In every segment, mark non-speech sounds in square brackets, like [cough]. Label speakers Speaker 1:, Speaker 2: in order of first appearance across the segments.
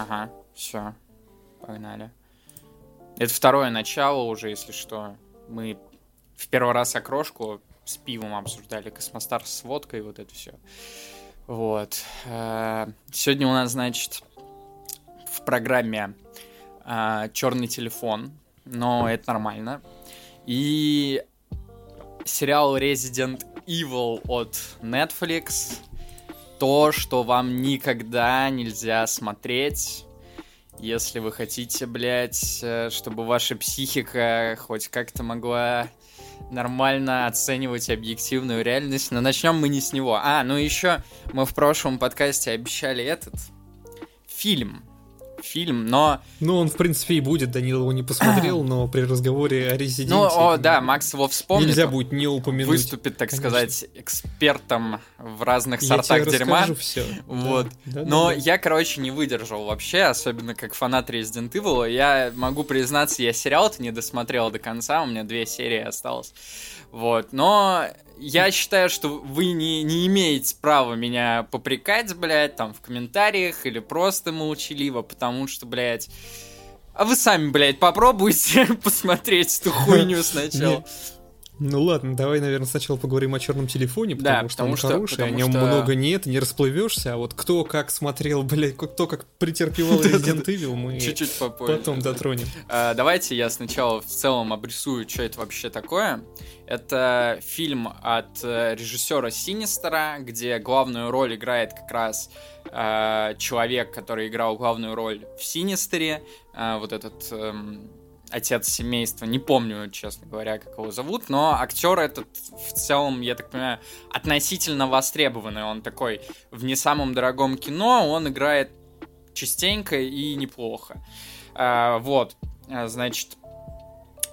Speaker 1: Ага, все, погнали. Это второе начало уже, если что. Мы в первый раз окрошку с пивом обсуждали, Космостар с водкой, вот это все. Вот. Э, сегодня у нас, значит, в программе э, черный телефон, но это нормально. И сериал Resident Evil от Netflix. То, что вам никогда нельзя смотреть, если вы хотите, блядь, э, чтобы ваша психика хоть как-то могла нормально оценивать объективную реальность. Но начнем мы не с него. А, ну еще мы в прошлом подкасте обещали этот фильм фильм, но...
Speaker 2: Ну, он, в принципе, и будет, Данил его не посмотрел, [clears throat] но при разговоре о Резиденте...
Speaker 1: Ну, о, да, Макс его вспомнит.
Speaker 2: Нельзя будет не упомянуть.
Speaker 1: Выступит, так Конечно. сказать, экспертом в разных сортах
Speaker 2: я
Speaker 1: дерьма.
Speaker 2: все.
Speaker 1: Вот. Да, да, но да, да. я, короче, не выдержал вообще, особенно как фанат Resident Evil. Я могу признаться, я сериал-то не досмотрел до конца, у меня две серии осталось. Вот, но я считаю, что вы не, не имеете права меня попрекать, блядь, там, в комментариях или просто молчаливо, потому что, блядь, а вы сами, блядь, попробуйте [laughs] посмотреть эту хуйню сначала.
Speaker 2: Ну ладно, давай, наверное, сначала поговорим о черном телефоне, потому, да, что потому он что, хороший, о нем что... много нет, не расплывешься, а вот кто как смотрел, блядь, кто как претерпевал [laughs] Resident Evil, мы чуть-чуть попозже. потом дотронем.
Speaker 1: А, давайте я сначала в целом обрисую, что это вообще такое. Это фильм от э, режиссера Синистера, где главную роль играет как раз э, человек, который играл главную роль в Синистере, э, вот этот э, отец семейства, не помню, честно говоря, как его зовут, но актер этот в целом, я так понимаю, относительно востребованный. Он такой в не самом дорогом кино, он играет частенько и неплохо. Э, вот, э, значит,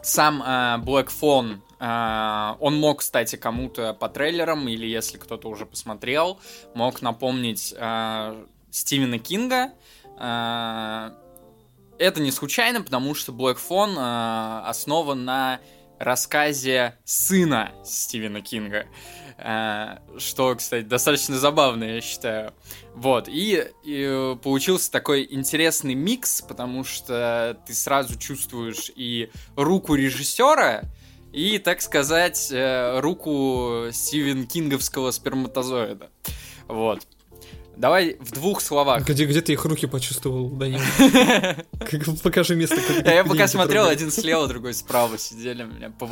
Speaker 1: сам э, Black Phone Uh, он мог, кстати, кому-то по трейлерам, или если кто-то уже посмотрел, мог напомнить uh, Стивена Кинга. Это не случайно, потому что Black Phone основан на рассказе сына Стивена Кинга. Что, кстати, достаточно забавно, я считаю. Вот, и, и получился такой интересный микс, потому что ты сразу чувствуешь и руку режиссера, и, так сказать, э, руку Стивен Кинговского сперматозоида. Вот. Давай в двух словах.
Speaker 2: Где, где ты их руки почувствовал, Данил? [laughs] Покажи место.
Speaker 1: Я пока смотрел, один слева, другой справа сидели, меня по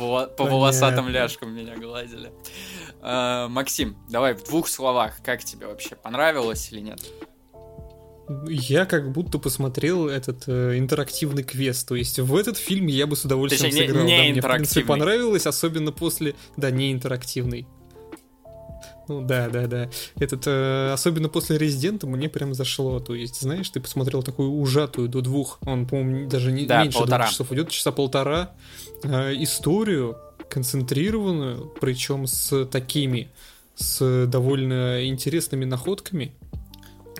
Speaker 1: волосатым ляжкам меня гладили. А, Максим, давай в двух словах, как тебе вообще, понравилось или нет?
Speaker 2: Я как будто посмотрел этот э, интерактивный квест. То есть в этот фильм я бы с удовольствием Точнее, сыграл. Не, не да, мне, в принципе, понравилось, особенно после... Да, не интерактивный. Ну да, да, да. Этот, э, особенно после Резидента мне прям зашло. То есть, знаешь, ты посмотрел такую ужатую до двух, он, по-моему, даже не да, меньше полтора. двух часов идет, часа полтора, э, историю концентрированную, причем с такими, с довольно интересными находками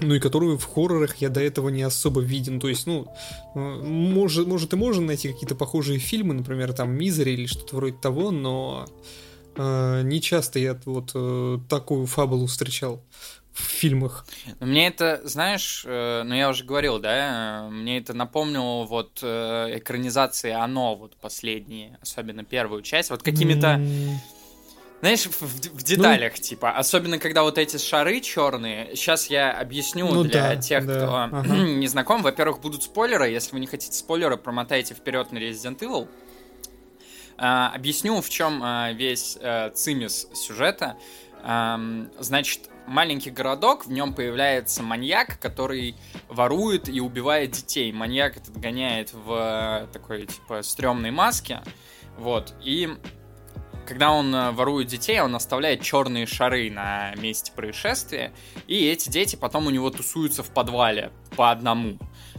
Speaker 2: ну и которую в хоррорах я до этого не особо виден. То есть, ну, э, может, может и можно найти какие-то похожие фильмы, например, там «Мизери» или что-то вроде того, но не часто я вот э, такую фабулу встречал в фильмах.
Speaker 1: Мне это, знаешь, э, ну я уже говорил, да, мне это напомнило вот э, экранизации «Оно», вот последние, особенно первую часть, вот какими-то... Mm знаешь, в, в деталях, ну, типа, особенно когда вот эти шары черные. Сейчас я объясню ну, для да, тех, да, кто ага. [clears throat] не знаком. Во-первых, будут спойлеры. Если вы не хотите спойлеры, промотайте вперед на Resident Evil. А, объясню, в чем а, весь а, цимис сюжета. Значит, маленький городок, в нем появляется маньяк, который ворует и убивает детей. Маньяк этот гоняет в такой, типа, стрёмной маске. Вот. И когда он э, ворует детей, он оставляет черные шары на месте происшествия, и эти дети потом у него тусуются в подвале по одному.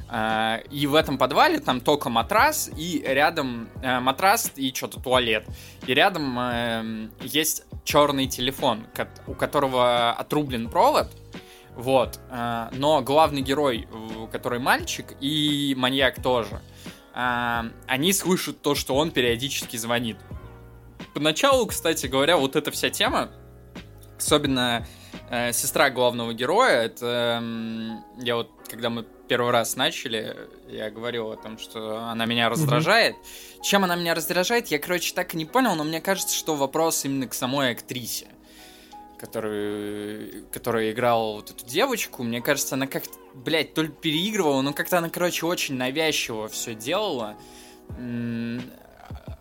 Speaker 1: Э, и в этом подвале там только матрас, и рядом э, матрас и что-то туалет. И рядом есть черный телефон, у которого отрублен провод. Вот. Но главный герой, который мальчик, и маньяк тоже, они слышат то, что он периодически звонит. Поначалу, кстати говоря, вот эта вся тема, особенно э, сестра главного героя, это э, я вот, когда мы первый раз начали, я говорил о том, что она меня раздражает. Mm-hmm. Чем она меня раздражает, я, короче, так и не понял, но мне кажется, что вопрос именно к самой актрисе, которую, которая играла вот эту девочку. Мне кажется, она как-то, блядь, то ли переигрывала, но как-то она, короче, очень навязчиво все делала.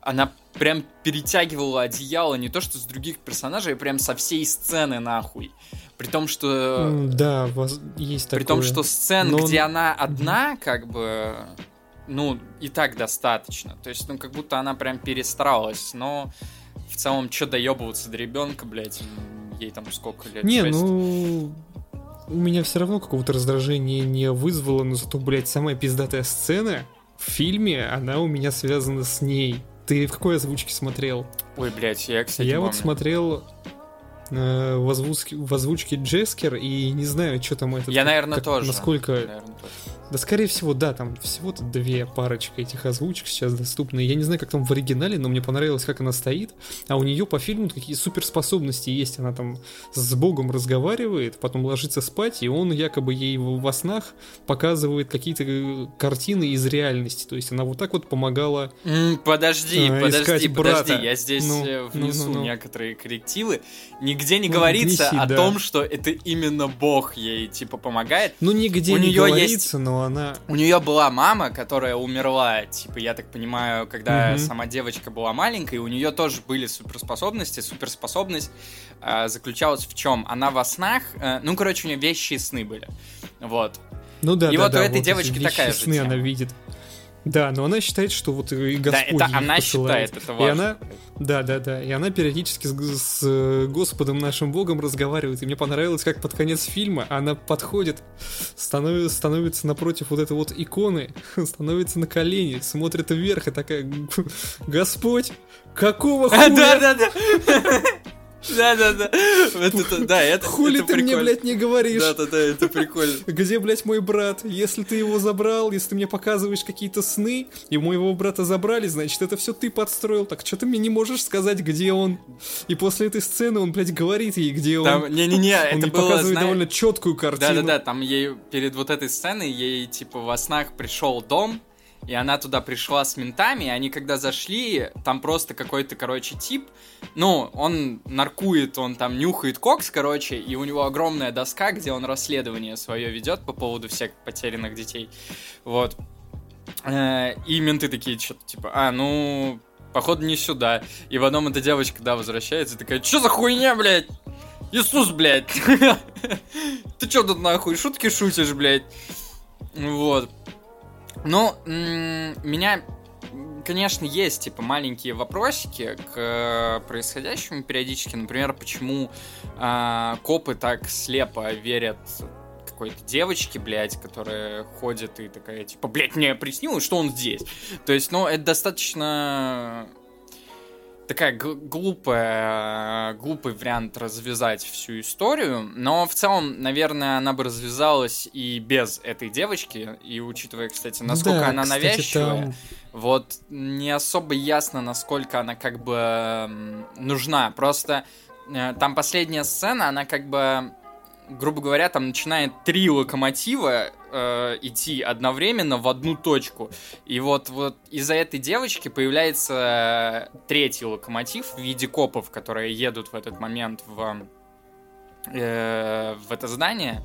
Speaker 1: Она прям перетягивала одеяло не то что с других персонажей, а прям со всей сцены нахуй. При том, что...
Speaker 2: Да, есть такое.
Speaker 1: При том, что сцен, Но... где она одна, как бы, ну, и так достаточно. То есть, ну, как будто она прям перестаралась. Но в целом, что доебываться до ребенка, блядь, ей там сколько лет?
Speaker 2: Не, 6? ну... У меня все равно какого-то раздражения не вызвало, но зато, блядь, самая пиздатая сцена в фильме, она у меня связана с ней. Ты в какой озвучке смотрел?
Speaker 1: Ой, блядь, я, кстати,
Speaker 2: Я помню. вот смотрел э, в, озвучке, в озвучке Джескер, и не знаю, что там это.
Speaker 1: Я, наверное, как, тоже.
Speaker 2: Насколько... наверное, тоже. Да, скорее всего, да, там всего-то две парочки этих озвучек сейчас доступны. Я не знаю, как там в оригинале, но мне понравилось, как она стоит. А у нее по фильму какие суперспособности есть. Она там с Богом разговаривает, потом ложится спать, и он якобы ей во снах показывает какие-то э, картины из реальности. То есть она вот так вот помогала.
Speaker 1: Подожди, э, подожди, подожди. Я здесь ну, э, внесу ну, ну, ну. некоторые коррективы. Нигде не ну, говорится внеси, о да. том, что это именно Бог ей типа помогает.
Speaker 2: Ну нигде у не нее говорится, есть... но она...
Speaker 1: У нее была мама, которая умерла, типа, я так понимаю, когда угу. сама девочка была маленькой, у нее тоже были суперспособности. Суперспособность э, заключалась в чем? Она во снах, э, ну, короче, у нее вещи и сны были. Вот.
Speaker 2: Ну да,
Speaker 1: И
Speaker 2: да,
Speaker 1: вот
Speaker 2: да,
Speaker 1: у этой вот девочки такая же
Speaker 2: сны
Speaker 1: тема.
Speaker 2: она видит. Да, но она считает, что вот и Господь
Speaker 1: Да, это она посылает. считает, это важно.
Speaker 2: И она, да, да, да, и она периодически с, с Господом нашим Богом разговаривает. И мне понравилось, как под конец фильма она подходит, становится, становится напротив вот этой вот иконы, [laughs] становится на колени, смотрит вверх и такая, Господь, какого [laughs] хуя?
Speaker 1: Да, да, да. Да-да-да. Да, это
Speaker 2: Хули ты мне, блядь, не говоришь?
Speaker 1: Да-да-да, это прикольно.
Speaker 2: Где, блядь, мой брат? Если ты его забрал, если ты мне показываешь какие-то сны, и моего брата забрали, значит, это все ты подстроил. Так что ты мне не можешь сказать, где он? И после этой сцены он, блядь, говорит ей, где он.
Speaker 1: Не-не-не, это было,
Speaker 2: показывает довольно четкую картину.
Speaker 1: Да-да-да, там ей перед вот этой сценой, ей, типа, во снах пришел дом, и она туда пришла с ментами, и они когда зашли, там просто какой-то, короче, тип, ну, он наркует, он там нюхает кокс, короче, и у него огромная доска, где он расследование свое ведет по поводу всех потерянных детей, вот. Э, и менты такие, что-то типа, а, ну, походу не сюда. И потом эта девочка, да, возвращается, такая, что за хуйня, блядь? Иисус, блядь! [laughs] Ты чё тут нахуй шутки шутишь, блядь? Вот. Ну, меня, конечно, есть, типа, маленькие вопросики к э, происходящему периодически. Например, почему э, копы так слепо верят какой-то девочке, блядь, которая ходит и такая, типа, блядь, мне приснилось, что он здесь. То есть, ну, это достаточно такая глупая, глупый вариант развязать всю историю, но в целом, наверное, она бы развязалась и без этой девочки, и учитывая, кстати, насколько да, она кстати, навязчивая, там... вот не особо ясно, насколько она как бы нужна. Просто э, там последняя сцена, она как бы грубо говоря, там начинает три локомотива э, идти одновременно в одну точку. И вот, вот из-за этой девочки появляется третий локомотив в виде копов, которые едут в этот момент в, э, в это здание.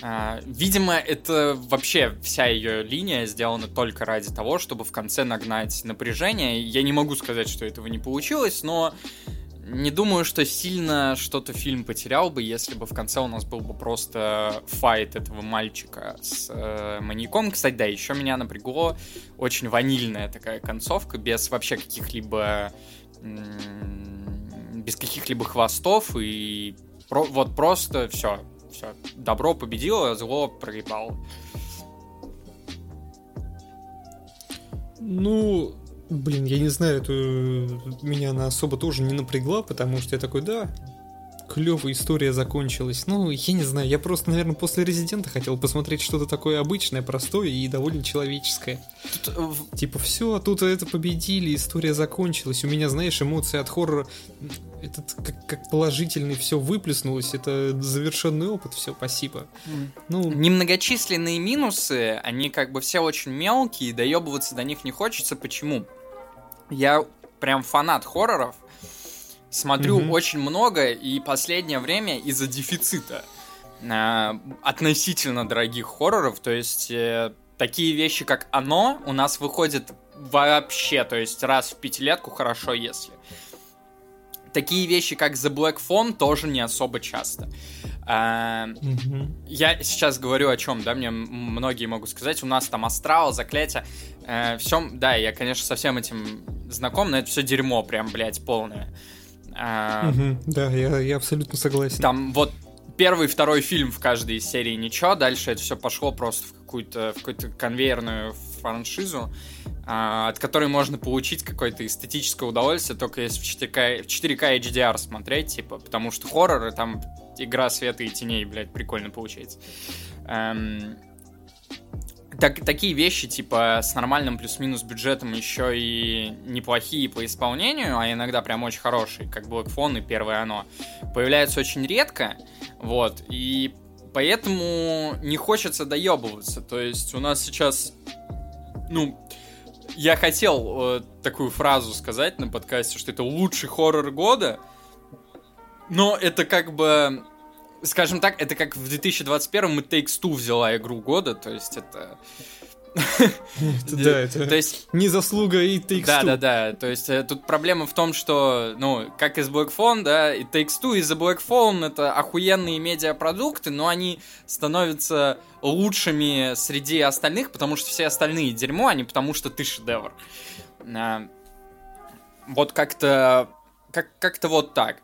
Speaker 1: Uh, видимо, это вообще вся ее линия сделана только ради того, чтобы в конце нагнать напряжение. Я не могу сказать, что этого не получилось, но не думаю, что сильно что-то фильм потерял бы, если бы в конце у нас был бы просто файт этого мальчика с э, маньяком. Кстати, да, еще меня напрягло очень ванильная такая концовка, без вообще каких-либо... без каких-либо хвостов и про, вот просто все, все. Добро победило, зло проебало.
Speaker 2: Ну, Блин, я не знаю, это меня она особо тоже не напрягла, потому что я такой, да, клевая история закончилась. Ну, я не знаю, я просто, наверное, после Резидента хотел посмотреть что-то такое обычное, простое и довольно человеческое. Тут... Э, типа, все, а тут это победили, история закончилась. У меня, знаешь, эмоции от хоррора этот как, как положительный все выплеснулось, это завершенный опыт, все, спасибо.
Speaker 1: Mm. Ну... Немногочисленные минусы, они как бы все очень мелкие, доебываться до них не хочется. Почему? Я прям фанат хорроров, смотрю mm-hmm. очень много, и последнее время из-за дефицита э, относительно дорогих хорроров, то есть э, такие вещи, как «Оно» у нас выходит вообще, то есть раз в пятилетку хорошо, если такие вещи, как The Black Phone, тоже не особо часто. А, Я сейчас говорю о чем, да, мне многие могут сказать, у нас там астрал, заклятие, э, все, да, я, конечно, со всем этим знаком, но это все дерьмо прям, блядь, полное.
Speaker 2: А, да, я, я абсолютно согласен.
Speaker 1: Там вот первый второй фильм в каждой из серий ничего, дальше это все пошло просто в какую-то в какую-то конвейерную франшизу, а, от которой можно получить какое-то эстетическое удовольствие, только если в 4К, в 4К HDR смотреть, типа, потому что хорроры, там игра света и теней, блядь, прикольно получается. Эм, так, такие вещи, типа, с нормальным плюс-минус бюджетом еще и неплохие по исполнению, а иногда прям очень хорошие, как Black Phone и первое оно, появляются очень редко, вот, и поэтому не хочется доебываться. То есть у нас сейчас, ну, я хотел э, такую фразу сказать на подкасте, что это лучший хоррор года, но это как бы, скажем так, это как в 2021 и Takes Two взяла игру года, то есть это
Speaker 2: да, [laughs] это то есть, не заслуга и Takes
Speaker 1: Да, да, да. То есть э, тут проблема в том, что, ну, как из Black Phone, да, и Takes Two, и The Black Phone это охуенные медиапродукты, но они становятся лучшими среди остальных, потому что все остальные дерьмо, а не потому что ты шедевр. А, вот как-то как- как-то вот так.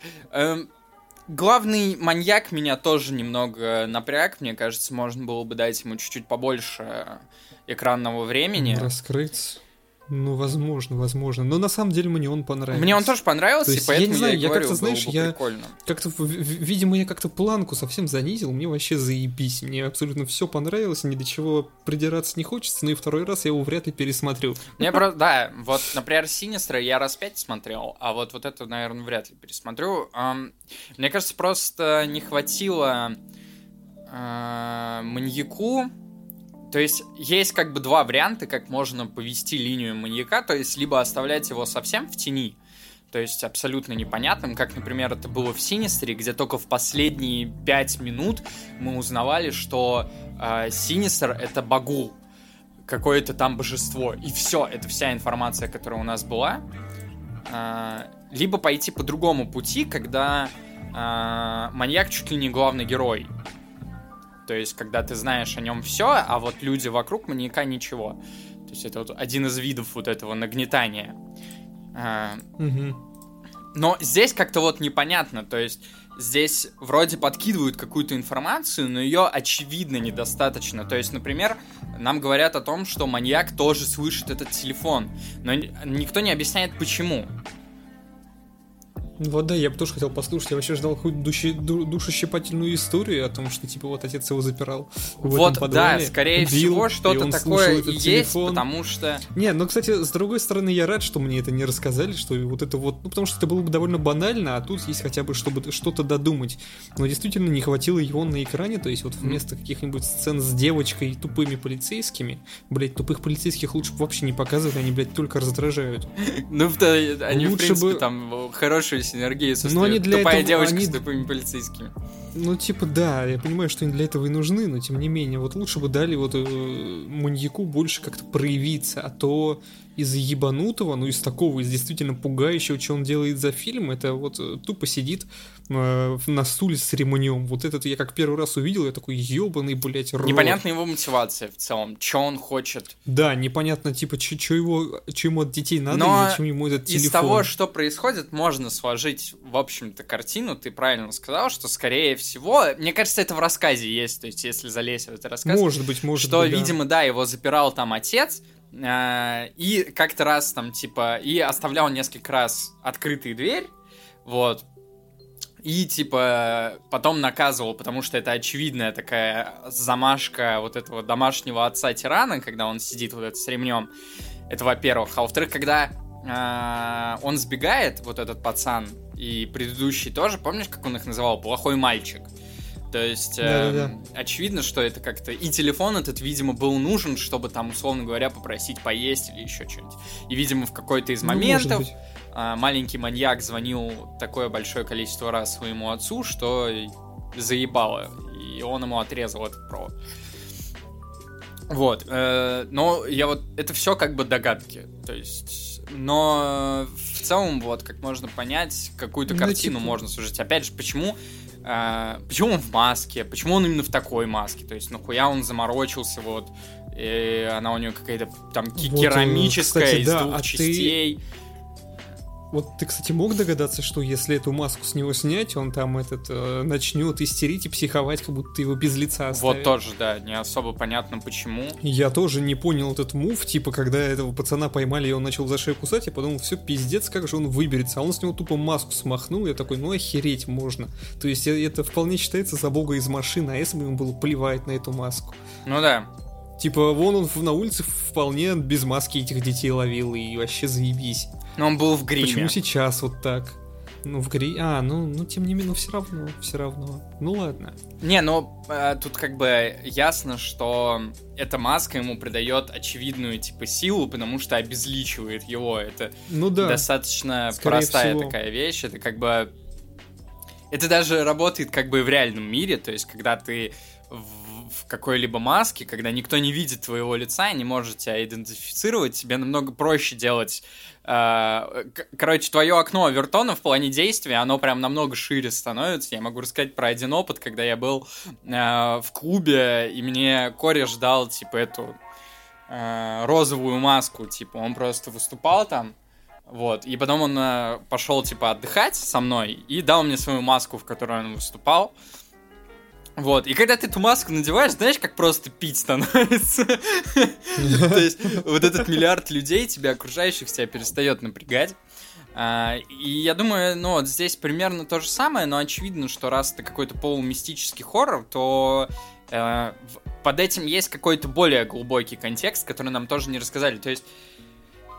Speaker 1: Главный маньяк меня тоже немного напряг. Мне кажется, можно было бы дать ему чуть-чуть побольше экранного времени.
Speaker 2: Раскрыть. Ну, возможно, возможно. Но на самом деле мне он понравился.
Speaker 1: Мне он тоже понравился, есть, и поэтому я не знаю, я, я
Speaker 2: как-то, знаешь, я как-то, видимо, я как-то планку совсем занизил, мне вообще заебись. Мне абсолютно все понравилось, ни до чего придираться не хочется, но и второй раз я его вряд ли пересмотрю.
Speaker 1: Мне просто, да, вот, например, Синистра я раз пять смотрел, а вот, вот это, наверное, вряд ли пересмотрю. Мне кажется, просто не хватило а, маньяку то есть есть как бы два варианта, как можно повести линию маньяка, то есть либо оставлять его совсем в тени, то есть абсолютно непонятным, как, например, это было в Синистере, где только в последние пять минут мы узнавали, что э, Синистер — это Багул, какое-то там божество, и все, это вся информация, которая у нас была. Э, либо пойти по другому пути, когда э, маньяк чуть ли не главный герой, то есть, когда ты знаешь о нем все, а вот люди вокруг маньяка ничего. То есть, это вот один из видов вот этого нагнетания. Угу. Но здесь как-то вот непонятно, то есть здесь вроде подкидывают какую-то информацию, но ее очевидно недостаточно. То есть, например, нам говорят о том, что маньяк тоже слышит этот телефон, но никто не объясняет почему.
Speaker 2: Вот да, я бы тоже хотел послушать. Я вообще ждал хоть души, ду, душещипательную историю о том, что типа вот отец его запирал
Speaker 1: в вот, этом подвале. Да, скорее бил, всего что-то такое есть, телефон. потому что.
Speaker 2: Не, ну кстати, с другой стороны, я рад, что мне это не рассказали, что вот это вот, ну потому что это было бы довольно банально, а тут есть хотя бы чтобы что-то додумать. Но действительно не хватило его на экране, то есть вот вместо каких-нибудь сцен с девочкой и тупыми полицейскими, блять, тупых полицейских лучше вообще не показывать, они, блядь, только раздражают.
Speaker 1: Ну, они, в принципе, там хорошие синергию создают. Но они для Тупая этого, девочка они... с тупыми полицейскими.
Speaker 2: Ну, типа, да, я понимаю, что они для этого и нужны, но тем не менее, вот лучше бы дали вот э, маньяку больше как-то проявиться, а то из ебанутого, ну из такого, из действительно пугающего, что он делает за фильм, это вот э, тупо сидит э, на стуле с ремнем. Вот этот я как первый раз увидел, я такой ебаный, блядь, рот.
Speaker 1: Непонятна его мотивация в целом, что он хочет.
Speaker 2: Да, непонятно, типа, что его, что ему от детей надо, Но и зачем ему этот телефон.
Speaker 1: из того, что происходит, можно сложить, в общем-то, картину. Ты правильно сказал, что, скорее всего, мне кажется, это в рассказе есть, то есть, если залезть в этот рассказ.
Speaker 2: Может быть, может
Speaker 1: что,
Speaker 2: быть,
Speaker 1: Что, видимо, да, его запирал там отец, и как-то раз там, типа, и оставлял несколько раз открытую дверь, вот. и, типа, потом наказывал, потому что это очевидная такая замашка вот этого домашнего отца-тирана, когда он сидит вот это с ремнем. Это во-первых. А во-вторых, когда э, он сбегает, вот этот пацан, и предыдущий тоже, помнишь, как он их называл? Плохой мальчик. То есть, э, очевидно, что это как-то... И телефон этот, видимо, был нужен, чтобы там, условно говоря, попросить поесть или еще что-нибудь. И, видимо, в какой-то из ну, моментов э, маленький маньяк звонил такое большое количество раз своему отцу, что заебало. И он ему отрезал этот провод. Вот. Э, но я вот... Это все как бы догадки. То есть... Но в целом, вот, как можно понять, какую-то ну, картину типа... можно служить. Опять же, почему а, почему он в маске, почему он именно в такой маске, то есть нахуя он заморочился, вот, и она у него какая-то там вот, э, керамическая кстати, из да, двух а частей. Ты
Speaker 2: вот ты, кстати, мог догадаться, что если эту маску с него снять, он там этот э, начнет истерить и психовать, как будто его без лица оставил.
Speaker 1: Вот тоже, да, не особо понятно почему.
Speaker 2: Я тоже не понял этот мув, типа, когда этого пацана поймали, и он начал за шею кусать, я подумал, все, пиздец, как же он выберется. А он с него тупо маску смахнул, я такой, ну охереть можно. То есть э, это вполне считается за бога из машины, а если бы ему было плевать на эту маску.
Speaker 1: Ну да.
Speaker 2: Типа, вон он на улице вполне без маски этих детей ловил, и вообще заебись.
Speaker 1: Но он был в гриме.
Speaker 2: Почему сейчас вот так? Ну, в гри... А, ну, ну, тем не менее, ну, все равно, все равно. Ну, ладно.
Speaker 1: Не, ну, э, тут как бы ясно, что эта маска ему придает очевидную, типа, силу, потому что обезличивает его. Это ну, да. достаточно Скорее простая всего. такая вещь. Это как бы... Это даже работает как бы в реальном мире, то есть, когда ты в какой-либо маске, когда никто не видит твоего лица и не может тебя идентифицировать, тебе намного проще делать Э, короче, твое окно Вертона в плане действия, оно прям намного шире становится. Я могу рассказать про один опыт, когда я был э, в клубе, и мне кореш дал, типа, эту э, розовую маску, типа, он просто выступал там, вот, и потом он пошел, типа, отдыхать со мной и дал мне свою маску, в которой он выступал. [laughs] Вот, и когда ты эту маску надеваешь, знаешь, как просто пить становится. [laughs] То есть вот этот миллиард людей, тебя окружающих, тебя перестает напрягать. А, и я думаю, ну вот здесь примерно то же самое, но очевидно, что раз это какой-то полумистический хоррор, то э, под этим есть какой-то более глубокий контекст, который нам тоже не рассказали. То есть,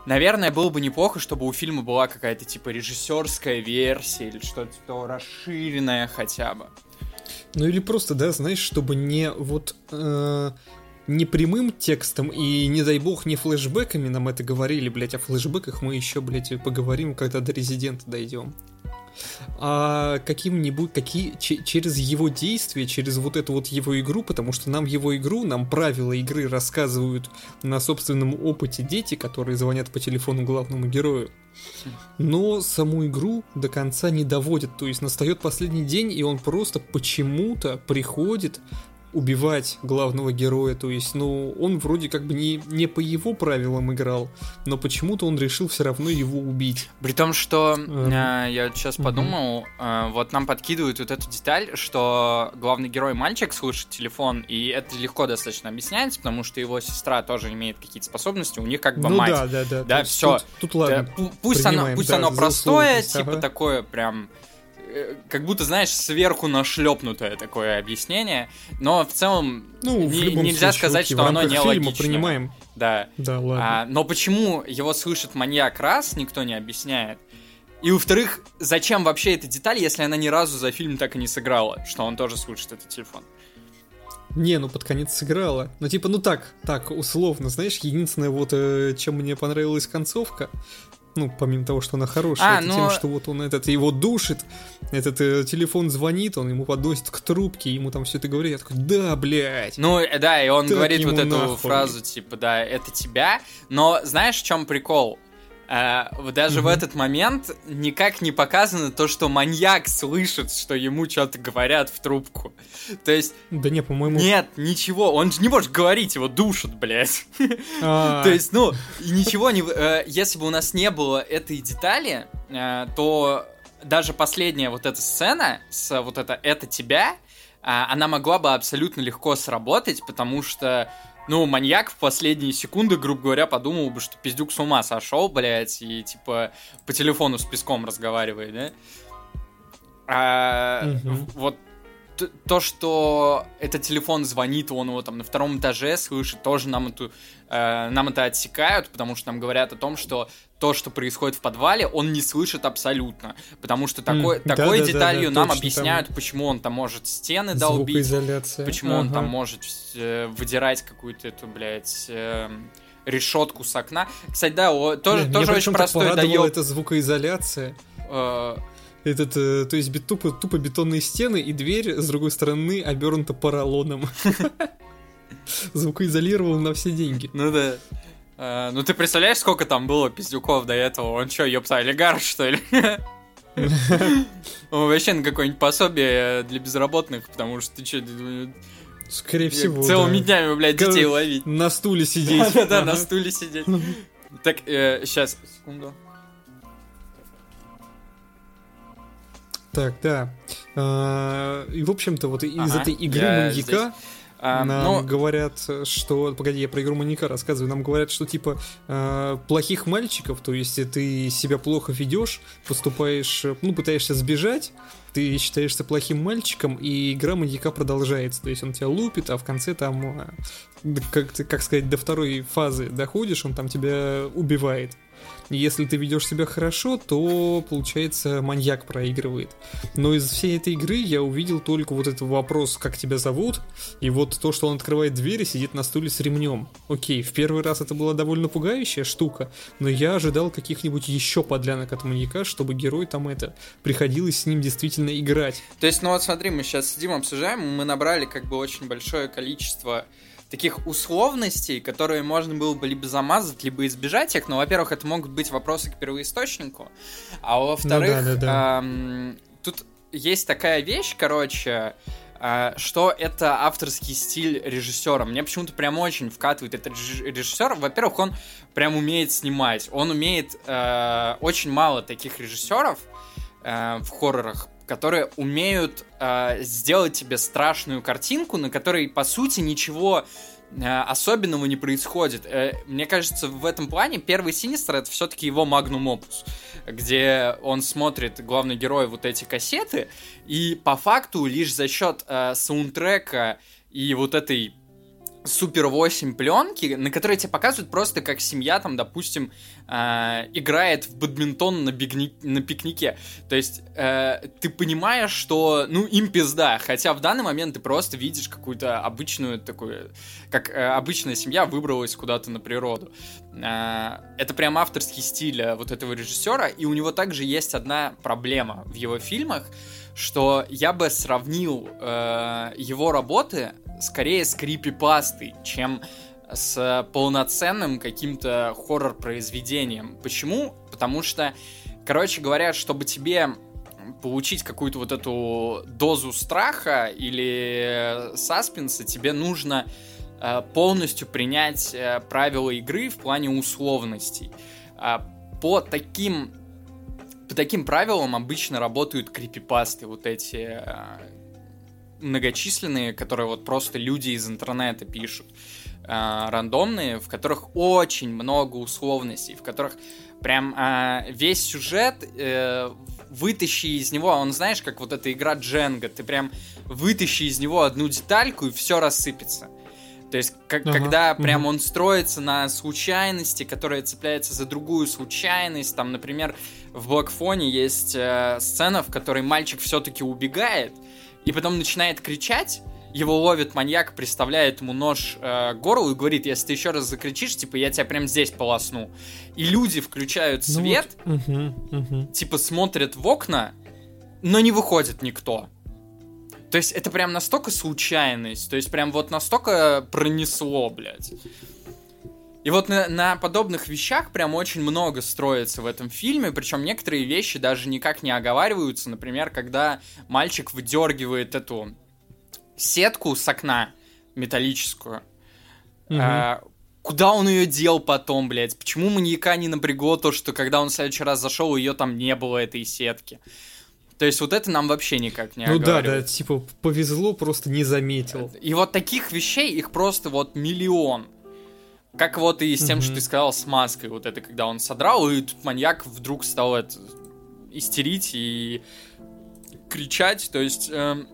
Speaker 1: наверное, было бы неплохо, чтобы у фильма была какая-то типа режиссерская версия или что-то расширенное хотя бы.
Speaker 2: Ну или просто, да, знаешь, чтобы не вот э, не прямым текстом и, не дай бог, не флешбэками нам это говорили, блять, о флешбэках мы еще, блять, поговорим, когда до резидента дойдем а каким-нибудь, какие, через его действия, через вот эту вот его игру, потому что нам его игру, нам правила игры рассказывают на собственном опыте дети, которые звонят по телефону главному герою. Но саму игру до конца не доводят, то есть настает последний день, и он просто почему-то приходит убивать главного героя, то есть, ну, он вроде как бы не, не по его правилам играл, но почему-то он решил все равно его убить.
Speaker 1: При том, что э, я сейчас подумал, э, вот нам подкидывают вот эту деталь, что главный герой мальчик слушает телефон, и это легко достаточно объясняется, потому что его сестра тоже имеет какие-то способности, у них как бы ну, мать. Да, да, да. Да, все. Тут, тут ладно. Да, пусть оно, пусть да, оно простое, типа ага. такое прям Э, как будто, знаешь, сверху нашлепнутое такое объяснение, но в целом ну, в не, нельзя случае, сказать, что оно не логично.
Speaker 2: принимаем.
Speaker 1: Да.
Speaker 2: Да, ладно.
Speaker 1: А, но почему его слышит маньяк раз, никто не объясняет. И во-вторых, зачем вообще эта деталь, если она ни разу за фильм так и не сыграла, что он тоже слышит этот телефон?
Speaker 2: Не, ну под конец сыграла. Ну типа, ну так, так, условно, знаешь, единственное вот, э, чем мне понравилась концовка, ну, помимо того, что она хорошая, а, это но... тем, что вот он этот его душит, этот э, телефон звонит, он ему подносит к трубке, ему там все это говорит, я такой, да, блядь.
Speaker 1: Ну, э, да, и он говорит вот эту нахуй. фразу, типа, да, это тебя, но знаешь, в чем прикол? Uh, даже mm-hmm. в этот момент никак не показано то, что маньяк слышит, что ему что-то говорят в трубку. То есть...
Speaker 2: Да не, по-моему...
Speaker 1: Нет, ничего, он же не может говорить, его душат, блядь. А. [laughs] То есть, ну, ничего не... Э, если бы у нас не было этой детали, э, то даже последняя вот эта сцена с вот это «это тебя», а, она могла бы абсолютно легко сработать, потому что ну, маньяк в последние секунды, грубо говоря, подумал бы, что пиздюк с ума сошел, блядь, и, типа, по телефону с песком разговаривает, да? А, угу. Вот то, что этот телефон звонит, он его там на втором этаже слышит, тоже нам, эту, э, нам это отсекают, потому что нам говорят о том, что то, что происходит в подвале, он не слышит абсолютно. Потому что такой, mm, такой да, деталью да, да, нам объясняют, там... почему он там может стены долбить, почему ага. он там может э, выдирать какую-то эту, блядь... Э, решетку с окна. Кстати, да, о, тоже,
Speaker 2: не,
Speaker 1: тоже очень простой
Speaker 2: доеб. это звукоизоляция. Э, этот, э, то есть тупо, тупо бетонные стены и дверь с другой стороны обернута поролоном. [laughs] Звукоизолировал на все деньги.
Speaker 1: Ну да. А, ну ты представляешь, сколько там было пиздюков до этого? Он что, ёпта, олигарх, что ли? [laughs] Он вообще на какое-нибудь пособие для безработных, потому что ты что,
Speaker 2: Скорее всего,
Speaker 1: Целыми днями, блядь, детей ловить.
Speaker 2: На стуле [laughs] сидеть.
Speaker 1: Да-да, на стуле сидеть. Так, сейчас, э, секунду.
Speaker 2: Так, да. А, и, в общем-то, вот из ага, этой игры маньяка а, нам но... говорят, что... Погоди, я про игру маньяка рассказываю. Нам говорят, что, типа, э, плохих мальчиков, то есть ты себя плохо ведешь, поступаешь, ну, пытаешься сбежать, ты считаешься плохим мальчиком, и игра маньяка продолжается. То есть он тебя лупит, а в конце там, как, как сказать, до второй фазы доходишь, он там тебя убивает. Если ты ведешь себя хорошо, то, получается, маньяк проигрывает. Но из всей этой игры я увидел только вот этот вопрос, как тебя зовут, и вот то, что он открывает дверь и сидит на стуле с ремнем. Окей, в первый раз это была довольно пугающая штука, но я ожидал каких-нибудь еще подлянок от маньяка, чтобы герой там это приходилось с ним действительно играть.
Speaker 1: То есть, ну вот смотри, мы сейчас сидим, обсуждаем, мы набрали как бы очень большое количество таких условностей, которые можно было бы либо замазать, либо избежать их. Но, во-первых, это могут быть вопросы к первоисточнику, а во-вторых, ну, да, да, да. Эм, тут есть такая вещь, короче, э, что это авторский стиль режиссера. Мне почему-то прям очень вкатывает этот режиссер. Во-первых, он прям умеет снимать. Он умеет э, очень мало таких режиссеров э, в хоррорах которые умеют э, сделать тебе страшную картинку, на которой, по сути, ничего э, особенного не происходит. Э, мне кажется, в этом плане первый Синистер это все-таки его магнум опус, где он смотрит, главный герой, вот эти кассеты, и по факту лишь за счет э, саундтрека и вот этой Супер 8 пленки, на которые тебе показывают просто, как семья там, допустим, э, играет в бадминтон на, бигни... на пикнике. То есть э, ты понимаешь, что, ну, им пизда, хотя в данный момент ты просто видишь какую-то обычную такую, как э, обычная семья выбралась куда-то на природу. Э, это прям авторский стиль э, вот этого режиссера, и у него также есть одна проблема в его фильмах, что я бы сравнил э, его работы скорее с крипипастой, чем с полноценным каким-то хоррор-произведением. Почему? Потому что, короче говоря, чтобы тебе получить какую-то вот эту дозу страха или саспенса, тебе нужно э, полностью принять э, правила игры в плане условностей. Э, по таким по таким правилам обычно работают крипипасты, вот эти многочисленные, которые вот просто люди из интернета пишут, э, рандомные, в которых очень много условностей, в которых прям э, весь сюжет э, вытащи из него, он знаешь, как вот эта игра Дженга, ты прям вытащи из него одну детальку и все рассыпется. То есть, как, ага, когда угу. прям он строится на случайности, которая цепляется за другую случайность. Там, например, в Блэкфоне есть э, сцена, в которой мальчик все-таки убегает, и потом начинает кричать, его ловит маньяк, приставляет ему нож э, к горлу и говорит, если ты еще раз закричишь, типа, я тебя прям здесь полосну. И люди включают свет, ну вот. угу, угу. типа, смотрят в окна, но не выходит никто. То есть это прям настолько случайность, то есть прям вот настолько пронесло, блядь. И вот на, на подобных вещах прям очень много строится в этом фильме, причем некоторые вещи даже никак не оговариваются. Например, когда мальчик выдергивает эту сетку с окна металлическую. Угу. А, куда он ее дел потом, блядь? Почему маньяка не напрягло то, что когда он в следующий раз зашел, ее там не было, этой сетки? То есть вот это нам вообще никак не Ну да, да,
Speaker 2: типа повезло, просто не заметил.
Speaker 1: И вот таких вещей, их просто вот миллион. Как вот и с тем, mm-hmm. что ты сказал, с маской, вот это, когда он содрал, и тут маньяк вдруг стал это, истерить и кричать, то есть... Э,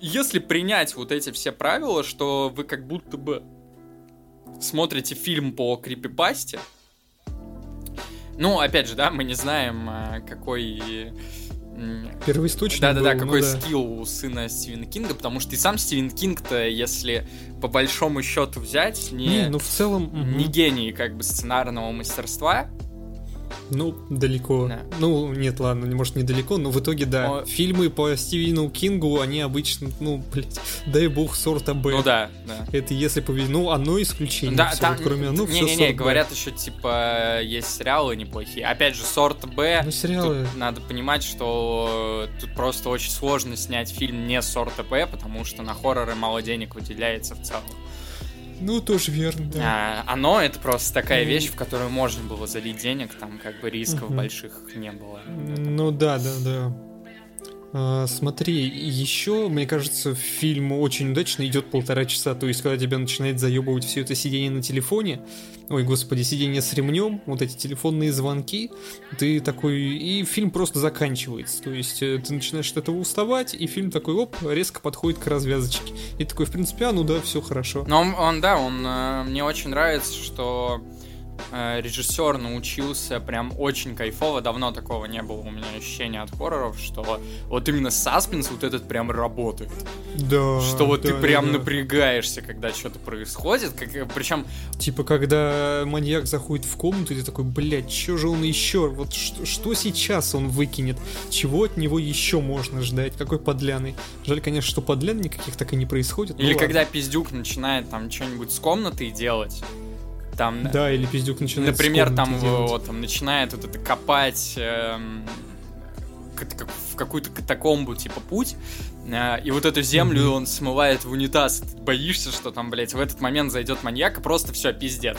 Speaker 1: если принять вот эти все правила, что вы как будто бы смотрите фильм по крипипасте, ну, опять же, да, мы не знаем, э, какой...
Speaker 2: Первоисточник
Speaker 1: Да-да-да, какой
Speaker 2: ну, да.
Speaker 1: скилл у сына Стивена Кинга, потому что и сам Стивен Кинг-то, если по большому счету взять, не,
Speaker 2: не ну в целом
Speaker 1: не угу. гений как бы сценарного мастерства,
Speaker 2: ну, далеко. Да. Ну, нет, ладно, может, недалеко, но в итоге, да. Но... Фильмы по Стивену Кингу, они обычно, ну, блядь, дай бог, сорта Б.
Speaker 1: Ну да, да.
Speaker 2: Это если повезет. Ну, одно исключение. Да,
Speaker 1: все, там... вот, кроме ну, Не-не-не, говорят еще, типа, есть сериалы неплохие. Опять же, сорт Б.
Speaker 2: Ну, сериалы...
Speaker 1: Тут надо понимать, что тут просто очень сложно снять фильм не сорта Б, потому что на хорроры мало денег выделяется в целом.
Speaker 2: Ну, тоже верно, да.
Speaker 1: А, оно это просто такая вещь, в которую можно было залить денег, там как бы рисков mm-hmm. больших не было.
Speaker 2: Ну да, да, да. А, смотри, еще, мне кажется, фильм очень удачно идет полтора часа. То есть, когда тебя начинает заебывать все это сидение на телефоне, ой, господи, сидение с ремнем, вот эти телефонные звонки, ты такой, и фильм просто заканчивается. То есть, э, ты начинаешь от этого уставать, и фильм такой, оп, резко подходит к развязочке. И такой, в принципе, а ну да, все хорошо.
Speaker 1: Но он, он да, он, э, мне очень нравится, что режиссер научился прям очень кайфово. Давно такого не было у меня ощущения от хорроров, что вот именно саспенс вот этот прям работает.
Speaker 2: Да.
Speaker 1: Что вот
Speaker 2: да,
Speaker 1: ты прям
Speaker 2: да.
Speaker 1: напрягаешься, когда что-то происходит. Как, причем...
Speaker 2: Типа, когда маньяк заходит в комнату, и ты такой, блядь, что же он еще? Вот что, что сейчас он выкинет? Чего от него еще можно ждать? Какой подляный? Жаль, конечно, что подлян никаких так и не происходит.
Speaker 1: Или когда пиздюк начинает там что-нибудь с комнатой делать, там,
Speaker 2: да, или пиздюк начинает
Speaker 1: Например, там, вот, там начинает вот это копать эм, в какую-то катакомбу, типа, путь, э, и вот эту землю mm-hmm. он смывает в унитаз. Ты боишься, что там, блядь, в этот момент зайдет маньяк, и просто все, пиздец.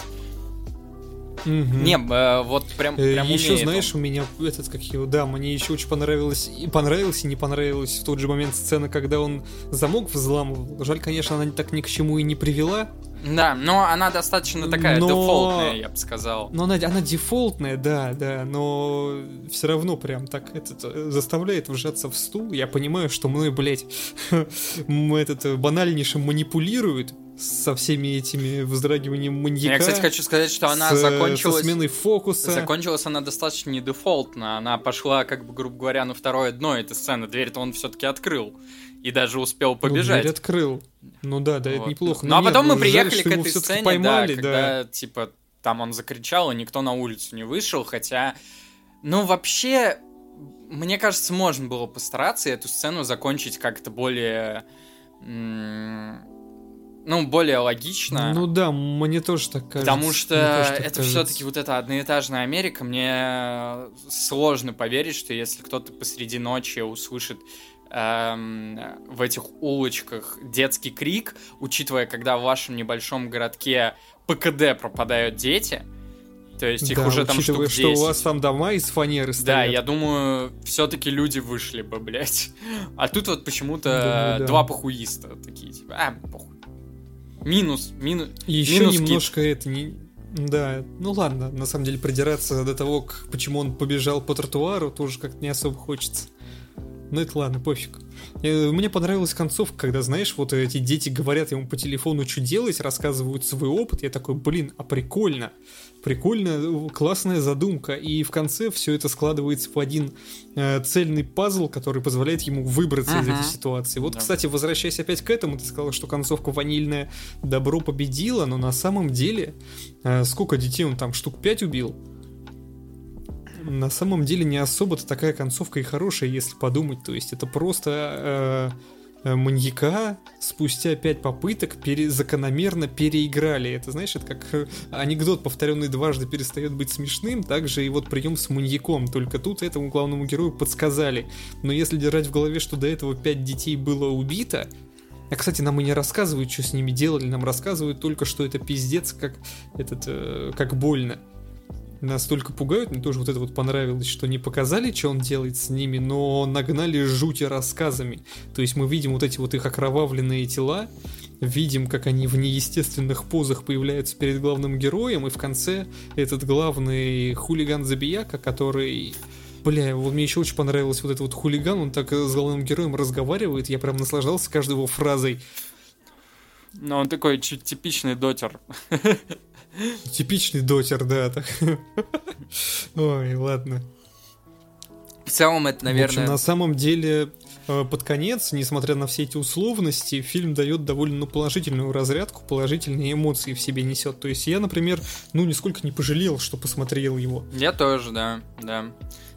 Speaker 2: Mm-hmm.
Speaker 1: Не, э, вот прям,
Speaker 2: э,
Speaker 1: прям
Speaker 2: Еще, знаешь, он. у меня этот, как его, да, мне еще очень понравилось, и понравилось, и не понравилось в тот же момент сцена, когда он замок взламывал. Жаль, конечно, она так ни к чему и не привела,
Speaker 1: да, но она достаточно такая но... дефолтная, я бы сказал.
Speaker 2: Но она, она дефолтная, да, да, но все равно прям так этот, э, заставляет вжаться в стул. Я понимаю, что мной, блядь, [laughs] этот э, банальнейшим манипулируют со всеми этими вздрагиваниями маньяка.
Speaker 1: Я, кстати, хочу сказать, что она с, закончилась...
Speaker 2: Со сменой фокуса.
Speaker 1: Закончилась она достаточно не дефолтно. Она пошла, как бы, грубо говоря, на второе дно этой сцены. Дверь-то он все-таки открыл и даже успел ну, побежать.
Speaker 2: Ну, открыл. Ну да, да, вот. это неплохо.
Speaker 1: Ну а потом мы приехали жаль, к этой сцене, поймали, да, когда, да. типа, там он закричал, и никто на улицу не вышел, хотя, ну, вообще, мне кажется, можно было постараться эту сцену закончить как-то более... Ну, более логично.
Speaker 2: Ну да, мне тоже так кажется.
Speaker 1: Потому что это все-таки вот эта одноэтажная Америка. Мне сложно поверить, что если кто-то посреди ночи услышит эм, в этих улочках детский крик, учитывая, когда в вашем небольшом городке ПКД пропадают дети, то есть их да, уже там штук 10.
Speaker 2: что у вас там дома из фанеры стоят.
Speaker 1: Да, я думаю, все-таки люди вышли бы, блядь. [laughs] А тут вот почему-то да, два да. похуиста такие, типа, а, похуй. Минус, минус,
Speaker 2: Еще
Speaker 1: минус
Speaker 2: немножко кит. это не... Да, ну ладно, на самом деле придираться до того, к, почему он побежал по тротуару, тоже как-то не особо хочется. Ну это ладно, пофиг. Э, мне понравилась концовка, когда, знаешь, вот эти дети говорят ему по телефону, что делать, рассказывают свой опыт. Я такой, блин, а прикольно. Прикольно, классная задумка. И в конце все это складывается в один э, цельный пазл, который позволяет ему выбраться uh-huh. из этой ситуации. Вот, да. кстати, возвращаясь опять к этому, ты сказал, что концовка ванильная добро победила, но на самом деле, э, сколько детей он там, штук 5 убил? на самом деле не особо-то такая концовка и хорошая, если подумать. То есть это просто э, маньяка спустя пять попыток пере, закономерно переиграли. Это, знаешь, это как э, анекдот, повторенный дважды, перестает быть смешным, также и вот прием с маньяком. Только тут этому главному герою подсказали. Но если держать в голове, что до этого пять детей было убито, а, кстати, нам и не рассказывают, что с ними делали, нам рассказывают только, что это пиздец, как, этот, э, как больно настолько пугают. Мне тоже вот это вот понравилось, что не показали, что он делает с ними, но нагнали жути рассказами. То есть мы видим вот эти вот их окровавленные тела, видим, как они в неестественных позах появляются перед главным героем, и в конце этот главный хулиган-забияка, который бля, вот мне еще очень понравилось вот этот вот хулиган, он так с главным героем разговаривает, я прям наслаждался каждой его фразой.
Speaker 1: Ну, он такой чуть типичный дотер. [laughs]
Speaker 2: Типичный дотер, да. Так. Ой, ладно.
Speaker 1: В целом это, наверное... В общем,
Speaker 2: на самом деле, э, под конец, несмотря на все эти условности, фильм дает довольно ну, положительную разрядку, положительные эмоции в себе несет. То есть я, например, ну, нисколько не пожалел, что посмотрел его.
Speaker 1: Я тоже, да, да.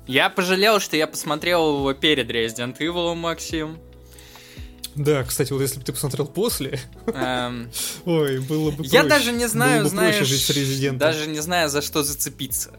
Speaker 1: Я пожалел, что я посмотрел его перед Resident Evil, Максим.
Speaker 2: Да, кстати, вот если бы ты посмотрел после, эм... [laughs] ой, было бы проще.
Speaker 1: Я даже не знаю, было бы знаешь, жить с Резидентом. даже не знаю, за что зацепиться,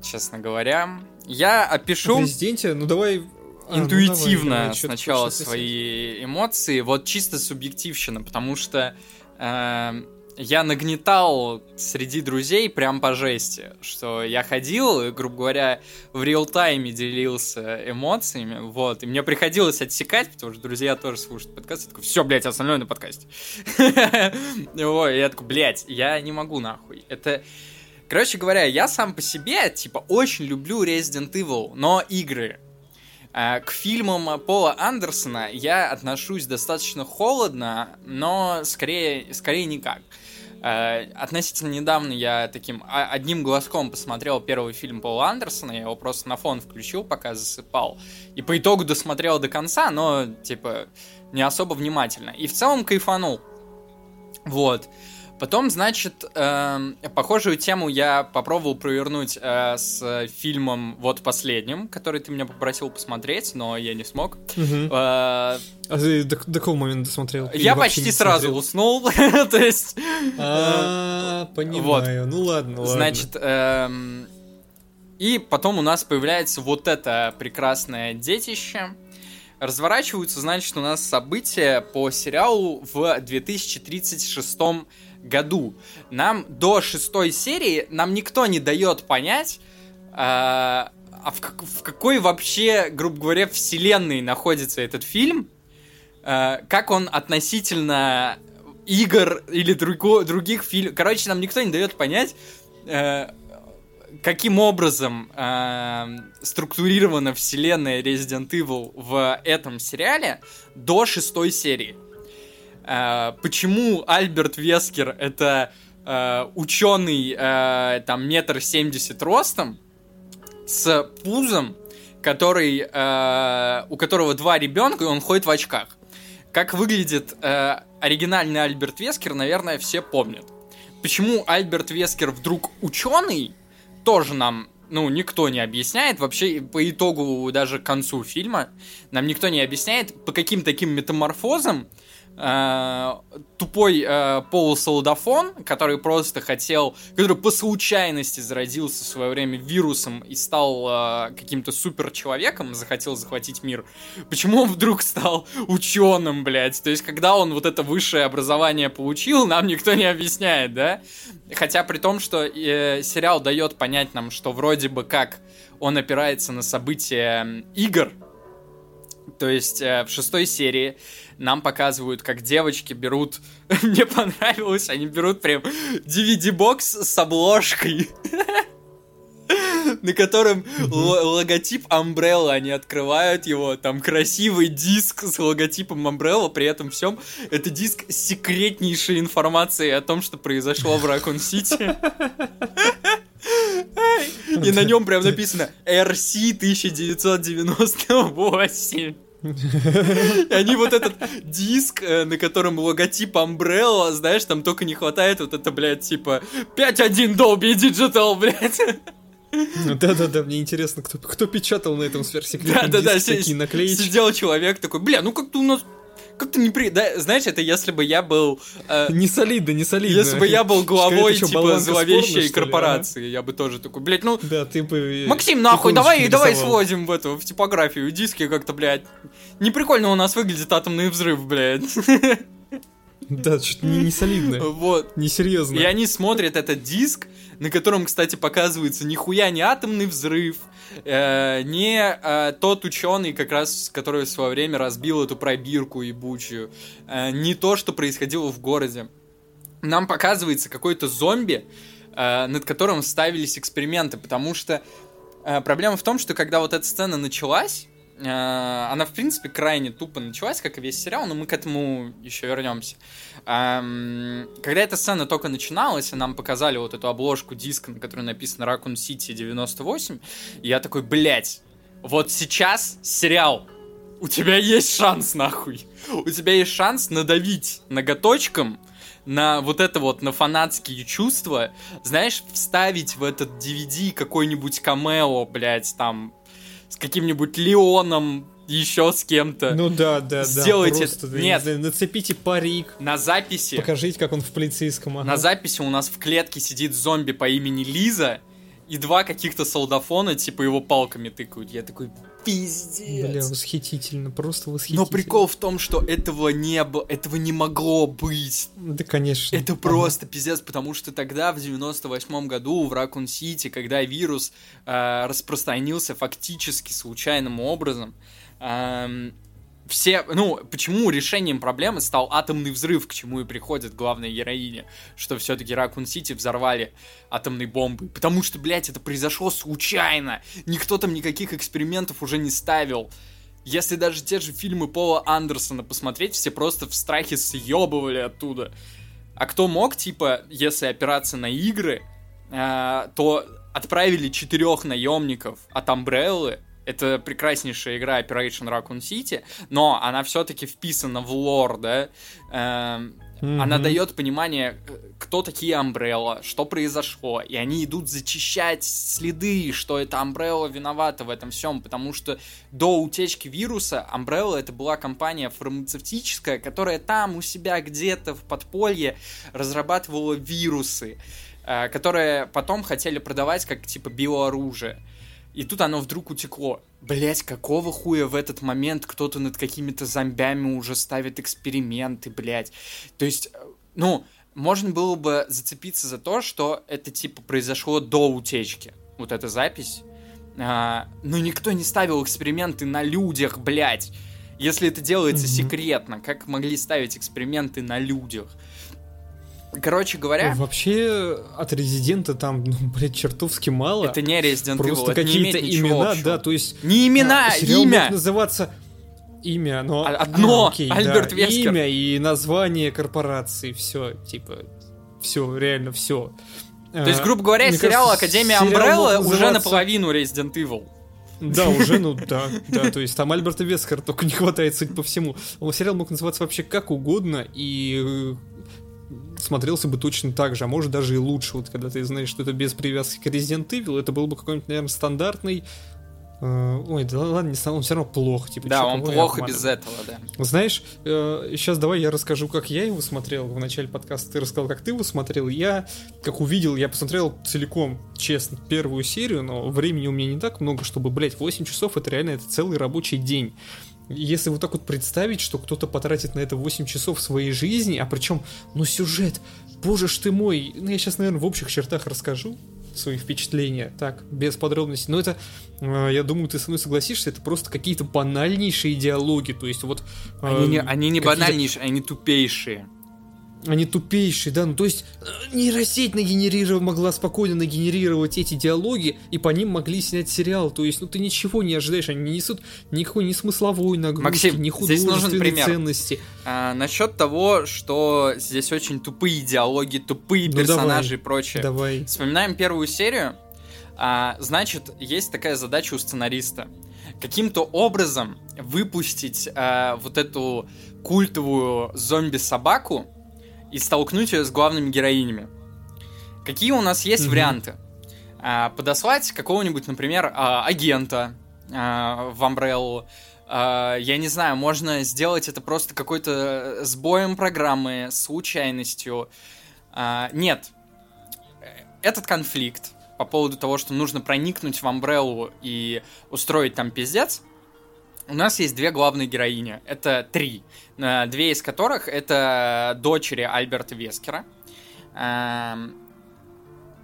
Speaker 1: честно говоря. Я опишу...
Speaker 2: В Резиденте, ну давай...
Speaker 1: Интуитивно а, ну, давай, давай, сначала свои эмоции, вот чисто субъективщина, потому что э, я нагнетал среди друзей прям по жести, что я ходил грубо говоря, в реал-тайме делился эмоциями, вот, и мне приходилось отсекать, потому что друзья тоже слушают подкаст, я такой, все, блядь, остальное на подкасте. [laughs] Ой, я такой, блядь, я не могу нахуй, это... Короче говоря, я сам по себе, типа, очень люблю Resident Evil, но игры. А, к фильмам Пола Андерсона я отношусь достаточно холодно, но скорее, скорее никак. А, относительно недавно я таким одним глазком посмотрел первый фильм Пола Андерсона, я его просто на фон включил, пока засыпал. И по итогу досмотрел до конца, но, типа, не особо внимательно. И в целом кайфанул. Вот. Потом, значит, э, похожую тему я попробовал провернуть э, с фильмом вот последним, который ты меня попросил посмотреть, но я не смог. Угу. Э,
Speaker 2: а ты до, до какого момента досмотрел?
Speaker 1: Я почти сразу уснул, [laughs] то есть...
Speaker 2: А, понимаю, ну ладно, ладно.
Speaker 1: Значит, эм, и потом у нас появляется вот это прекрасное детище. Разворачиваются, значит, у нас события по сериалу в 2036 году. Нам до шестой серии нам никто не дает понять, а, а в, как, в какой вообще, грубо говоря, вселенной находится этот фильм, а, как он относительно игр или друго, других фильмов. Короче, нам никто не дает понять, а, каким образом э, структурирована вселенная Resident Evil в этом сериале до шестой серии. Э, почему Альберт Вескер это э, ученый э, там метр семьдесят ростом с пузом, который у которого два ребенка и он ходит в очках. Как выглядит э, оригинальный Альберт Вескер, наверное, все помнят. Почему Альберт Вескер вдруг ученый, тоже нам ну, никто не объясняет. Вообще, по итогу, даже к концу фильма, нам никто не объясняет, по каким таким метаморфозам э, тупой э, полусолдафон, который просто хотел, который по случайности зародился в свое время вирусом и стал э, каким-то супер человеком, захотел захватить мир. Почему он вдруг стал ученым, блядь? То есть, когда он вот это высшее образование получил, нам никто не объясняет, да? Хотя при том, что э, сериал дает понять нам, что вроде бы как он опирается на события игр, то есть э, в шестой серии нам показывают, как девочки берут... [laughs] Мне понравилось, они берут прям DVD-бокс с обложкой. [laughs] на котором логотип Umbrella, они открывают его, там красивый диск с логотипом Umbrella, при этом всем это диск с секретнейшей информацией о том, что произошло в Ракун Сити. И на нем прям написано RC 1998. И они вот этот диск, э, на котором логотип Umbrella, знаешь, там только не хватает вот это, блядь, типа 5.1 Dolby Digital, блядь.
Speaker 2: Да-да-да, мне интересно, кто, кто печатал на этом сверхсекретном да, да, да, такие наклеечки.
Speaker 1: Сидел человек такой, бля, ну как-то у нас как-то не при... Да, знаешь, это если бы я был...
Speaker 2: Э, не солидно, не солидно.
Speaker 1: Если бы я был главой, что, типа, зловещей корпорации, а? я бы тоже такой, блядь, ну...
Speaker 2: Да, ты бы...
Speaker 1: Максим, нахуй, давай, давай сводим в эту, в типографию, диски как-то, блядь. Не прикольно у нас выглядит атомный взрыв, блядь. [laughs]
Speaker 2: Да, что-то не, не солидно.
Speaker 1: Вот.
Speaker 2: Несерьезно.
Speaker 1: И они смотрят этот диск, на котором, кстати, показывается нихуя не атомный взрыв, э, не э, тот ученый, как раз, который в свое время разбил эту пробирку ебучую, э, не то, что происходило в городе. Нам показывается какой-то зомби, э, над которым ставились эксперименты, потому что э, проблема в том, что когда вот эта сцена началась, она, в принципе, крайне тупо началась, как и весь сериал, но мы к этому еще вернемся. Эм, когда эта сцена только начиналась, и нам показали вот эту обложку диска, на которой написано Raccoon City 98, я такой, блядь, вот сейчас сериал у тебя есть шанс, нахуй. У тебя есть шанс надавить ноготочком на вот это вот, на фанатские чувства, знаешь, вставить в этот DVD какой-нибудь камео, блядь, там, с каким-нибудь Леоном, еще с кем-то.
Speaker 2: Ну да, да,
Speaker 1: Сделайте...
Speaker 2: да. Просто, Нет. Знаю, нацепите парик.
Speaker 1: На записи...
Speaker 2: Покажите, как он в полицейском.
Speaker 1: Ага. На записи у нас в клетке сидит зомби по имени Лиза, и два каких-то солдафона, типа, его палками тыкают. Я такой, пиздец.
Speaker 2: Бля, восхитительно, просто восхитительно.
Speaker 1: Но прикол в том, что этого не было, этого не могло быть.
Speaker 2: Да, конечно.
Speaker 1: Это просто пиздец, потому что тогда, в 98 году, в Ракун Сити, когда вирус э, распространился фактически случайным образом, э, все, ну, почему решением проблемы стал атомный взрыв, к чему и приходит главная героиня, что все-таки Ракун Сити взорвали атомной бомбой, потому что, блядь, это произошло случайно, никто там никаких экспериментов уже не ставил. Если даже те же фильмы Пола Андерсона посмотреть, все просто в страхе съебывали оттуда. А кто мог, типа, если опираться на игры, э, то отправили четырех наемников от Амбреллы, это прекраснейшая игра Operation Raccoon City, но она все-таки вписана в лор, да. Эм, mm-hmm. Она дает понимание, кто такие Umbrella, что произошло, и они идут зачищать следы, что это Umbrella виновата в этом всем, потому что до утечки вируса Umbrella это была компания фармацевтическая, которая там у себя где-то в подполье разрабатывала вирусы, э, которые потом хотели продавать как типа биооружие. И тут оно вдруг утекло. Блять, какого хуя в этот момент кто-то над какими-то зомбями уже ставит эксперименты, блять. То есть, э, ну, можно было бы зацепиться за то, что это типа произошло до утечки. Вот эта запись. А, но никто не ставил эксперименты на людях, блять. Если это делается mm-hmm. секретно, как могли ставить эксперименты на людях? Короче говоря...
Speaker 2: Вообще от Резидента там, ну, блядь, чертовски мало.
Speaker 1: Это не Resident
Speaker 2: Просто какие-то имена, общего. да, то есть...
Speaker 1: Не имена, а, имя!
Speaker 2: Мог называться имя, но...
Speaker 1: А, одно, а, окей, Альберт
Speaker 2: да,
Speaker 1: Вескер.
Speaker 2: Имя и название корпорации, все, типа, все, реально все.
Speaker 1: То есть, грубо говоря, Мне сериал кажется, Академия Амбрелла называться... уже наполовину Resident Evil.
Speaker 2: Да, уже, ну да, да, то есть там Альберта Вескера только не хватает, судя по всему. Сериал мог называться вообще как угодно, и смотрелся бы точно так же, а может даже и лучше, вот когда ты знаешь, что это без привязки к Resident Evil, это был бы какой-нибудь, наверное, стандартный э, Ой, да ладно, не он все равно плохо, типа.
Speaker 1: Да, он плохо без этого, да.
Speaker 2: Знаешь, сейчас э, давай я расскажу, как я его смотрел. В начале подкаста ты рассказал, как ты его смотрел. Я, как увидел, я посмотрел целиком, честно, первую серию, но времени у меня не так много, чтобы, блядь, 8 часов это реально это целый рабочий день. Если вот так вот представить, что кто-то потратит на это 8 часов своей жизни, а причем, ну сюжет, боже ж ты мой, ну я сейчас, наверное, в общих чертах расскажу свои впечатления, так, без подробностей, но это, э, я думаю, ты со мной согласишься, это просто какие-то банальнейшие диалоги, то есть вот...
Speaker 1: Э, они не, они не банальнейшие, они тупейшие
Speaker 2: они тупейшие, да, ну то есть э, нейросеть нагенерировала, могла спокойно нагенерировать эти диалоги, и по ним могли снять сериал, то есть, ну ты ничего не ожидаешь, они не несут никакой ни смысловой нагрузки,
Speaker 1: Максим,
Speaker 2: ни художественной
Speaker 1: здесь нужен пример.
Speaker 2: ценности.
Speaker 1: А, насчет того, что здесь очень тупые диалоги, тупые ну, персонажи давай, и прочее.
Speaker 2: Давай.
Speaker 1: Вспоминаем первую серию, а, значит, есть такая задача у сценариста. Каким-то образом выпустить а, вот эту культовую зомби-собаку, и столкнуть ее с главными героинями. Какие у нас есть mm-hmm. варианты? А, подослать какого-нибудь, например, а, агента а, в Umbrella. Я не знаю, можно сделать это просто какой-то сбоем программы, случайностью. Нет. Этот конфликт по поводу того, что нужно проникнуть в Umbrella и устроить там пиздец, у нас есть две главные героини. Это три. Э, две из которых это дочери Альберта Вескера. Эм,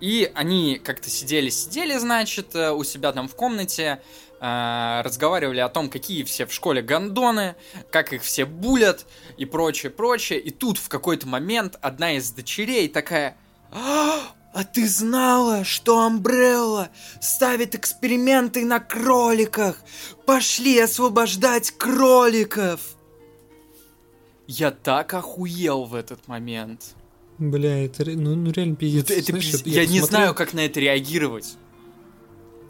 Speaker 1: и они как-то сидели-сидели, значит, э, у себя там в комнате, э, разговаривали о том, какие все в школе гондоны, как их все булят и прочее, прочее. И тут в какой-то момент одна из дочерей такая... «А, А ты знала, что Амбрелла ставит эксперименты на кроликах? Пошли освобождать кроликов! Я так охуел в этот момент.
Speaker 2: Бля, это ну, ну реально пиздец.
Speaker 1: Это, это Знаешь, пиздец. Я, я не знаю, как на это реагировать.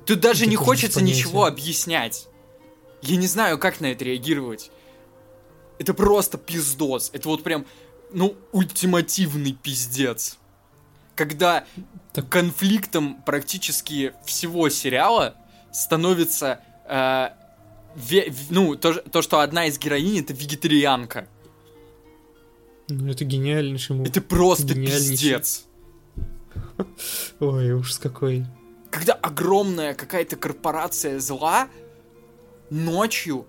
Speaker 1: Тут даже это не хочется ничего объяснять. Я не знаю, как на это реагировать. Это просто пиздос. Это вот прям, ну, ультимативный пиздец когда так... конфликтом практически всего сериала становится э, ве, ну то, то, что одна из героинь это вегетарианка.
Speaker 2: Ну это гениальнейший
Speaker 1: Это просто пиздец.
Speaker 2: Ой, ужас какой.
Speaker 1: Когда огромная какая-то корпорация зла ночью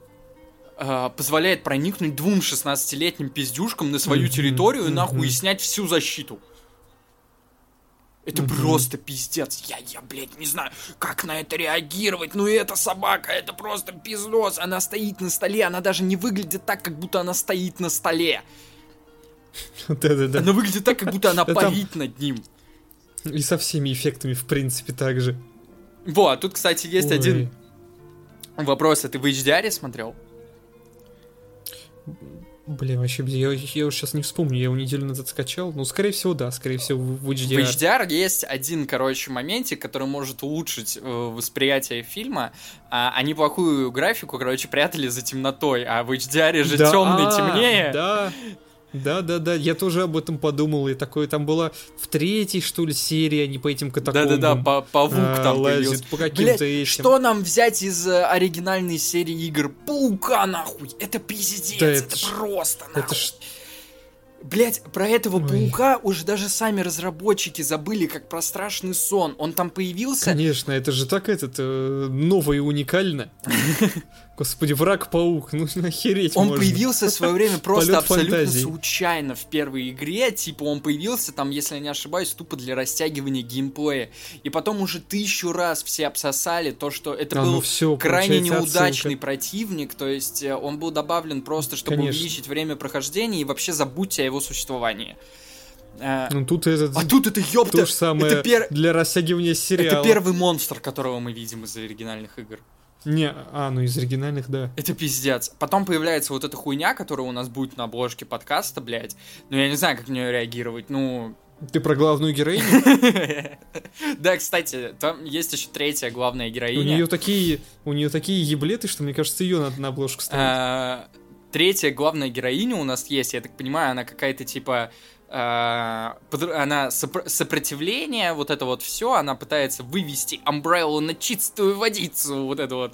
Speaker 1: э, позволяет проникнуть двум 16-летним пиздюшкам на свою территорию и нахуй и снять всю защиту. Это mm-hmm. просто пиздец. Я, я, блядь, не знаю, как на это реагировать. Ну, эта собака, это просто пиздос. Она стоит на столе, она даже не выглядит так, как будто она стоит на столе.
Speaker 2: Да-да-да.
Speaker 1: Она выглядит так, как будто она парит над ним.
Speaker 2: И со всеми эффектами, в принципе, так же.
Speaker 1: Вот, тут, кстати, есть один вопрос. А ты в HDR смотрел?
Speaker 2: Бля, вообще, я, я уже сейчас не вспомню, я его неделю назад скачал. Ну, скорее всего, да, скорее всего, в HDR.
Speaker 1: В HDR есть один, короче, моментик, который может улучшить э, восприятие фильма. А, они плохую графику, короче, прятали за темнотой, а в HDR же да, темный а, темнее.
Speaker 2: Да, да, да, да, я тоже об этом подумал. И такое там было в третьей, что ли, серии, они по этим катакомбам. Да, да,
Speaker 1: да, паук а, там лазит появился. по каким-то этим. Что нам взять из э, оригинальной серии игр? Паука, нахуй! Это пиздец, да это, это просто, нахуй. Это ж... Блять, про этого Ой. паука уже даже сами разработчики забыли, как про страшный сон. Он там появился.
Speaker 2: Конечно, это же так этот э, ново и уникально. [laughs] Господи, враг-паук, ну [laughs] охереть
Speaker 1: Он можно. появился в свое время [laughs] просто абсолютно фантазии. случайно в первой игре. Типа он появился там, если я не ошибаюсь, тупо для растягивания геймплея. И потом уже тысячу раз все обсосали то, что это а, был ну все, крайне неудачный отсылка. противник. То есть э, он был добавлен просто, чтобы Конечно. увеличить время прохождения и вообще забудьте о его существовании.
Speaker 2: Э, ну тут этот...
Speaker 1: А тут это ёпта!
Speaker 2: То же самое это пер... для растягивания сериала.
Speaker 1: Это первый монстр, которого мы видим из оригинальных игр.
Speaker 2: Не, а, ну из оригинальных, да.
Speaker 1: Это пиздец. Потом появляется вот эта хуйня, которая у нас будет на обложке подкаста, блядь. Ну, я не знаю, как на нее реагировать. Ну,
Speaker 2: ты про главную героиню? [laughs]
Speaker 1: Да, кстати, там есть еще третья главная героиня. У
Speaker 2: нее такие, у нее такие еблеты, что мне кажется, ее надо на обложку ставить. А,
Speaker 1: третья главная героиня у нас есть, я так понимаю, она какая-то типа она сопротивление, вот это вот все, она пытается вывести Umbrella на чистую водицу, вот это вот.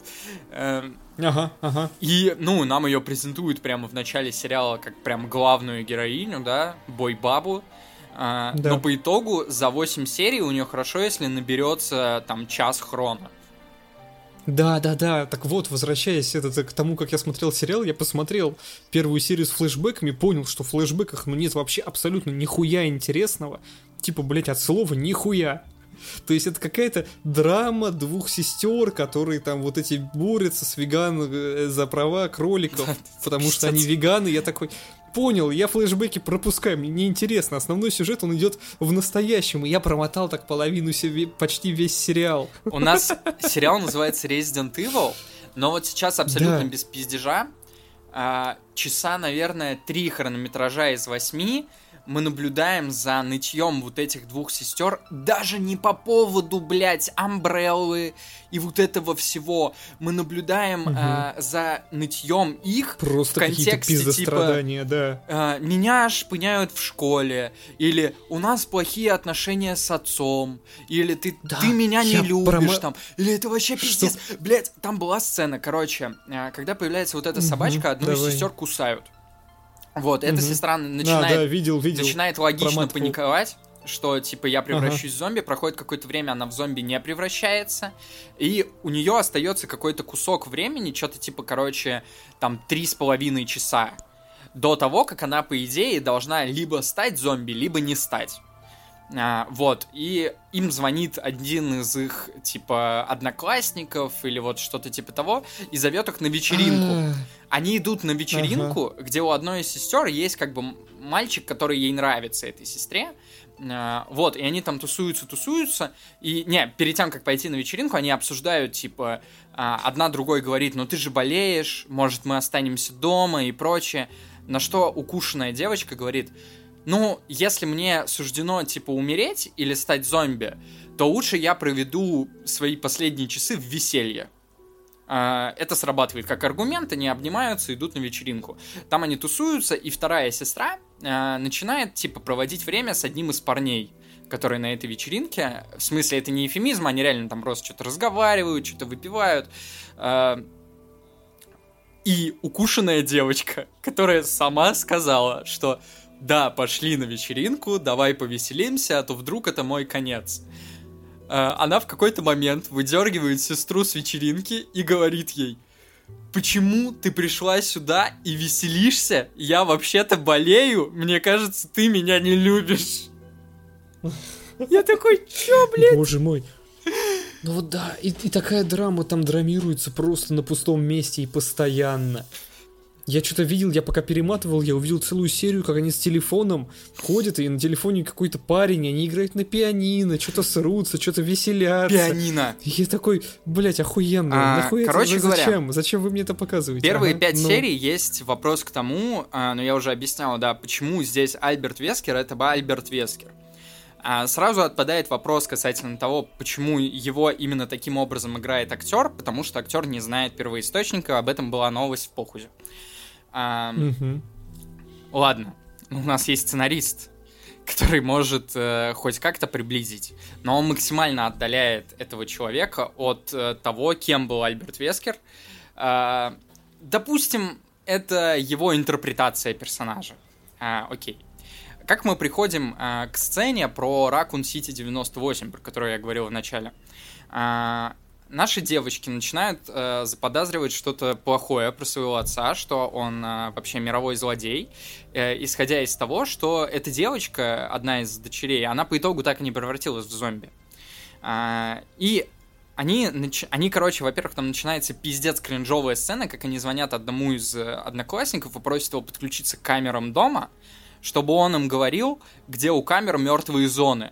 Speaker 2: Эм. Ага, ага.
Speaker 1: И, ну, нам ее презентуют прямо в начале сериала как прям главную героиню, да, бой-бабу. А, да. Но по итогу за 8 серий у нее хорошо, если наберется там час хрона.
Speaker 2: Да, да, да. Так вот, возвращаясь это, к тому, как я смотрел сериал, я посмотрел первую серию с флешбэками, понял, что в флешбэках ну нет вообще абсолютно нихуя интересного. Типа, блять, от слова нихуя. То есть это какая-то драма двух сестер, которые там вот эти борются с веган э, за права кроликов, потому что они веганы. Я такой, понял, я флешбеки пропускаю, мне неинтересно. Основной сюжет, он идет в настоящем, и я промотал так половину себе, почти весь сериал.
Speaker 1: У нас сериал называется Resident Evil, но вот сейчас абсолютно да. без пиздежа. А, часа, наверное, три хронометража из восьми мы наблюдаем за нытьем вот этих двух сестер даже не по поводу, блядь, Амбреллы и вот этого всего. Мы наблюдаем угу. э, за нытьем их
Speaker 2: Просто
Speaker 1: в контексте типа
Speaker 2: да.
Speaker 1: э, меня шпыняют в школе, или у нас плохие отношения с отцом, или ты, да, ты меня не любишь промо... там, или это вообще пиздец. Что? Блядь, там была сцена, короче, э, когда появляется вот эта собачка, одну давай. из сестер кусают. Вот, эта угу. сестра начинает,
Speaker 2: а, да, видел, видел.
Speaker 1: начинает логично паниковать, что типа я превращусь ага. в зомби, проходит какое-то время, она в зомби не превращается, и у нее остается какой-то кусок времени, что-то типа, короче, там три с половиной часа до того, как она, по идее, должна либо стать зомби, либо не стать. А, вот, и им звонит один из их, типа, одноклассников или вот что-то типа того, и зовет их на вечеринку. А. Они идут на вечеринку, где у одной из сестер есть как бы мальчик, который ей нравится, этой сестре, Э, вот, и они там тусуются, тусуются, и, не, перед тем, как пойти на вечеринку, они обсуждают, типа, одна другой говорит, ну ты же болеешь, может мы останемся дома и прочее, на что укушенная девочка говорит, ну, если мне суждено, типа, умереть или стать зомби, то лучше я проведу свои последние часы в веселье. А, это срабатывает как аргумент, они обнимаются, идут на вечеринку. Там они тусуются, и вторая сестра а, начинает, типа, проводить время с одним из парней, которые на этой вечеринке. В смысле, это не эфемизм, они реально там просто что-то разговаривают, что-то выпивают. А, и укушенная девочка, [laughs] которая сама сказала, что да, пошли на вечеринку, давай повеселимся, а то вдруг это мой конец. Э, она в какой-то момент выдергивает сестру с вечеринки и говорит ей, почему ты пришла сюда и веселишься? Я вообще-то болею, мне кажется, ты меня не любишь. Я такой, чё, блядь?
Speaker 2: Боже мой. Ну вот да, и, и такая драма там драмируется просто на пустом месте и постоянно. Я что-то видел, я пока перематывал, я увидел целую серию, как они с телефоном ходят, и на телефоне какой-то парень, они играют на пианино, что-то срутся, что-то веселятся.
Speaker 1: Пианино.
Speaker 2: И я такой, блять, охуенно. А, нахуй короче это, говоря, зачем? Зачем вы мне это показываете?
Speaker 1: Первые ага, пять но... серий есть вопрос к тому, а, но я уже объяснял, да, почему здесь Альберт Вескер, это бы Альберт Вескер. А сразу отпадает вопрос касательно того, почему его именно таким образом играет актер, потому что актер не знает первоисточника, об этом была новость в Похузе. А, угу. Ладно, у нас есть сценарист, который может э, хоть как-то приблизить, но он максимально отдаляет этого человека от э, того, кем был Альберт Вескер. Э, допустим, это его интерпретация персонажа. Э, окей. Как мы приходим э, к сцене про Raccoon City 98, про которую я говорил в начале? Э, наши девочки начинают э, заподозривать что-то плохое про своего отца, что он э, вообще мировой злодей, э, исходя из того, что эта девочка, одна из дочерей, она по итогу так и не превратилась в зомби. Э, и они, они, короче, во-первых, там начинается пиздец кринжовая сцена, как они звонят одному из э, одноклассников и просят его подключиться к камерам дома, чтобы он им говорил, где у камер мертвые зоны.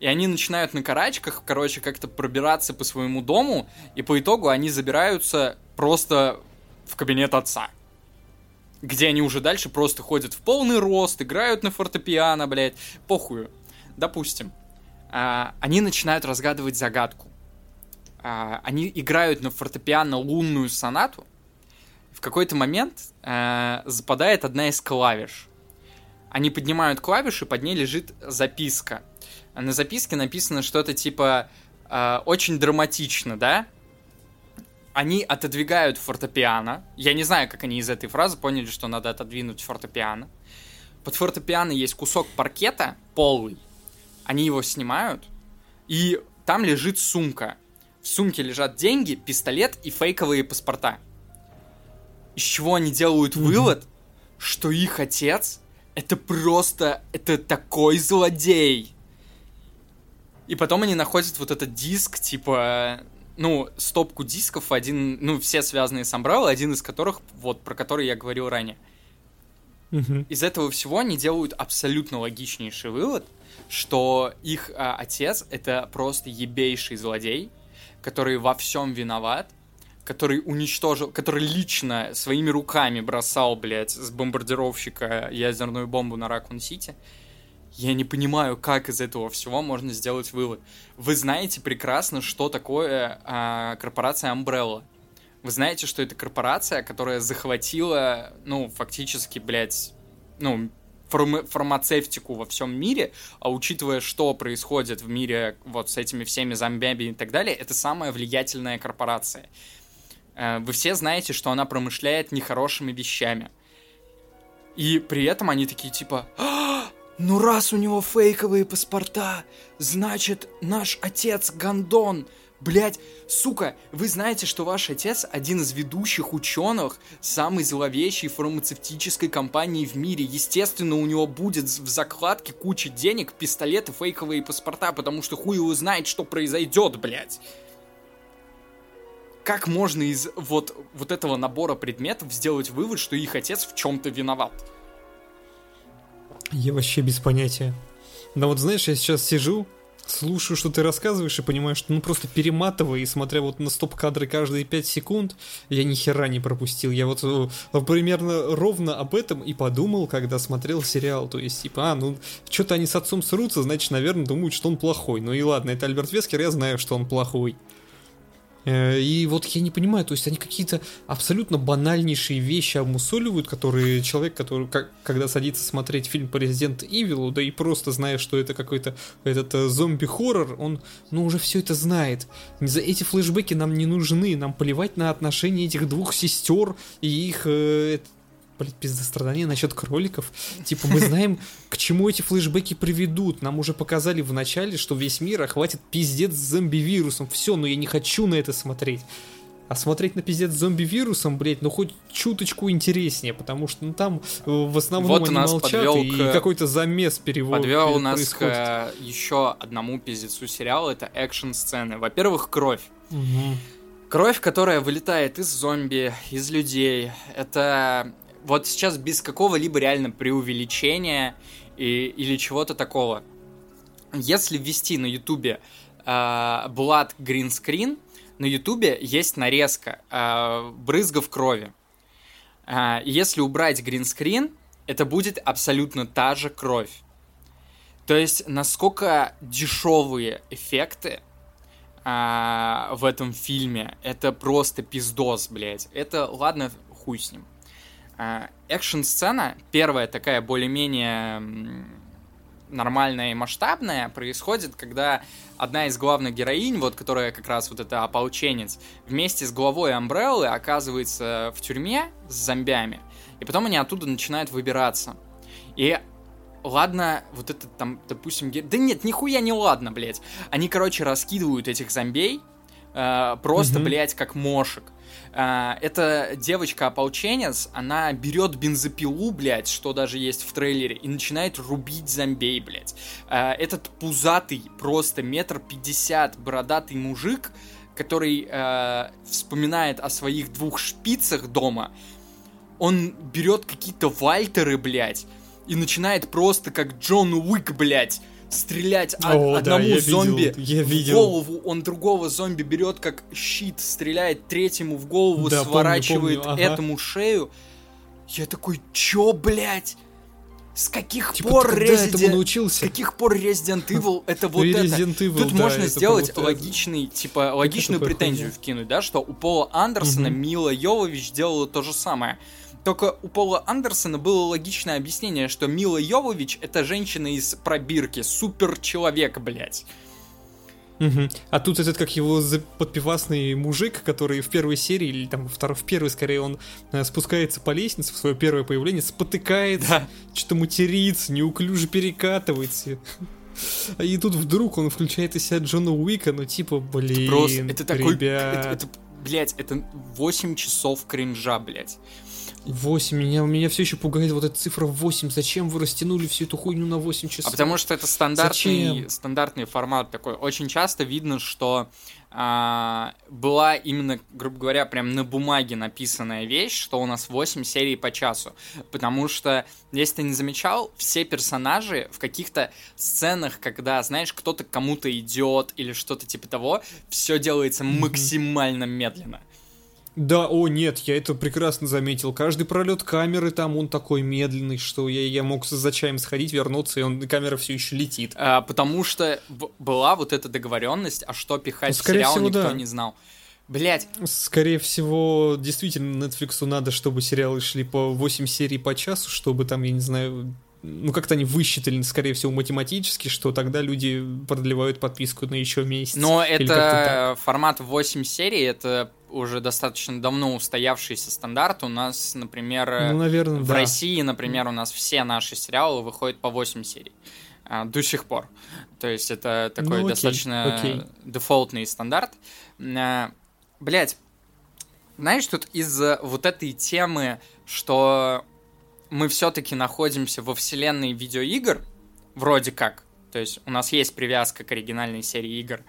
Speaker 1: И они начинают на карачках, короче, как-то пробираться по своему дому, и по итогу они забираются просто в кабинет отца. Где они уже дальше просто ходят в полный рост, играют на фортепиано, блядь, похую. Допустим. А, они начинают разгадывать загадку. А, они играют на фортепиано лунную сонату. В какой-то момент а, западает одна из клавиш. Они поднимают клавиши, под ней лежит записка – на записке написано что-то типа э, очень драматично, да? Они отодвигают фортепиано. Я не знаю, как они из этой фразы поняли, что надо отодвинуть фортепиано. Под фортепиано есть кусок паркета полый. Они его снимают, и там лежит сумка. В сумке лежат деньги, пистолет и фейковые паспорта. Из чего они делают вывод, что их отец это просто, это такой злодей. И потом они находят вот этот диск, типа, ну, стопку дисков, один, ну, все связанные с Umbrella, один из которых, вот, про который я говорил ранее. Угу. Из этого всего они делают абсолютно логичнейший вывод, что их а, отец это просто ебейший злодей, который во всем виноват, который уничтожил, который лично своими руками бросал, блядь, с бомбардировщика ядерную бомбу на Ракун-Сити. Я не понимаю, как из этого всего можно сделать вывод. Вы знаете прекрасно, что такое а, корпорация Umbrella. Вы знаете, что это корпорация, которая захватила, ну, фактически, блядь, ну, фарма фармацевтику во всем мире, а учитывая, что происходит в мире вот с этими всеми зомбями и так далее, это самая влиятельная корпорация. Э, вы все знаете, что она промышляет нехорошими вещами. И при этом они такие типа... «А, ну раз у него фейковые паспорта, значит наш отец Гандон. Блять, сука, вы знаете, что ваш отец один из ведущих ученых самой зловещей фармацевтической компании в мире. Естественно, у него будет в закладке куча денег, пистолеты, фейковые паспорта, потому что хуй его знает, что произойдет, блять. Как можно из вот, вот этого набора предметов сделать вывод, что их отец в чем-то виноват?
Speaker 2: Я вообще без понятия. Но вот знаешь, я сейчас сижу, слушаю, что ты рассказываешь, и понимаю, что ну просто перематывая и смотря вот на стоп-кадры каждые 5 секунд, я ни хера не пропустил. Я вот э, примерно ровно об этом и подумал, когда смотрел сериал. То есть, типа, а, ну, что-то они с отцом срутся, значит, наверное, думают, что он плохой. Ну и ладно, это Альберт Вескер, я знаю, что он плохой. Э, и вот я не понимаю, то есть они какие-то абсолютно банальнейшие вещи обмусоливают, которые человек, который как, когда садится смотреть фильм по Resident Evil, да и просто зная, что это какой-то этот э, зомби-хоррор, он, ну, уже все это знает. За эти флешбеки нам не нужны, нам плевать на отношения этих двух сестер и их э, блядь, пиздострадание насчет кроликов. Типа, мы знаем, к чему эти флешбеки приведут. Нам уже показали в начале, что весь мир охватит пиздец с зомби-вирусом. Все, но я не хочу на это смотреть. А смотреть на пиздец с зомби-вирусом, блядь, ну хоть чуточку интереснее, потому что ну, там э, в основном вот они молчат, и к... какой-то замес перевод
Speaker 1: Подвел нас происходит. к еще одному пиздецу сериала, это экшн-сцены. Во-первых, кровь. Угу. Кровь, которая вылетает из зомби, из людей. Это вот сейчас без какого-либо реально преувеличения и, или чего-то такого. Если ввести на ютубе э, Blood Green Screen, на ютубе есть нарезка э, брызгов крови. Э, если убрать гринскрин, это будет абсолютно та же кровь. То есть, насколько дешевые эффекты э, в этом фильме, это просто пиздос, блядь. Это, ладно, хуй с ним. А, экшн-сцена, первая такая более-менее нормальная и масштабная, происходит, когда одна из главных героинь, вот которая как раз вот эта ополченец, вместе с главой Амбреллы оказывается в тюрьме с зомбями, и потом они оттуда начинают выбираться. И ладно, вот это там, допустим, ге... да нет, нихуя не ладно, блядь. Они, короче, раскидывают этих зомбей, э, просто, mm-hmm. блядь, как мошек. А, эта девочка-ополченец, она берет бензопилу, блядь, что даже есть в трейлере, и начинает рубить зомбей, блядь. А, этот пузатый, просто метр пятьдесят, бородатый мужик, который э, вспоминает о своих двух шпицах дома, он берет какие-то вальтеры, блядь, и начинает просто как Джон Уик, блядь, стрелять О, одному да, зомби видел, я видел. в голову, он другого зомби берет как щит, стреляет третьему в голову, да, сворачивает помню, помню. Ага. этому шею. Я такой, чё, блядь? С каких типа, пор Resident... научился? С каких пор Resident [laughs] Evil это вот Resident это? Evil, Тут да, можно это сделать логичный, типа, логичную претензию хуйня. вкинуть, да, что у Пола Андерсона угу. Мила Йовович делала то же самое. Только у Пола Андерсона было логичное объяснение, что Мила Йовович это женщина из пробирки, супер человек, блядь.
Speaker 2: Угу. А тут этот, как его подпивасный мужик, который в первой серии, или там второй, в первой скорее, он э, спускается по лестнице в свое первое появление, спотыкается, да. что-то матерится, неуклюже перекатывается. И тут вдруг он включает из себя Джона Уика, ну типа, блин, Просто, это такой, ребят.
Speaker 1: Это, это, блядь, это 8 часов кринжа, блядь.
Speaker 2: 8. Меня, меня все еще пугает вот эта цифра 8. Зачем вы растянули всю эту хуйню на 8 часов?
Speaker 1: А потому что это стандартный, стандартный формат такой. Очень часто видно, что а, была именно, грубо говоря, прям на бумаге написанная вещь, что у нас 8 серий по часу. Потому что, если ты не замечал, все персонажи в каких-то сценах, когда, знаешь, кто-то кому-то идет или что-то типа того, все делается mm-hmm. максимально медленно.
Speaker 2: Да, о нет, я это прекрасно заметил. Каждый пролет камеры там, он такой медленный, что я, я мог за чаем сходить, вернуться, и он, камера все еще летит.
Speaker 1: А, потому что была вот эта договоренность, а что пихать ну, в сериал, всего, никто да. не знал. Блять.
Speaker 2: Скорее всего, действительно, Netflix надо, чтобы сериалы шли по 8 серий по часу, чтобы там, я не знаю, ну как-то они высчитали, скорее всего, математически, что тогда люди продлевают подписку на еще месяц.
Speaker 1: Но это формат 8 серий, это уже достаточно давно устоявшийся стандарт. У нас, например, ну, наверное, в да. России, например, у нас все наши сериалы выходят по 8 серий а, до сих пор. То есть это такой ну, окей, достаточно окей. дефолтный стандарт. А, Блять, знаешь, тут из-за вот этой темы, что мы все-таки находимся во вселенной видеоигр, вроде как, то есть у нас есть привязка к оригинальной серии игр,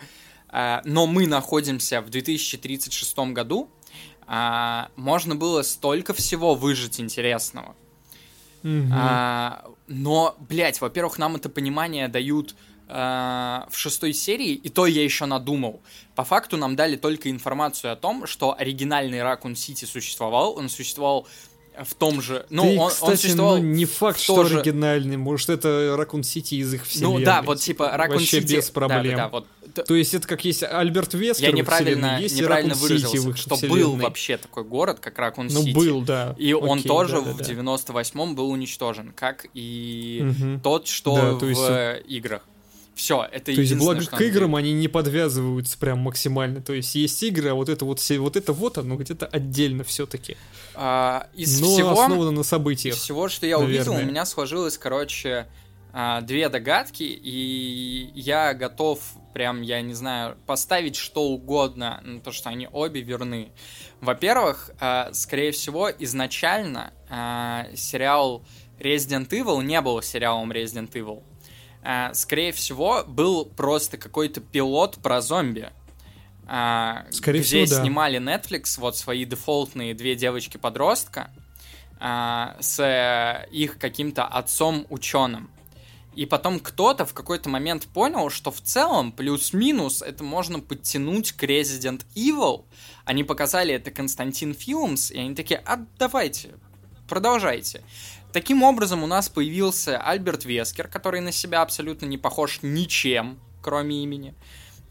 Speaker 1: а, но мы находимся в 2036 году, а, можно было столько всего выжить интересного.
Speaker 2: Угу.
Speaker 1: Но, блядь, во-первых, нам это понимание дают в шестой серии, и то я еще надумал. По факту нам дали только информацию о том, что оригинальный Ракун Сити существовал. Он существовал в том же. Ну,
Speaker 2: Ты,
Speaker 1: он,
Speaker 2: кстати,
Speaker 1: он существовал.
Speaker 2: Ну, не факт, что же... оригинальный. Может, это Ракун Сити из их вселенной.
Speaker 1: Ну да, вот типа Ракун Сити.
Speaker 2: без проблем.
Speaker 1: Да, да, да, вот.
Speaker 2: То есть это как есть Альберт Вескер
Speaker 1: Я неправильно,
Speaker 2: есть
Speaker 1: неправильно
Speaker 2: Ракун
Speaker 1: выразился,
Speaker 2: Сити в их
Speaker 1: что
Speaker 2: вселенной.
Speaker 1: был вообще такой город, как Ракун
Speaker 2: Ну,
Speaker 1: Сити.
Speaker 2: был, да.
Speaker 1: И он
Speaker 2: Окей,
Speaker 1: тоже
Speaker 2: да, да,
Speaker 1: в
Speaker 2: да.
Speaker 1: 98-м был уничтожен, как и
Speaker 2: Мгм.
Speaker 1: тот, что
Speaker 2: Да,
Speaker 1: в
Speaker 2: то есть-
Speaker 1: играх. Все, это
Speaker 2: То есть, благо к играм они не подвязываются прям максимально. То есть есть игры, а вот это вот, все- вот это вот оно где-то отдельно все-таки.
Speaker 1: А, из
Speaker 2: Но
Speaker 1: всего,
Speaker 2: основано на
Speaker 1: из
Speaker 2: событиях.
Speaker 1: всего, что я увидел, у
Speaker 2: наверное.
Speaker 1: меня сложилось, короче, а, две догадки, и я готов прям, я не знаю, поставить что угодно на то, что они обе верны. Во-первых, а, скорее всего, изначально а, сериал Resident Evil не был сериалом Resident Evil. Скорее всего, был просто какой-то пилот про зомби. А,
Speaker 2: Скорее
Speaker 1: где
Speaker 2: всего, да.
Speaker 1: снимали Netflix вот свои дефолтные две девочки-подростка а, с э, их каким-то отцом-ученым. И потом кто-то в какой-то момент понял, что в целом плюс-минус это можно подтянуть к Resident Evil. Они показали это Константин Филмс, и они такие, а давайте, продолжайте. Таким образом у нас появился Альберт Вескер, который на себя абсолютно не похож ничем, кроме имени.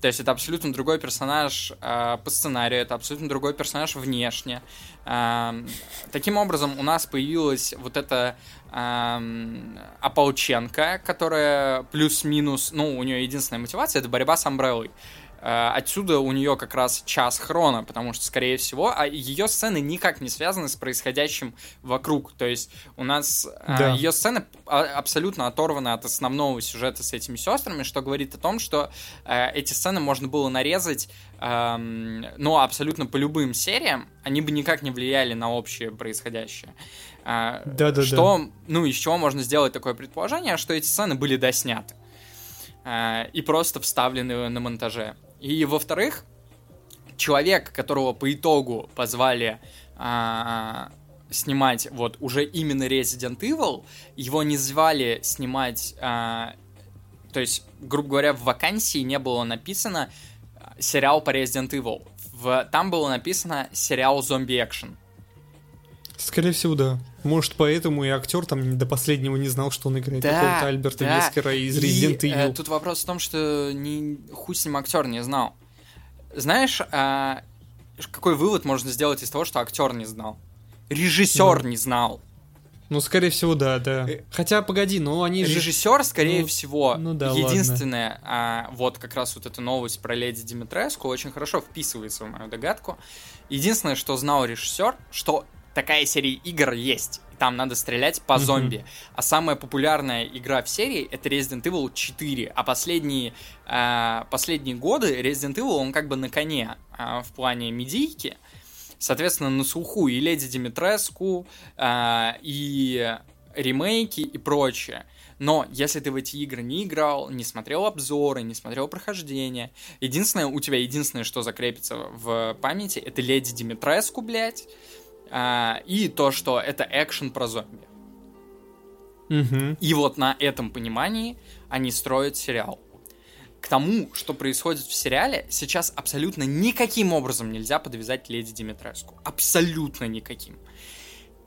Speaker 1: То есть это абсолютно другой персонаж э, по сценарию, это абсолютно другой персонаж внешне. Эм, таким образом, у нас появилась вот эта эм, ополченка, которая плюс-минус, ну, у нее единственная мотивация это борьба с Амбреллой. Э, Отсюда у нее как раз час хрона, потому что, скорее всего, а ее сцены никак не связаны с происходящим вокруг. То есть у нас э,
Speaker 2: Да.
Speaker 1: ее сцены а- абсолютно оторваны от основного сюжета с этими сестрами, что говорит о том, что э, эти сцены можно было нарезать, эм, ну, абсолютно по любым сериям, они бы никак не влияли на общее происходящее. Э,
Speaker 2: Да-да-да.
Speaker 1: Что, ну, из чего можно сделать такое предположение, что эти сцены были досняты и просто вставлены на монтаже. И, во-вторых, человек, которого по итогу позвали а, снимать вот уже именно Resident Evil, его не звали снимать, а, то есть, грубо говоря, в вакансии не было написано а, сериал по Resident Evil. В, там было написано сериал зомби экшен.
Speaker 2: Скорее всего, да. Может, поэтому и актер там до последнего не знал, что он играет
Speaker 1: Да,
Speaker 2: какого-то Альберта
Speaker 1: да.
Speaker 2: Вескера из
Speaker 1: И,
Speaker 2: Resident
Speaker 1: э,
Speaker 2: Evil.
Speaker 1: тут вопрос в том, что не, хуй с ним актер не знал. Знаешь, а, какой вывод можно сделать из того, что актер не знал? Режиссер
Speaker 2: Ну.
Speaker 1: не знал.
Speaker 2: Ну, скорее всего, да, да.
Speaker 1: Э,
Speaker 2: Хотя, погоди, ну они же...
Speaker 1: Режиссер, скорее
Speaker 2: ну,
Speaker 1: всего,
Speaker 2: ну да,
Speaker 1: единственное, а, вот как раз вот эта новость про леди Димитреску очень хорошо вписывается в мою догадку. Единственное, что знал режиссер, что такая серия игр есть. и Там надо стрелять по зомби. А самая популярная игра в серии это Resident Evil 4. А последние, а, последние годы Resident Evil, он как бы на коне а, в плане медийки. Соответственно, на слуху и Леди Димитреску, а, и ремейки и прочее. Но если ты в эти игры не играл, не смотрел обзоры, не смотрел прохождение, единственное, у тебя единственное, что закрепится в памяти, это Леди Димитреску, блядь, а, и то, что это экшен про зомби.
Speaker 2: Мгм.
Speaker 1: И вот на этом понимании они строят сериал. К тому, что происходит в сериале, сейчас абсолютно никаким образом нельзя подвязать Леди Димитреску. Абсолютно никаким.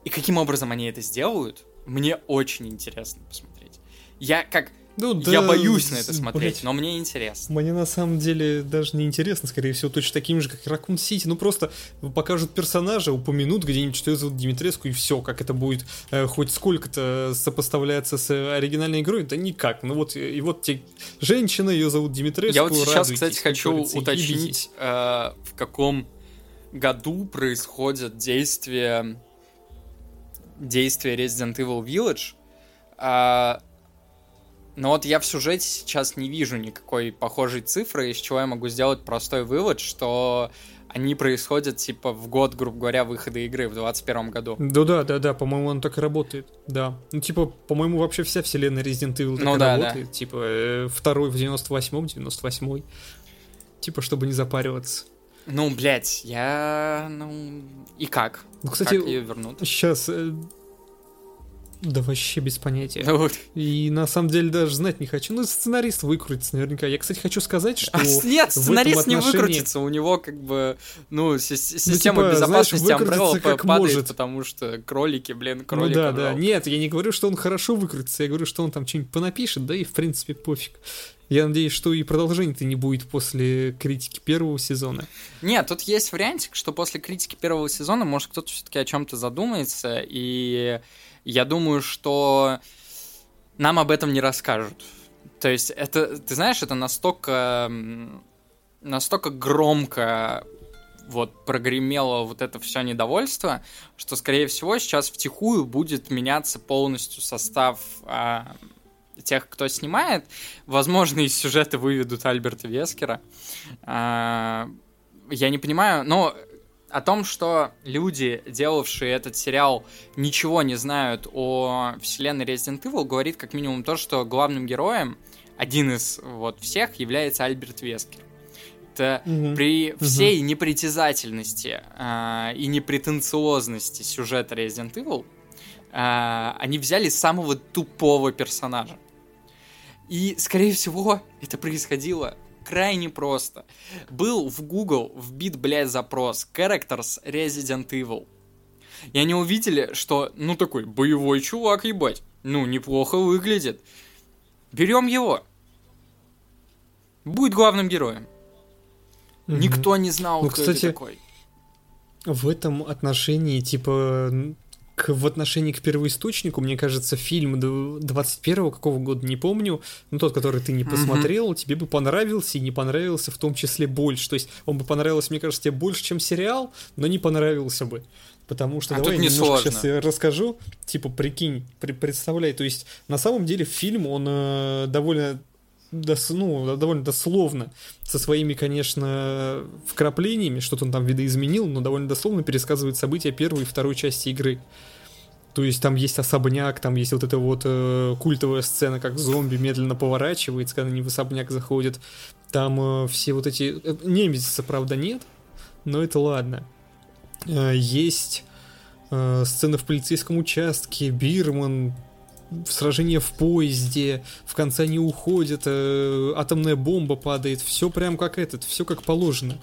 Speaker 1: И каким образом они это сделают, мне очень интересно посмотреть. Я как...
Speaker 2: Ну,
Speaker 1: я
Speaker 2: да,
Speaker 1: боюсь на это смотреть,
Speaker 2: блядь.
Speaker 1: но мне интересно.
Speaker 2: Мне на самом деле даже не интересно, скорее всего, точно таким же, как Ракун Сити. Ну просто покажут персонажа, упомянут где-нибудь, что его зовут Димитреску, и все. Как это будет э, хоть сколько-то сопоставляться с э, оригинальной игрой, да никак. Ну вот, и вот те... женщина, ее зовут Димитреску.
Speaker 1: Я вот сейчас, кстати, хочу уточнить, э, в каком году происходит действие действие Resident Evil Village. А, но вот я в сюжете сейчас не вижу никакой похожей цифры, из чего я могу сделать простой вывод, что они происходят типа в год, грубо говоря, выхода игры в 2021 году.
Speaker 2: Да, да, да, да, по-моему, он так и работает. Да. Ну, типа, по-моему, вообще вся вселенная Resident Evil так
Speaker 1: Ну
Speaker 2: и
Speaker 1: да,
Speaker 2: работает. Типа, э, второй в 98-м, 98-й. Типа, чтобы не запариваться.
Speaker 1: Ну, блядь, я... Ну... И как?
Speaker 2: Ну, кстати,
Speaker 1: как ее вернут?
Speaker 2: Сейчас. Да вообще без понятия. [laughs] Вот. И на самом деле даже знать не хочу. Ну, сценарист выкрутится наверняка. Я, кстати, хочу сказать, что... А,
Speaker 1: нет, сценарист отношении... не выкрутится. У него как бы, ну, система ну, типа, безопасности знаешь, Umbrella как падает, может. потому что кролики, блин, кролики. Ну
Speaker 2: да, да. Нет, я не говорю, что он хорошо выкрутится. Я говорю, что он там что-нибудь понапишет, да и в принципе пофиг. Я надеюсь, что и продолжения-то не будет после критики первого сезона.
Speaker 1: Нет, тут есть вариантик, что после критики первого сезона, может, кто-то все-таки о чем-то задумается, и я думаю, что нам об этом не расскажут. То есть это, ты знаешь, это настолько, настолько громко вот прогремело вот это все недовольство, что, скорее всего, сейчас втихую будет меняться полностью состав а, тех, кто снимает. Возможно, из сюжета выведут Альберта Вескера. А, я не понимаю, но о том, что люди, делавшие этот сериал, ничего не знают о вселенной Resident Evil, говорит как минимум то, что главным героем, один из вот всех, является Альберт Вескер. Это угу. при всей угу. непритязательности э, и непретенциозности сюжета Resident Evil, э, они взяли самого тупого персонажа. И, скорее всего, это происходило крайне просто. Был в Google вбит, блядь, запрос Characters Resident Evil. И они увидели, что, ну, такой боевой чувак, ебать. Ну, неплохо выглядит. Берем его. Будет главным героем. Угу. Никто не знал, ну, кто кстати, это такой.
Speaker 2: В этом отношении, типа, к, в отношении к первоисточнику, мне кажется, фильм 21-го какого года, не помню, ну тот, который ты не посмотрел, mm-hmm. тебе бы понравился и не понравился в том числе больше. То есть он бы понравился, мне кажется, тебе больше, чем сериал, но не понравился бы. Потому что а давай не немножко сложно. сейчас я расскажу. Типа, прикинь, при, представляй, то есть на самом деле фильм, он э, довольно дос, ну, довольно дословно, со своими, конечно, вкраплениями, что-то он там видоизменил, но довольно дословно пересказывает события первой и второй части игры. То есть там есть особняк, там есть вот эта вот э, культовая сцена, как зомби медленно поворачивается, когда они в особняк заходят. Там э, все вот эти... Э, Немезиса, правда, нет, но это ладно. Э, есть э, сцена в полицейском участке, Бирман, сражение в поезде, в конце они уходят, э, атомная бомба падает, все прям как этот, все как положено.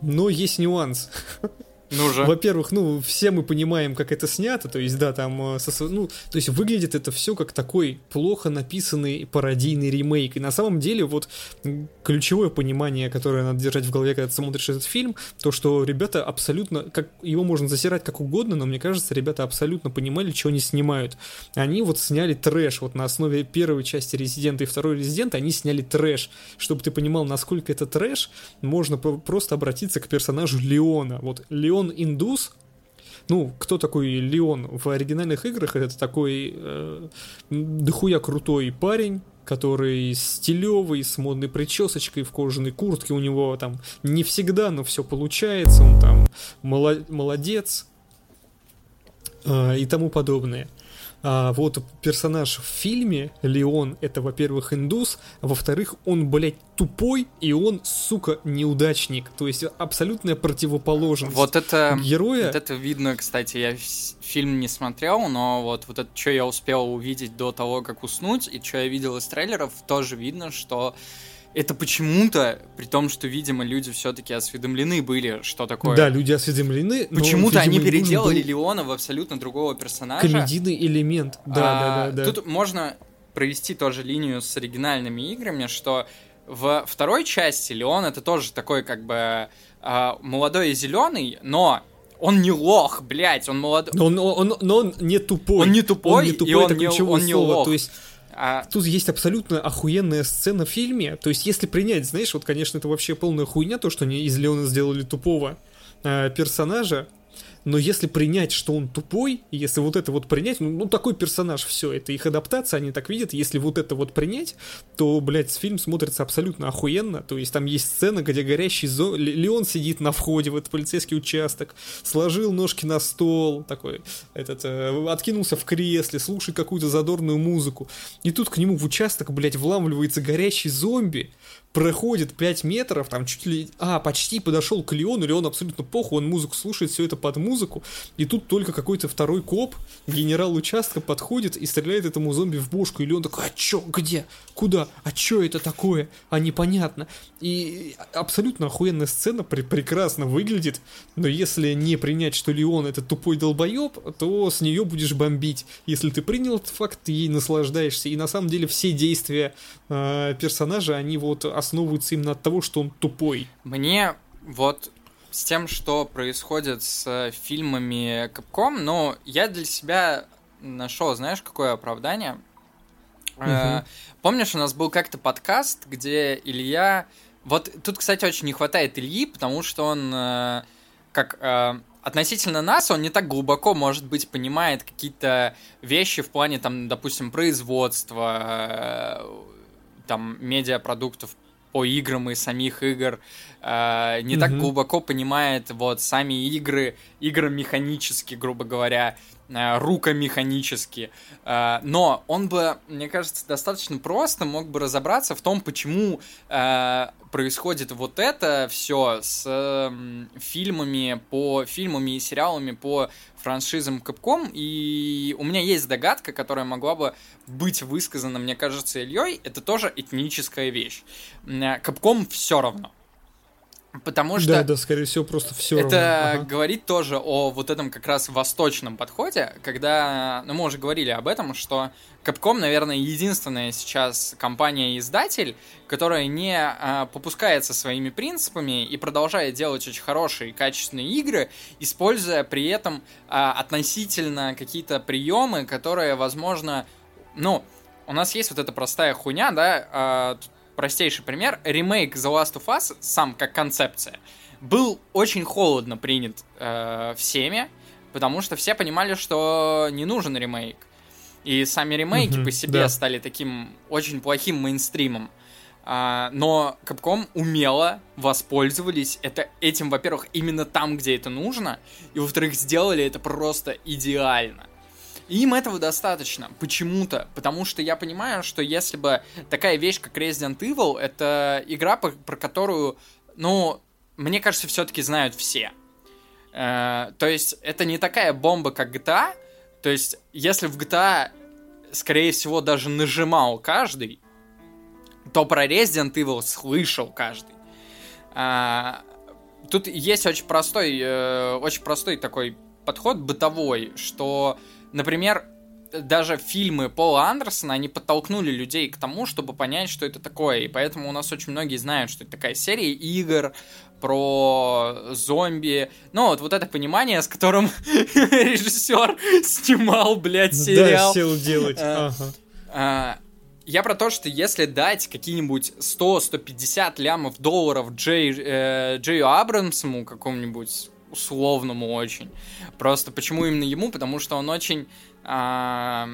Speaker 2: Но есть нюанс. [laughs] Ну же. Во-первых, ну, все мы понимаем, как это снято, то есть, да, там, э, ну, то есть выглядит это все как такой плохо написанный пародийный ремейк. И на самом деле, вот, ключевое понимание, которое надо держать в голове, когда ты смотришь этот фильм, то, что ребята абсолютно, как его можно засирать как угодно, но мне кажется, ребята абсолютно понимали, что они снимают. Они вот сняли трэш, вот на основе первой части Резидента и второй Резидента, они сняли трэш. Чтобы ты понимал, насколько это трэш, можно просто обратиться к персонажу Леона. Вот Леон Леон Индус, ну, кто такой Леон в оригинальных играх? Это такой э, дохуя крутой парень, который стилевый, с модной причесочкой, в кожаной куртке. У него там не всегда, но все получается. Он там молодец э, и тому подобное. А вот персонаж в фильме, Леон, это, во-первых, индус, а во-вторых, он, блядь, тупой, и он, сука, неудачник. То есть абсолютная противоположность.
Speaker 1: Вот это... Героя... Вот это видно, кстати, я фильм не смотрел, но вот, вот это, что я успел увидеть до того, как уснуть, и что я видел из трейлеров, тоже видно, что это почему-то, при том, что, видимо, люди все-таки осведомлены были, что такое.
Speaker 2: Да, люди осведомлены.
Speaker 1: Почему-то они переделали был... Леона в абсолютно другого персонажа.
Speaker 2: Комедийный элемент. Да, а, да, да,
Speaker 1: да. Тут можно провести тоже линию с оригинальными играми, что в второй части Леон это тоже такой как бы а, молодой и зеленый, но он не лох, блядь, он молодой.
Speaker 2: Но он, он, но он не тупой.
Speaker 1: Он не тупой, он не тупой, и он, не, он не лох.
Speaker 2: То есть а... Тут есть абсолютно охуенная сцена в фильме. То есть, если принять, знаешь, вот, конечно, это вообще полная хуйня, то, что они из Леона сделали тупого э, персонажа но если принять, что он тупой, если вот это вот принять, ну, ну такой персонаж, все, это их адаптация, они так видят, если вот это вот принять, то, блядь, фильм смотрится абсолютно охуенно, то есть там есть сцена, где горящий зо... Леон сидит на входе в этот полицейский участок, сложил ножки на стол, такой, этот, э, откинулся в кресле, слушает какую-то задорную музыку, и тут к нему в участок, блядь, вламывается горящий зомби, проходит 5 метров, там чуть ли... А, почти подошел к Леону, Леон абсолютно похуй, он музыку слушает, все это под музыку, и тут только какой-то второй коп, генерал участка, подходит и стреляет этому зомби в бошку, или он такой, а чё, где, куда, а чё это такое, а непонятно. И абсолютно охуенная сцена, при прекрасно выглядит, но если не принять, что Леон это тупой долбоеб, то с нее будешь бомбить. Если ты принял этот факт, ты ей наслаждаешься. И на самом деле все действия э, персонажа, они вот основываются именно от того, что он тупой.
Speaker 1: Мне вот с тем, что происходит с фильмами Capcom, но я для себя нашел, знаешь, какое оправдание? Угу. Э, помнишь, у нас был как-то подкаст, где Илья... Вот тут, кстати, очень не хватает Ильи, потому что он э, как э, относительно нас он не так глубоко, может быть, понимает какие-то вещи в плане, там, допустим, производства, э, там, медиапродуктов по играм и самих игр, э, не mm-hmm. так глубоко понимает вот сами игры, игры механически, грубо говоря, рукомеханически. Э, но он бы, мне кажется, достаточно просто мог бы разобраться в том, почему э, происходит вот это все с э, фильмами по фильмами и сериалами по франшизам Capcom. И у меня есть догадка, которая могла бы быть высказана, мне кажется, Ильей. Это тоже этническая вещь. Capcom все равно Потому что...
Speaker 2: Да, да, скорее всего, просто все
Speaker 1: Это равно. Ага. говорит тоже о вот этом как раз восточном подходе, когда, ну, мы уже говорили об этом, что Capcom, наверное, единственная сейчас компания-издатель, которая не а, попускается своими принципами и продолжает делать очень хорошие и качественные игры, используя при этом а, относительно какие-то приемы, которые, возможно, ну, у нас есть вот эта простая хуйня, да, а, простейший пример. Ремейк The Last of Us, сам как концепция, был очень холодно принят э, всеми, потому что все понимали, что не нужен ремейк. И сами ремейки mm-hmm, по себе да. стали таким очень плохим мейнстримом. А, но Capcom умело воспользовались это, этим, во-первых, именно там, где это нужно, и, во-вторых, сделали это просто идеально. И им этого достаточно. Почему-то. Потому что я понимаю, что если бы такая вещь, как Resident Evil, это игра, про, которую, ну, мне кажется, все-таки знают все. Э, то есть, это не такая бомба, как GTA. То есть, если в GTA, скорее всего, даже нажимал каждый, то про Resident Evil слышал каждый. Э, тут есть очень простой, э, очень простой такой подход бытовой, что Например, даже фильмы Пола Андерсона, они подтолкнули людей к тому, чтобы понять, что это такое. И поэтому у нас очень многие знают, что это такая серия игр про зомби. Ну, вот, вот это понимание, с которым [laughs] режиссер снимал, блядь, сериал.
Speaker 2: Да, сел делать. Э,
Speaker 1: а, я про то, что если дать какие-нибудь 100-150 лямов долларов Джей, э, Джею Абрамсому какому-нибудь условному очень. Просто почему именно ему? Потому что он очень... А,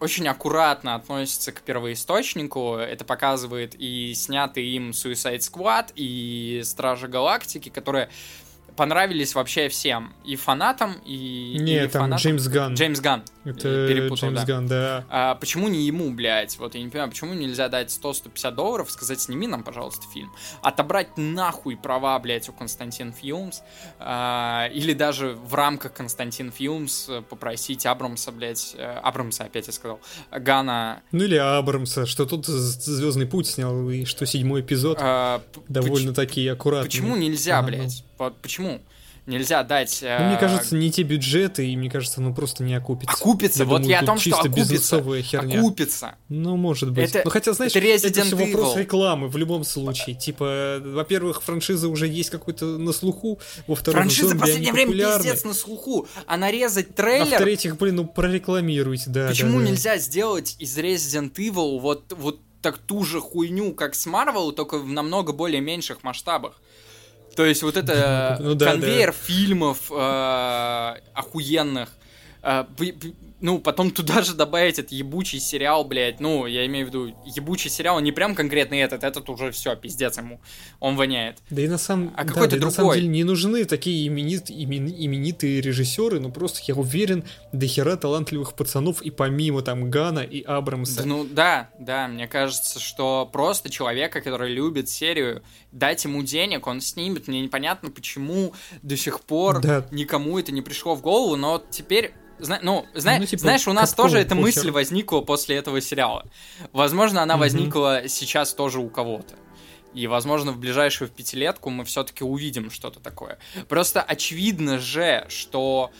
Speaker 1: очень аккуратно относится к первоисточнику. Это показывает и снятый им Suicide Squad, и Стражи Галактики, которые понравились вообще всем. И фанатам, и...
Speaker 2: Не, и там фанатам. Джеймс Ган.
Speaker 1: Джеймс Ган.
Speaker 2: Это перепутал, Джеймс да. Ган, да.
Speaker 1: А, почему не ему, блядь? Вот я не понимаю, почему нельзя дать 100-150 долларов, сказать, сними нам, пожалуйста, фильм. Отобрать нахуй права, блядь, у Константин Филмс. А, или даже в рамках Константин Филмс попросить Абрамса, блядь... Э, Абрамса, опять я сказал. Гана...
Speaker 2: Ну или Абрамса, что тут Звездный путь снял, и что седьмой эпизод а, довольно такие аккуратные.
Speaker 1: Почему нельзя, блядь? Почему? Нельзя дать...
Speaker 2: Ну, мне э, кажется, не те бюджеты, и мне кажется, ну просто не окупится.
Speaker 1: Окупится, я вот думаю, я о том, что окупится.
Speaker 2: Херня.
Speaker 1: Окупится.
Speaker 2: Ну, может быть.
Speaker 1: Это,
Speaker 2: ну, хотя, знаешь,
Speaker 1: это, это все
Speaker 2: Evil. вопрос рекламы в любом случае. Типа, во-первых, франшиза уже есть какой-то на слуху, во-вторых,
Speaker 1: Франшиза в последнее время пиздец на слуху, а нарезать трейлер...
Speaker 2: А в-третьих, блин, ну прорекламируйте, да.
Speaker 1: Почему
Speaker 2: да, да.
Speaker 1: нельзя сделать из Resident Evil вот, вот так ту же хуйню, как с Marvel, только в намного более меньших масштабах? То есть вот это ну, да, конвейер да. фильмов э, охуенных. Э, ну, потом туда же добавить этот ебучий сериал, блядь, ну, я имею в виду, ебучий сериал, не прям конкретно этот, этот уже все, пиздец ему, он воняет.
Speaker 2: Да и на самом, а да, какой-то да, другой. на самом деле не нужны такие именит, имен, именитые режиссеры, ну, просто, я уверен, до хера талантливых пацанов и помимо там Гана и Абрамса.
Speaker 1: Да, ну, да, да, мне кажется, что просто человека, который любит серию, дать ему денег, он снимет, мне непонятно, почему до сих пор да. никому это не пришло в голову, но теперь Зна ну, зна ну, типа, знаешь, у нас тоже эта мысль возникла после этого сериала. Возможно, она mm-hmm. возникла сейчас тоже у кого-то. И, возможно, в ближайшую в пятилетку мы все-таки увидим что-то такое. Просто очевидно же, что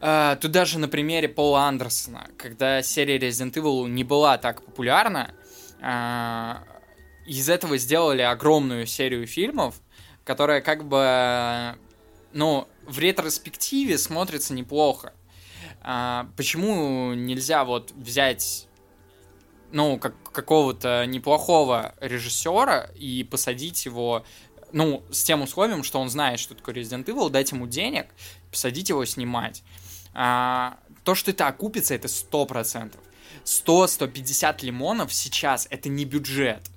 Speaker 1: э, тут даже на примере Пола Андерсона, когда серия Resident Evil не была так популярна, э, из этого сделали огромную серию фильмов, которая как бы, ну, в ретроспективе смотрится неплохо. А, почему нельзя вот взять ну, как, какого-то неплохого режиссера и посадить его, ну, с тем условием, что он знает, что такое Resident Evil, дать ему денег, посадить его снимать. А, то, что это окупится, это 100%. 100-150 лимонов сейчас это не бюджет.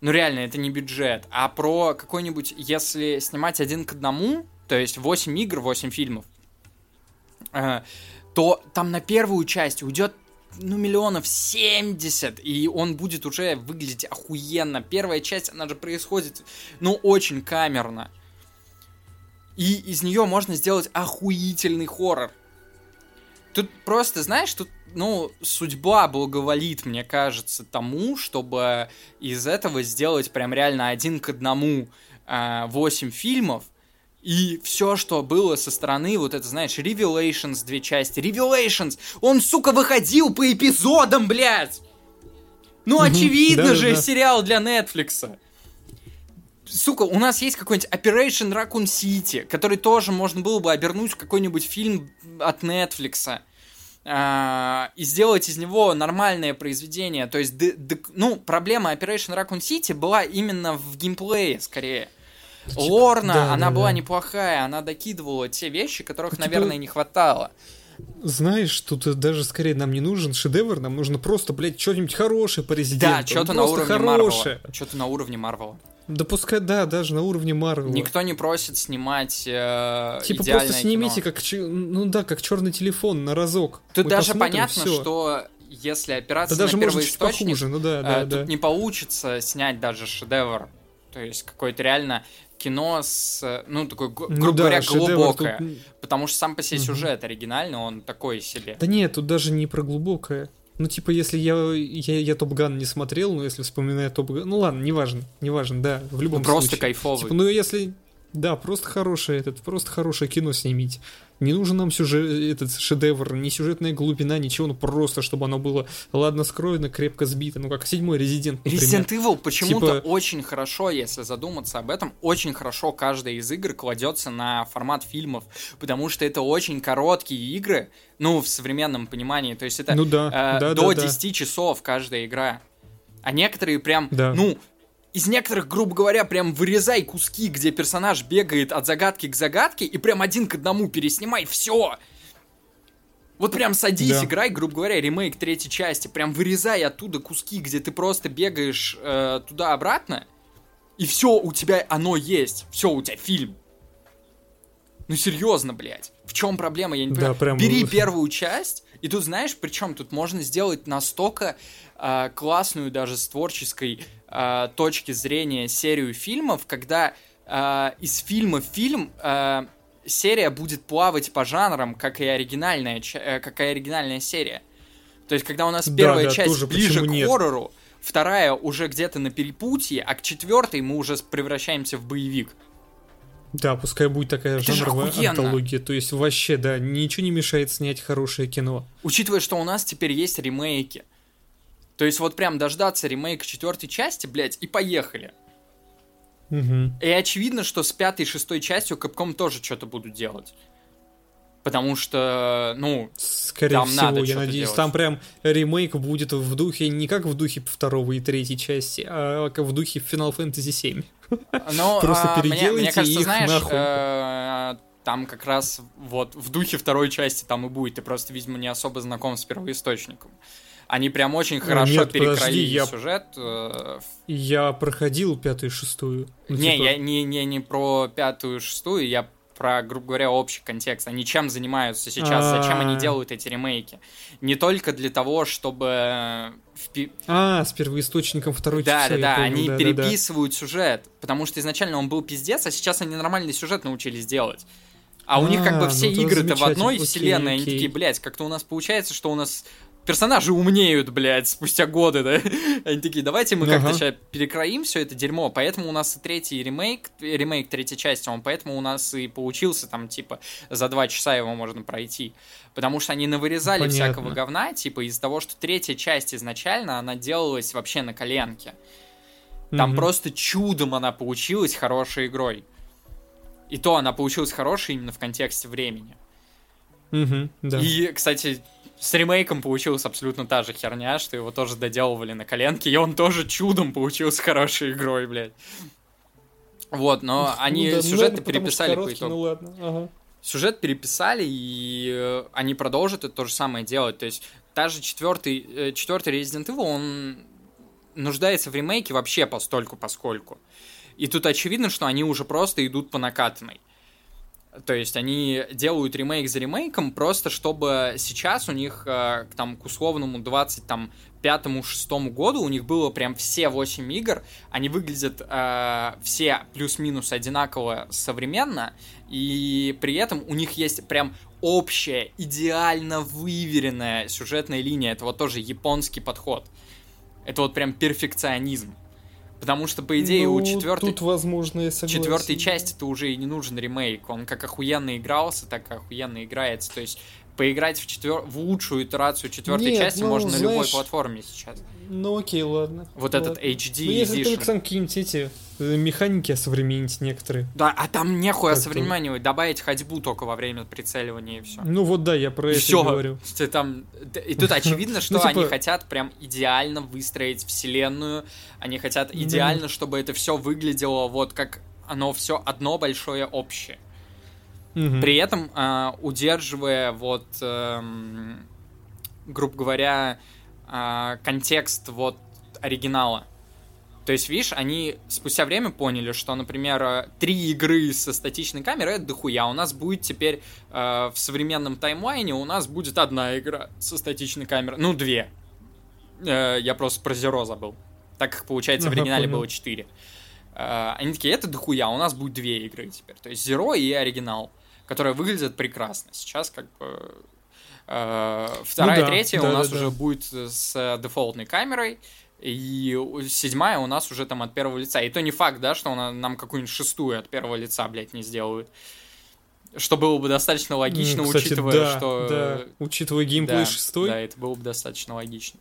Speaker 1: Ну реально, это не бюджет. А про какой-нибудь, если снимать один к одному, то есть 8 игр, 8 фильмов, э, то там на первую часть уйдет ну, миллионов 70, и он будет уже выглядеть охуенно. Первая часть, она же происходит, ну, очень камерно. И из нее можно сделать охуительный хоррор. Тут просто, знаешь, тут, ну, судьба благоволит, мне кажется, тому, чтобы из этого сделать прям реально один к одному э, 8 фильмов, и все, что было со стороны, вот это, знаешь, Revelations, две части. Revelations! Он, сука, выходил по эпизодам, блядь! Ну, очевидно же, сериал для Netflix. Сука, у нас есть какой-нибудь Operation Raccoon City, который тоже можно было бы обернуть в какой-нибудь фильм от Netflix. Uh, и сделать из него нормальное произведение. То есть, ну, проблема Operation Raccoon City была именно в геймплее, скорее. Типа, Лорна, да, она да, была да. неплохая, она докидывала те вещи, которых, ну, типа, наверное, не хватало.
Speaker 2: Знаешь, тут даже скорее нам не нужен шедевр, нам нужно просто, блядь, что-нибудь хорошее по резиденту.
Speaker 1: Да, что-то на уровне Марвела. Что-то на уровне Марвела.
Speaker 2: Да пускай, да, даже на уровне Марвела.
Speaker 1: Никто не просит снимать э,
Speaker 2: Типа просто снимите, кино. как, ну да, как черный телефон на разок.
Speaker 1: Тут Мы даже понятно, всё. что если опираться да на даже первый источник, похуже, ну да, да, э, да. тут не получится снять даже шедевр. То есть какой-то реально кино с, ну, такой, гру- ну, грубо да, говоря, глубокое. Тут... Потому что сам по себе угу. сюжет оригинальный, он такой себе.
Speaker 2: Да нет, тут даже не про глубокое. Ну, типа, если я, я, я Топ Ган не смотрел, но если вспоминаю Топ Ган... Ну, ладно, неважно, неважно, да, в любом ну,
Speaker 1: просто
Speaker 2: случае.
Speaker 1: кайфовый.
Speaker 2: Типа, ну, если... Да, просто хорошее этот, просто хорошее кино снимите. Не нужен нам сюжет, этот шедевр, ни сюжетная глубина, ничего, ну просто, чтобы оно было ладно скроено, крепко сбито, ну как седьмой Резидент,
Speaker 1: Resident Evil почему-то типа... очень хорошо, если задуматься об этом, очень хорошо каждая из игр кладется на формат фильмов, потому что это очень короткие игры, ну, в современном понимании, то есть это ну, да, э, да, до да, 10 да. часов каждая игра. А некоторые прям, да. ну, из некоторых, грубо говоря, прям вырезай куски, где персонаж бегает от загадки к загадке, и прям один к одному переснимай, все. Вот прям садись, да. играй, грубо говоря, ремейк третьей части, прям вырезай оттуда куски, где ты просто бегаешь э, туда-обратно, и все, у тебя оно есть, все, у тебя фильм. Ну серьезно, блядь. В чем проблема? Я не понимаю. Да, прям... Бери первую часть, и тут знаешь, причем тут можно сделать настолько э, классную даже с творческой э, точки зрения серию фильмов, когда э, из фильма в фильм э, серия будет плавать по жанрам, как и оригинальная, э, как и оригинальная серия. То есть, когда у нас первая да, да, часть тоже, ближе к нет? хоррору, вторая уже где-то на перепутье, а к четвертой мы уже превращаемся в боевик.
Speaker 2: Да, пускай будет такая Это жанровая антология. То есть вообще, да, ничего не мешает снять хорошее кино.
Speaker 1: Учитывая, что у нас теперь есть ремейки. То есть вот прям дождаться ремейка четвертой части, блядь, и поехали.
Speaker 2: Угу.
Speaker 1: И очевидно, что с пятой и шестой частью Capcom тоже что-то будут делать. Потому что, ну,
Speaker 2: скорее там всего, надо я надеюсь, делать. там прям ремейк будет в духе, не как в духе второй и третьей части, а как в духе Final Fantasy VII.
Speaker 1: Ну, [laughs] Просто а, переделайте мне, мне кажется, их знаешь, нахуй. Э, там как раз вот в духе второй части там и будет. Ты просто, видимо, не особо знаком с первоисточником. Они прям очень хорошо Нет, перекроили подожди, я... сюжет. Э,
Speaker 2: я проходил пятую и шестую.
Speaker 1: Ну, не, типа... я не, не, не про пятую и шестую, я про, грубо говоря, общий контекст. Они чем занимаются сейчас, А-а-а. зачем они делают эти ремейки. Не только для того, чтобы...
Speaker 2: А, с первоисточником второй
Speaker 1: Да, да, да, они да, переписывают да, да. сюжет, потому что изначально он был пиздец, а сейчас они нормальный сюжет научились делать. А, а у них как бы все ну, игры-то в одной окей, вселенной, окей. они такие, блядь, как-то у нас получается, что у нас персонажи умнеют, блядь, спустя годы, да? [laughs] Они такие, давайте мы как-то сейчас перекроим все это дерьмо, поэтому у нас и третий ремейк, ремейк третьей части, он поэтому у нас и получился там, типа, за два часа его можно пройти. Потому что они навырезали Понятно. всякого говна, типа, из-за того, что третья часть изначально, она делалась вообще на коленке. Там угу. просто чудом она получилась хорошей игрой. И то она получилась хорошей именно в контексте времени.
Speaker 2: Угу, да.
Speaker 1: И, кстати, с ремейком получилась абсолютно та же херня, что его тоже доделывали на коленке, и он тоже чудом получился хорошей игрой, блядь. Вот, но ну, они да, сюжеты ну, переписали по итогу.
Speaker 2: Ну ладно, ага.
Speaker 1: Сюжет переписали, и э, они продолжат это то же самое делать. То есть, та же четвертый, э, четвертый Resident Evil, он нуждается в ремейке вообще постольку поскольку. И тут очевидно, что они уже просто идут по накатанной. То есть они делают ремейк за ремейком, просто чтобы сейчас у них э, там к условному 20 там пятому шестому году у них было прям все 8 игр, они выглядят э, все плюс-минус одинаково современно, и при этом у них есть прям общая, идеально выверенная сюжетная линия, это вот тоже японский подход. Это вот прям перфекционизм. Потому что, по идее, ну, у четвертой...
Speaker 2: Тут, возможно, я
Speaker 1: согласен. Четвертой части-то уже и не нужен ремейк. Он как охуенно игрался, так и охуенно играется. То есть поиграть в, четвер... в лучшую итерацию четвертой Нет, части ну, можно знаешь, на любой платформе сейчас.
Speaker 2: Ну окей, ладно.
Speaker 1: Вот
Speaker 2: ладно.
Speaker 1: этот HD
Speaker 2: ну, если edition. только там какие-нибудь эти э, механики осовременить некоторые.
Speaker 1: Да, а там нехуй осовременивать, добавить ходьбу только во время прицеливания и все.
Speaker 2: Ну вот да, я про и это все. говорю.
Speaker 1: Там... И тут очевидно, [laughs] что ну, типа они хотят прям идеально выстроить вселенную, они хотят идеально, чтобы это все выглядело вот как оно все одно большое общее. При этом э, удерживая вот, э, грубо говоря, э, контекст вот оригинала. То есть, видишь, они спустя время поняли, что, например, три игры со статичной камерой это дохуя. У нас будет теперь э, в современном таймлайне у нас будет одна игра со статичной камерой. Ну, две. Э, я просто про Zero забыл. Так как, получается, ага, в оригинале понял. было четыре. Э, они такие, это дохуя, у нас будет две игры теперь. То есть Zero и оригинал. Э, которые выглядят прекрасно. Сейчас как бы э, вторая ну, да, третья да, у нас да, уже да. будет с дефолтной камерой, и седьмая у нас уже там от первого лица. И то не факт, да, что она, нам какую-нибудь шестую от первого лица, блядь, не сделают. Что было бы достаточно логично, Кстати, учитывая,
Speaker 2: да,
Speaker 1: что...
Speaker 2: Да. Учитывая геймплей да, шестой.
Speaker 1: Да, это было бы достаточно логично.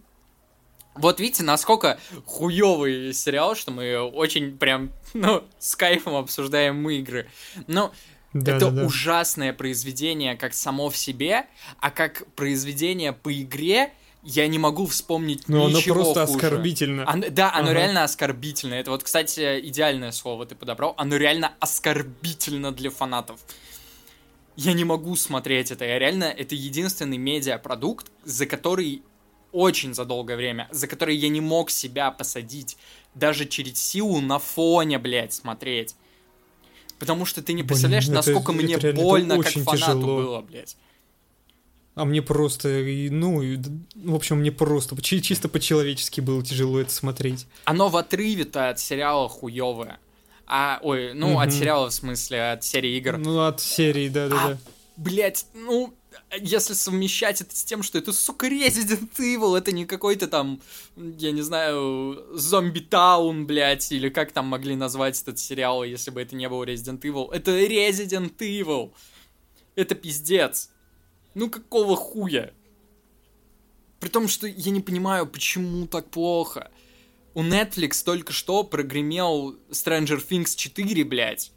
Speaker 1: Вот видите, насколько хуёвый сериал, что мы очень прям, ну, с кайфом обсуждаем мы игры. Но да, это да, да. ужасное произведение как само в себе, а как произведение по игре я не могу вспомнить Но ничего
Speaker 2: оно просто
Speaker 1: хуже.
Speaker 2: оскорбительно.
Speaker 1: Оно, да, оно ага. реально оскорбительно. Это вот, кстати, идеальное слово ты подобрал. Оно реально оскорбительно для фанатов. Я не могу смотреть это. Я реально, это единственный медиапродукт, за который очень за долгое время, за который я не мог себя посадить даже через силу на фоне, блядь, смотреть. Потому что ты не представляешь, Блин, насколько это, мне это больно, как фанату тяжело. было, блядь.
Speaker 2: А мне просто, ну, в общем, мне просто, чисто по-человечески было тяжело это смотреть.
Speaker 1: Оно в отрыве-то от сериала хуёвое. А, ой, ну, угу. от сериала, в смысле, от серии игр.
Speaker 2: Ну, от серии, да-да-да. А,
Speaker 1: блять, ну, если совмещать это с тем, что это, сука, Resident Evil, это не какой-то там, я не знаю, Зомби Таун, блядь, или как там могли назвать этот сериал, если бы это не был Resident Evil. Это Resident Evil. Это пиздец. Ну какого хуя? При том, что я не понимаю, почему так плохо. У Netflix только что прогремел Stranger Things 4, блядь.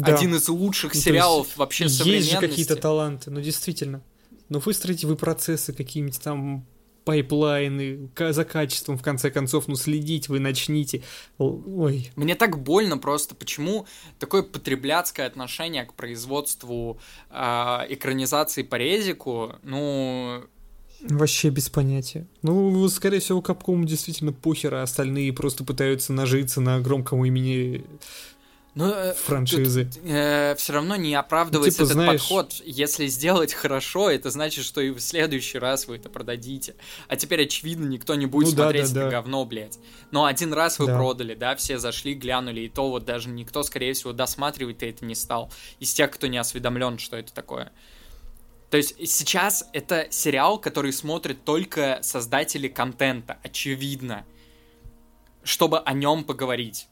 Speaker 1: Да. Один из лучших ну, сериалов вообще
Speaker 2: есть
Speaker 1: современности.
Speaker 2: Есть же какие-то таланты, ну действительно. Ну выстроите вы процессы какие-нибудь там пайплайны, за качеством, в конце концов, ну, следить вы начните. Ой.
Speaker 1: Мне так больно просто, почему такое потребляцкое отношение к производству э, экранизации по резику, ну...
Speaker 2: Вообще без понятия. Ну, скорее всего, Капкому действительно похер, а остальные просто пытаются нажиться на громком имени
Speaker 1: ну, э, франшизы. Тут, э, все равно не оправдывается типа, этот знаешь... подход. Если сделать хорошо, это значит, что и в следующий раз вы это продадите. А теперь, очевидно, никто не будет ну, смотреть да, да, это да. говно, блядь. Но один раз вы да. продали, да, все зашли, глянули, и то вот даже никто, скорее всего, досматривать это не стал. Из тех, кто не осведомлен, что это такое. То есть сейчас это сериал, который смотрят только создатели контента, очевидно, чтобы о нем поговорить.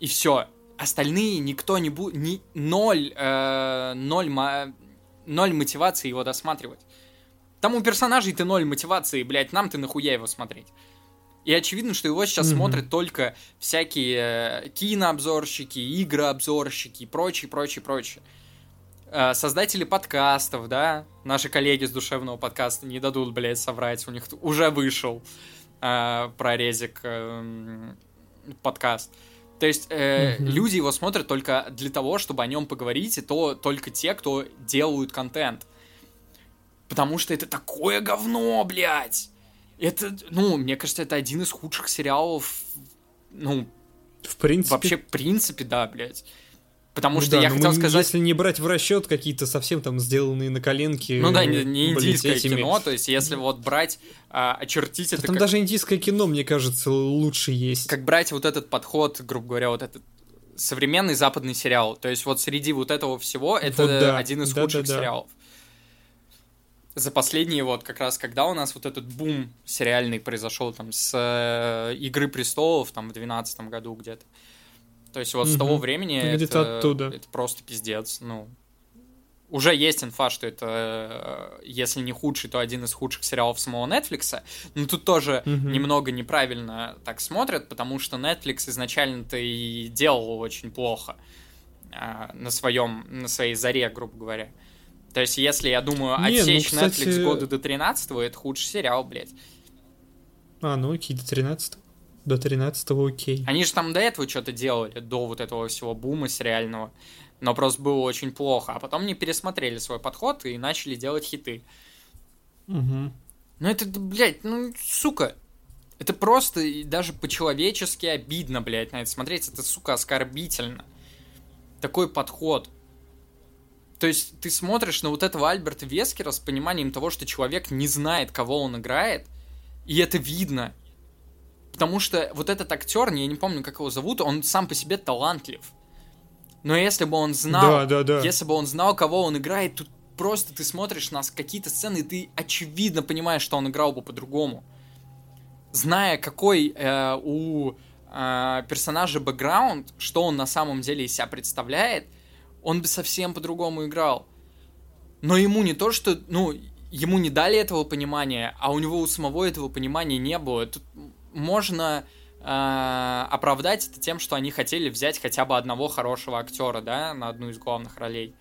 Speaker 1: И все. Остальные никто не будет... Ни, ноль, э, ноль, мо, ноль мотивации его досматривать. Там у персонажей ты ноль мотивации, блядь, нам ты нахуя его смотреть. И очевидно, что его сейчас mm-hmm. смотрят только всякие э, кинообзорщики, игрообзорщики и прочее, прочее, прочее. Э, создатели подкастов, да, наши коллеги с душевного подкаста не дадут, блядь, соврать, у них уже вышел э, про резик э, подкаст. То есть э, mm-hmm. люди его смотрят только для того, чтобы о нем поговорить, и то только те, кто делают контент. Потому что это такое говно, блядь. Это, ну, мне кажется, это один из худших сериалов, ну,
Speaker 2: в принципе.
Speaker 1: Вообще, в принципе, да, блядь. Потому ну что
Speaker 2: да,
Speaker 1: я хотел сказать...
Speaker 2: Если не брать в расчет какие-то совсем там сделанные на коленке...
Speaker 1: Ну да, не, не индийское этими... кино, то есть если вот брать, а, очертить да это...
Speaker 2: Там как... даже индийское кино, мне кажется, лучше есть.
Speaker 1: Как брать вот этот подход, грубо говоря, вот этот современный западный сериал. То есть вот среди вот этого всего это вот да. один из да, худших да, да. сериалов. За последние вот как раз, когда у нас вот этот бум сериальный произошел там с э, Игры престолов там в 2012 году где-то. То есть вот угу. с того времени
Speaker 2: Где-то это, оттуда.
Speaker 1: это просто пиздец. Ну, уже есть инфа, что это, э, если не худший, то один из худших сериалов самого Netflix. Но тут тоже угу. немного неправильно так смотрят, потому что Netflix изначально-то и делал очень плохо а, на своем, на своей заре, грубо говоря. То есть, если, я думаю, не, ну, отсечь ну, кстати... Netflix года до 13 это худший сериал, блядь.
Speaker 2: А, ну окей, до 13 -го. До 13 окей.
Speaker 1: Они же там до этого что-то делали, до вот этого всего бума сериального. Но просто было очень плохо. А потом не пересмотрели свой подход и начали делать хиты.
Speaker 2: Угу.
Speaker 1: Ну это, блядь, ну, сука. Это просто даже по-человечески обидно, блядь, на это смотреть. Это, сука, оскорбительно. Такой подход. То есть ты смотришь на вот этого Альберта Вескера с пониманием того, что человек не знает, кого он играет, и это видно. Потому что вот этот актер, я не помню, как его зовут, он сам по себе талантлив. Но если бы он знал, да, да, да. если бы он знал, кого он играет, тут просто ты смотришь на какие-то сцены, и ты очевидно понимаешь, что он играл бы по-другому. Зная, какой э, у э, персонажа бэкграунд, что он на самом деле из себя представляет, он бы совсем по-другому играл. Но ему не то, что, ну, ему не дали этого понимания, а у него у самого этого понимания не было. Тут можно э, оправдать это тем, что они хотели взять хотя бы одного хорошего актера, да, на одну из главных ролей.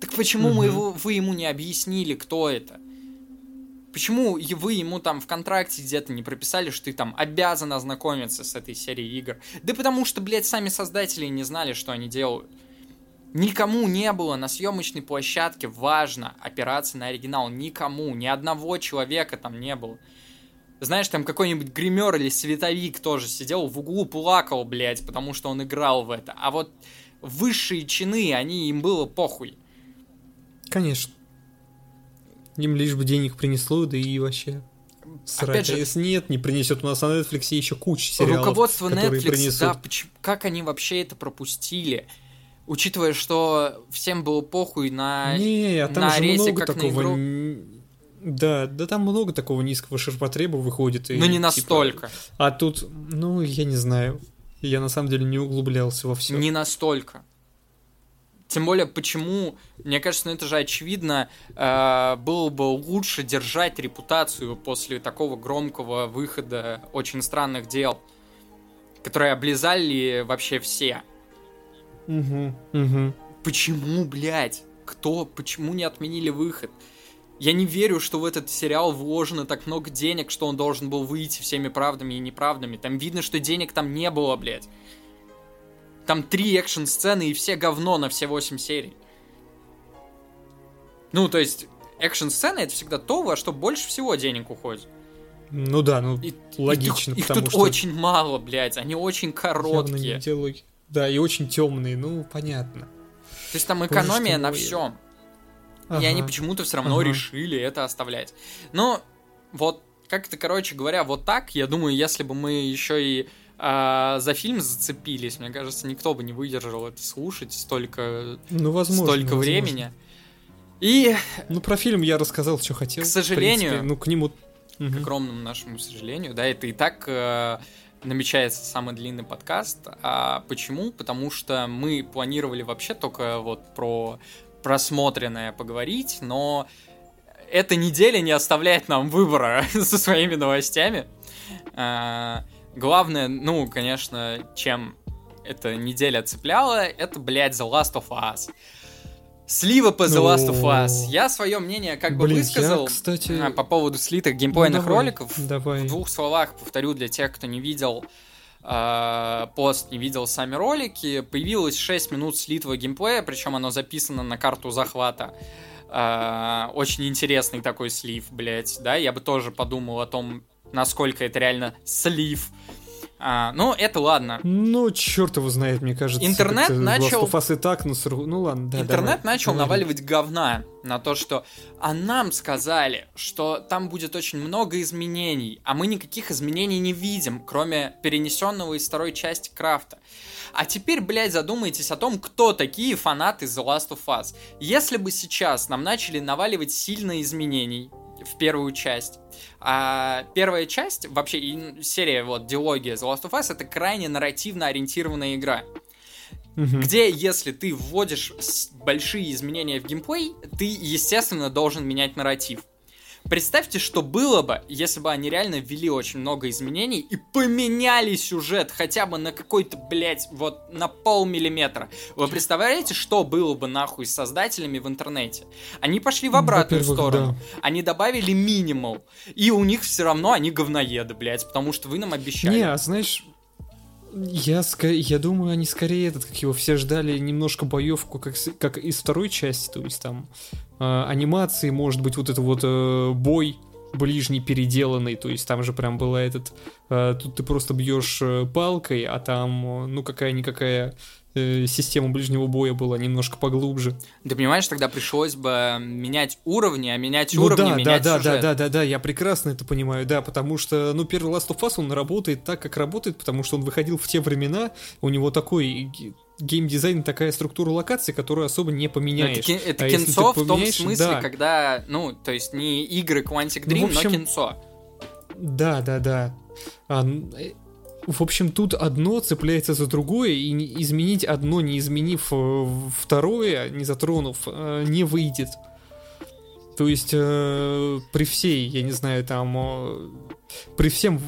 Speaker 1: Так почему угу. мы его, вы ему не объяснили, кто это? Почему вы ему там в контракте где-то не прописали, что ты там обязан ознакомиться с этой серией игр? Да потому что, блядь, сами создатели не знали, что они делают. Никому не было на съемочной площадке важно опираться на оригинал. Никому. Ни одного человека там не было. Знаешь, там какой-нибудь гример или световик тоже сидел в углу, плакал, блядь, потому что он играл в это. А вот высшие чины, они им было похуй.
Speaker 2: Конечно. Им лишь бы денег принесло, да и вообще срать. Опять же, если нет, не принесет у нас на Netflix еще куча сериалов,
Speaker 1: Руководство Netflix, принесут. да, как они вообще это пропустили? Учитывая, что всем было похуй на,
Speaker 2: не, а там на же рейсе, много как такого на игру. Да, да там много такого низкого ширпотреба выходит.
Speaker 1: Но и, не типа, настолько.
Speaker 2: А тут, ну, я не знаю. Я на самом деле не углублялся во все.
Speaker 1: Не настолько. Тем более, почему, мне кажется, ну это же очевидно, э, было бы лучше держать репутацию после такого громкого выхода очень странных дел, которые облизали вообще все.
Speaker 2: Угу, угу.
Speaker 1: Почему, блядь? Кто? Почему не отменили выход? Я не верю, что в этот сериал вложено так много денег, что он должен был выйти всеми правдами и неправдами. Там видно, что денег там не было, блядь. Там три экшн-сцены и все говно на все восемь серий. Ну, то есть, экшн-сцены это всегда то, во что больше всего денег уходит.
Speaker 2: Ну да, ну и, логично,
Speaker 1: их, их тут что... очень мало, блядь, они очень короткие.
Speaker 2: Диалоги. Да, и очень темные, ну понятно.
Speaker 1: То есть там экономия на всем. Ага. И они почему-то все равно ага. решили это оставлять. Но вот как-то, короче говоря, вот так, я думаю, если бы мы еще и а, за фильм зацепились, мне кажется, никто бы не выдержал это слушать столько, ну, возможно, столько возможно. времени. И...
Speaker 2: Ну, про фильм я рассказал, что хотел.
Speaker 1: К сожалению,
Speaker 2: принципе, ну, к нему...
Speaker 1: К огромному нашему сожалению, да, это и так э, намечается самый длинный подкаст. А почему? Потому что мы планировали вообще только вот про просмотренное поговорить, но эта неделя не оставляет нам выбора [laughs] со своими новостями. А, главное, ну, конечно, чем эта неделя цепляла, это, блядь, The Last of Us. Слива по The Last of Us. Я свое мнение как бы высказал
Speaker 2: я, кстати...
Speaker 1: А, по поводу слитых геймплейных
Speaker 2: ну, давай,
Speaker 1: роликов.
Speaker 2: Давай.
Speaker 1: В двух словах повторю для тех, кто не видел э, пост, не видел сами ролики. Появилось 6 минут слитого геймплея, причем оно записано на карту захвата. Э, очень интересный такой слив, блять, да, я бы тоже подумал о том, насколько это реально слив. А, ну, это ладно.
Speaker 2: Ну, черт его знает, мне кажется.
Speaker 1: Интернет начал...
Speaker 2: и так, ну, ну ладно, да,
Speaker 1: Интернет
Speaker 2: давай,
Speaker 1: начал давай. наваливать говна на то, что... А нам сказали, что там будет очень много изменений, а мы никаких изменений не видим, кроме перенесенного из второй части крафта. А теперь, блядь, задумайтесь о том, кто такие фанаты The Last of Us. Если бы сейчас нам начали наваливать сильно изменений в первую часть, а первая часть, вообще и серия вот диалогия The Last of Us, это крайне нарративно ориентированная игра. Угу. Где, если ты вводишь большие изменения в геймплей, ты, естественно, должен менять нарратив. Представьте, что было бы, если бы они реально ввели очень много изменений и поменяли сюжет хотя бы на какой-то, блядь, вот на полмиллиметра. Вы представляете, что было бы нахуй с создателями в интернете? Они пошли в обратную сторону. Да. Они добавили минимал. И у них все равно они говноеды, блядь, потому что вы нам обещали.
Speaker 2: Не, а знаешь, я, я думаю, они скорее этот, как его все ждали, немножко боевку, как, как из второй части, то есть там э, анимации, может быть, вот это вот э, бой ближний переделанный, то есть там же прям была этот, э, тут ты просто бьешь э, палкой, а там, э, ну какая-никакая э, система ближнего боя была немножко поглубже.
Speaker 1: Ты понимаешь, тогда пришлось бы менять уровни, а менять ну, уровни,
Speaker 2: да,
Speaker 1: менять
Speaker 2: да,
Speaker 1: сюжет.
Speaker 2: да, да, да, да, я прекрасно это понимаю, да, потому что, ну, первый Last of Us, он работает так, как работает, потому что он выходил в те времена, у него такой геймдизайн, такая структура локаций, которую особо не поменяешь.
Speaker 1: Это, это а кинцо в том смысле, да. когда, ну, то есть не игры Quantic Dream, ну, общем, но кинцо.
Speaker 2: Да, да, да. А, э, в общем, тут одно цепляется за другое, и изменить одно, не изменив э, второе, не затронув, э, не выйдет. То есть э, при всей, я не знаю, там, при всем,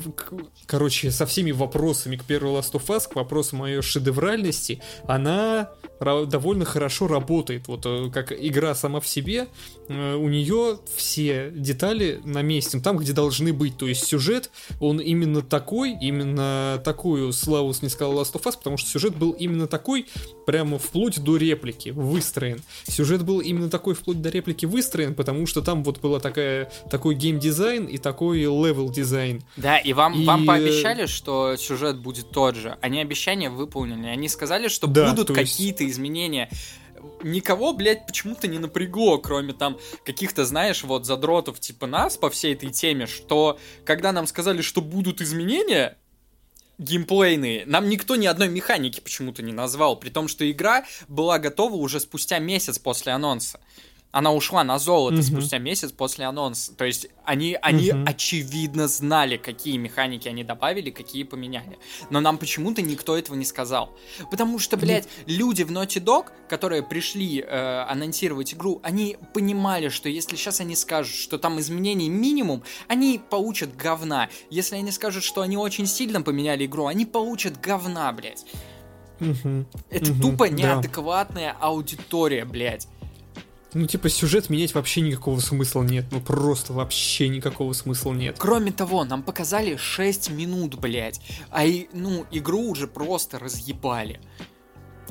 Speaker 2: короче, со всеми вопросами к первой Last of Us, к вопросам ее шедевральности, она довольно хорошо работает. Вот э, как игра сама в себе, э, у нее все детали на месте, там, где должны быть. То есть сюжет, он именно такой, именно такую славу снискал Last of Us, потому что сюжет был именно такой, прямо вплоть до реплики выстроен. Сюжет был именно такой вплоть до реплики выстроен, потому что там вот была такая, такой геймдизайн и такой level дизайн.
Speaker 1: Да, и вам, и... вам пообещали, что сюжет будет тот же. Они обещания выполнили. Они сказали, что да, будут какие-то изменения никого, блядь, почему-то не напрягло, кроме там каких-то, знаешь, вот задротов типа нас по всей этой теме, что когда нам сказали, что будут изменения, геймплейные. Нам никто ни одной механики почему-то не назвал, при том, что игра была готова уже спустя месяц после анонса она ушла на золото mm-hmm. спустя месяц после анонса. То есть они, они mm-hmm. очевидно знали, какие механики они добавили, какие поменяли. Но нам почему-то никто этого не сказал. Потому что, блядь, люди в Naughty Dog, которые пришли э, анонсировать игру, они понимали, что если сейчас они скажут, что там изменений минимум, они получат говна. Если они скажут, что они очень сильно поменяли игру, они получат говна, блядь.
Speaker 2: Mm-hmm.
Speaker 1: Это
Speaker 2: mm-hmm.
Speaker 1: тупо неадекватная да. аудитория, блядь.
Speaker 2: Ну, типа, сюжет менять вообще никакого смысла нет. Ну, просто вообще никакого смысла нет.
Speaker 1: Кроме того, нам показали 6 минут, блядь. А, и, ну, игру уже просто разъебали.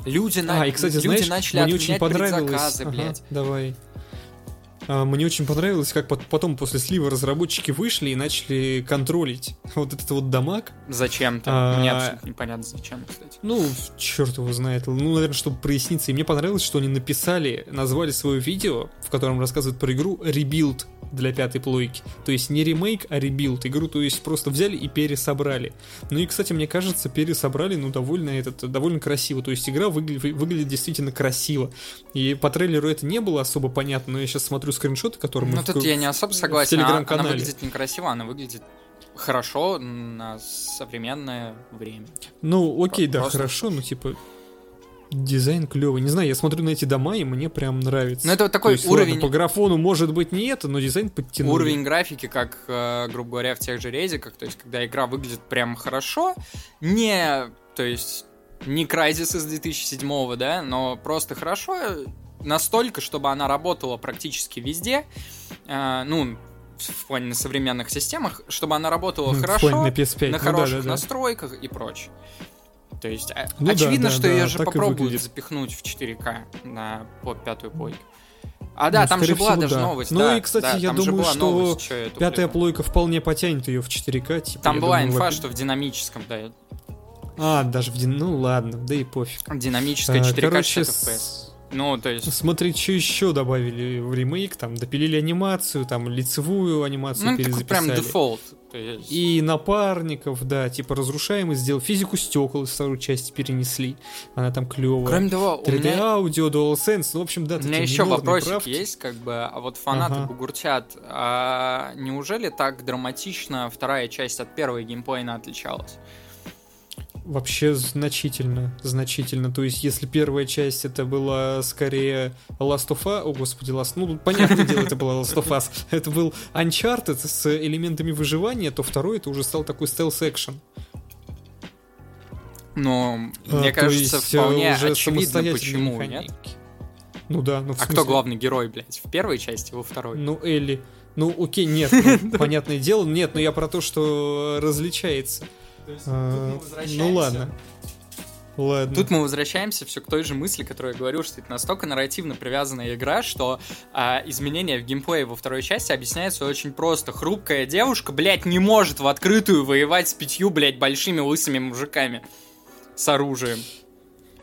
Speaker 1: Люди, а, на... и, кстати, люди знаешь, начали мне очень понравилось... предзаказы, ага,
Speaker 2: Давай. А, мне очень понравилось, как потом после слива разработчики вышли и начали контролить вот этот вот дамаг.
Speaker 1: Зачем-то? А, мне абсолютно непонятно зачем, кстати.
Speaker 2: Ну, черт его знает. Ну, наверное, чтобы проясниться. И мне понравилось, что они написали, назвали свое видео, в котором рассказывают про игру Rebuild для пятой плойки. То есть не ремейк, а rebuild игру, то есть просто взяли и пересобрали. Ну и, кстати, мне кажется, пересобрали, ну, довольно, этот, довольно красиво. То есть игра выглядит, выглядит действительно красиво. И по трейлеру это не было особо понятно, но я сейчас смотрю скриншоты, которые
Speaker 1: Ну, тут в, я не особо согласен. В она, она выглядит некрасиво, она выглядит хорошо на современное время.
Speaker 2: Ну, окей, Просто... да, хорошо, но типа Дизайн клевый. Не знаю, я смотрю на эти дома, и мне прям нравится.
Speaker 1: Ну, это вот такой
Speaker 2: есть,
Speaker 1: уровень...
Speaker 2: Ладно, по графону может быть не это, но дизайн подтянул.
Speaker 1: Уровень графики, как, э, грубо говоря, в тех же резиках, то есть, когда игра выглядит прям хорошо, не, то есть, не Crysis из 2007 да, но просто хорошо, настолько, чтобы она работала практически везде, э, ну, в плане на современных системах, чтобы она работала ну, хорошо, на, PS5. на ну, хороших да, да, да. настройках и прочее. То есть а, ну, очевидно, да, что да, ее же попробуют запихнуть в 4К на по пятую плойку. А да, ну, там же была всего, даже да. новость.
Speaker 2: Ну
Speaker 1: да,
Speaker 2: и, кстати,
Speaker 1: да,
Speaker 2: я думаю, что новость, что пятая плойка вполне потянет ее в 4К. Типа,
Speaker 1: там была
Speaker 2: думаю,
Speaker 1: инфа, что в динамическом, да.
Speaker 2: А, даже в дин... Ну ладно, да и пофиг.
Speaker 1: Динамическая 4К а, короче, 60 FPS. Ну, то есть...
Speaker 2: Смотри, что еще добавили в ремейк, там, допилили анимацию, там, лицевую анимацию ну, перезаписали. прям дефолт. Есть... И напарников, да, типа разрушаемый сделал. Физику стекол из второй части перенесли. Она там клевая.
Speaker 1: Кроме того,
Speaker 2: 3D меня... аудио, DualSense, ну, в общем, да,
Speaker 1: У меня еще вопросик правки. есть, как бы, а вот фанаты ага. бугуртят, а неужели так драматично вторая часть от первой геймплейно отличалась?
Speaker 2: Вообще значительно, значительно. То есть, если первая часть это была скорее Last of Us, о господи, Last, ну, понятное дело, это была Last of Us, это был Uncharted с элементами выживания, то второй это уже стал такой стелс-экшен.
Speaker 1: Но, а, мне кажется, есть, вполне уже очевидно, почему, механики. нет?
Speaker 2: Ну да, ну
Speaker 1: А кто главный герой, блядь, в первой части, во второй?
Speaker 2: Ну, Элли. Ну, окей, [laughs] нет, ну, понятное дело, нет, но я про то, что различается. А, ну ладно. Ладно.
Speaker 1: Тут мы возвращаемся все к той же мысли, которую я говорю, что это настолько нарративно привязанная игра, что а, изменения в геймплее во второй части объясняются очень просто. Хрупкая девушка, блядь, не может в открытую воевать с пятью, блядь, большими лысыми мужиками с оружием.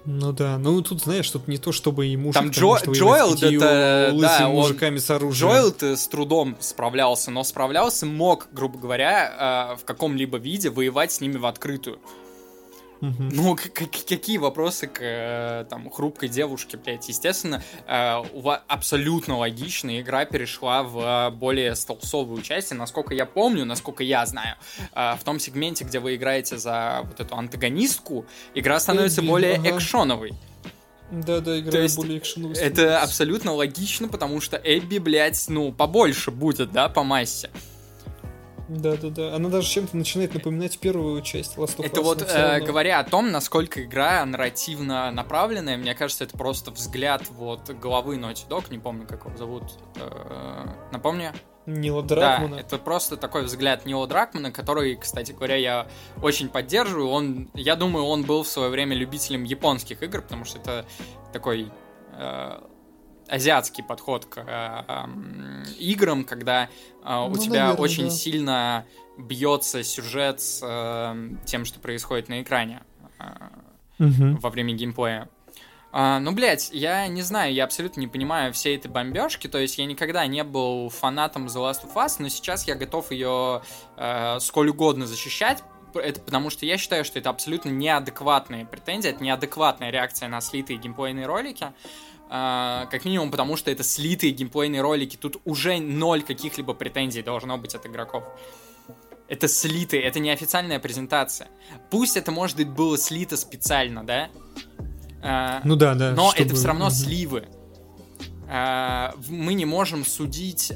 Speaker 2: Ну да, ну тут знаешь, тут не то, чтобы ему
Speaker 1: там Джо, Джоэл это да,
Speaker 2: мужиками он, с оружием.
Speaker 1: Джоэл ты с трудом справлялся, но справлялся, мог, грубо говоря, э, в каком-либо виде воевать с ними в открытую. Ну, какие вопросы к э, там, хрупкой девушке, блядь? Естественно, э, абсолютно логично игра перешла в более столсовую часть, и насколько я помню, насколько я знаю, э, в том сегменте, где вы играете за вот эту антагонистку, игра становится Эбби, более ага. экшоновой.
Speaker 2: Да, да, игра более экшеновой.
Speaker 1: Это абсолютно логично, потому что Эбби, блядь, ну, побольше будет, да, по массе.
Speaker 2: Да, да, да. Она даже чем-то начинает напоминать первую часть
Speaker 1: Last of Us. Это вот э, говоря о том, насколько игра нарративно направленная, мне кажется, это просто взгляд вот главы Naughty Dog, не помню, как его зовут. Э, напомню?
Speaker 2: Нила Дракмана.
Speaker 1: Да, это просто такой взгляд Нила Дракмана, который, кстати говоря, я очень поддерживаю. Он, я думаю, он был в свое время любителем японских игр, потому что это такой э, азиатский подход к э, э, играм, когда э, у ну, тебя наверное, очень да. сильно бьется сюжет с э, тем, что происходит на экране э, угу. во время геймплея. А, ну, блядь, я не знаю, я абсолютно не понимаю всей этой бомбежки, то есть я никогда не был фанатом The Last of Us, но сейчас я готов ее э, сколь угодно защищать, это потому что я считаю, что это абсолютно неадекватные претензии, это неадекватная реакция на слитые геймплейные ролики, Uh, как минимум потому, что это слитые геймплейные ролики. Тут уже ноль каких-либо претензий должно быть от игроков. Это слитые, это не официальная презентация. Пусть это, может быть, было слито специально, да?
Speaker 2: Uh, ну да, да.
Speaker 1: Но чтобы... это все равно угу. сливы. Uh, мы не можем судить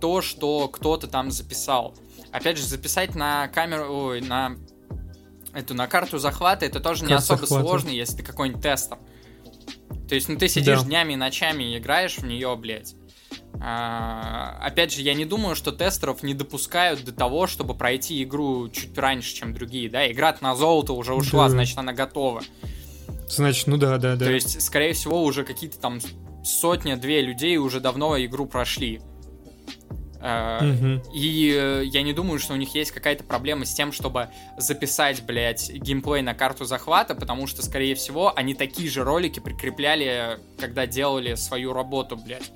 Speaker 1: то, что кто-то там записал. Опять же, записать на камеру, ой, на эту на карту захвата, это тоже Карт не особо захвата. сложно, если ты какой-нибудь тестер. То есть, ну ты сидишь да. днями и ночами и играешь в нее, блядь. А, опять же, я не думаю, что тестеров не допускают до того, чтобы пройти игру чуть раньше, чем другие, да? Игра на золото уже ушла, да. значит, она готова.
Speaker 2: Значит, ну да, да, да.
Speaker 1: То есть, скорее всего, уже какие-то там сотня-две людей уже давно игру прошли. Uh, И э, я не думаю, что у них есть какая-то проблема с тем, чтобы записать, блядь, геймплей на карту захвата, потому что, скорее всего, они такие же ролики прикрепляли, когда делали свою работу, блядь.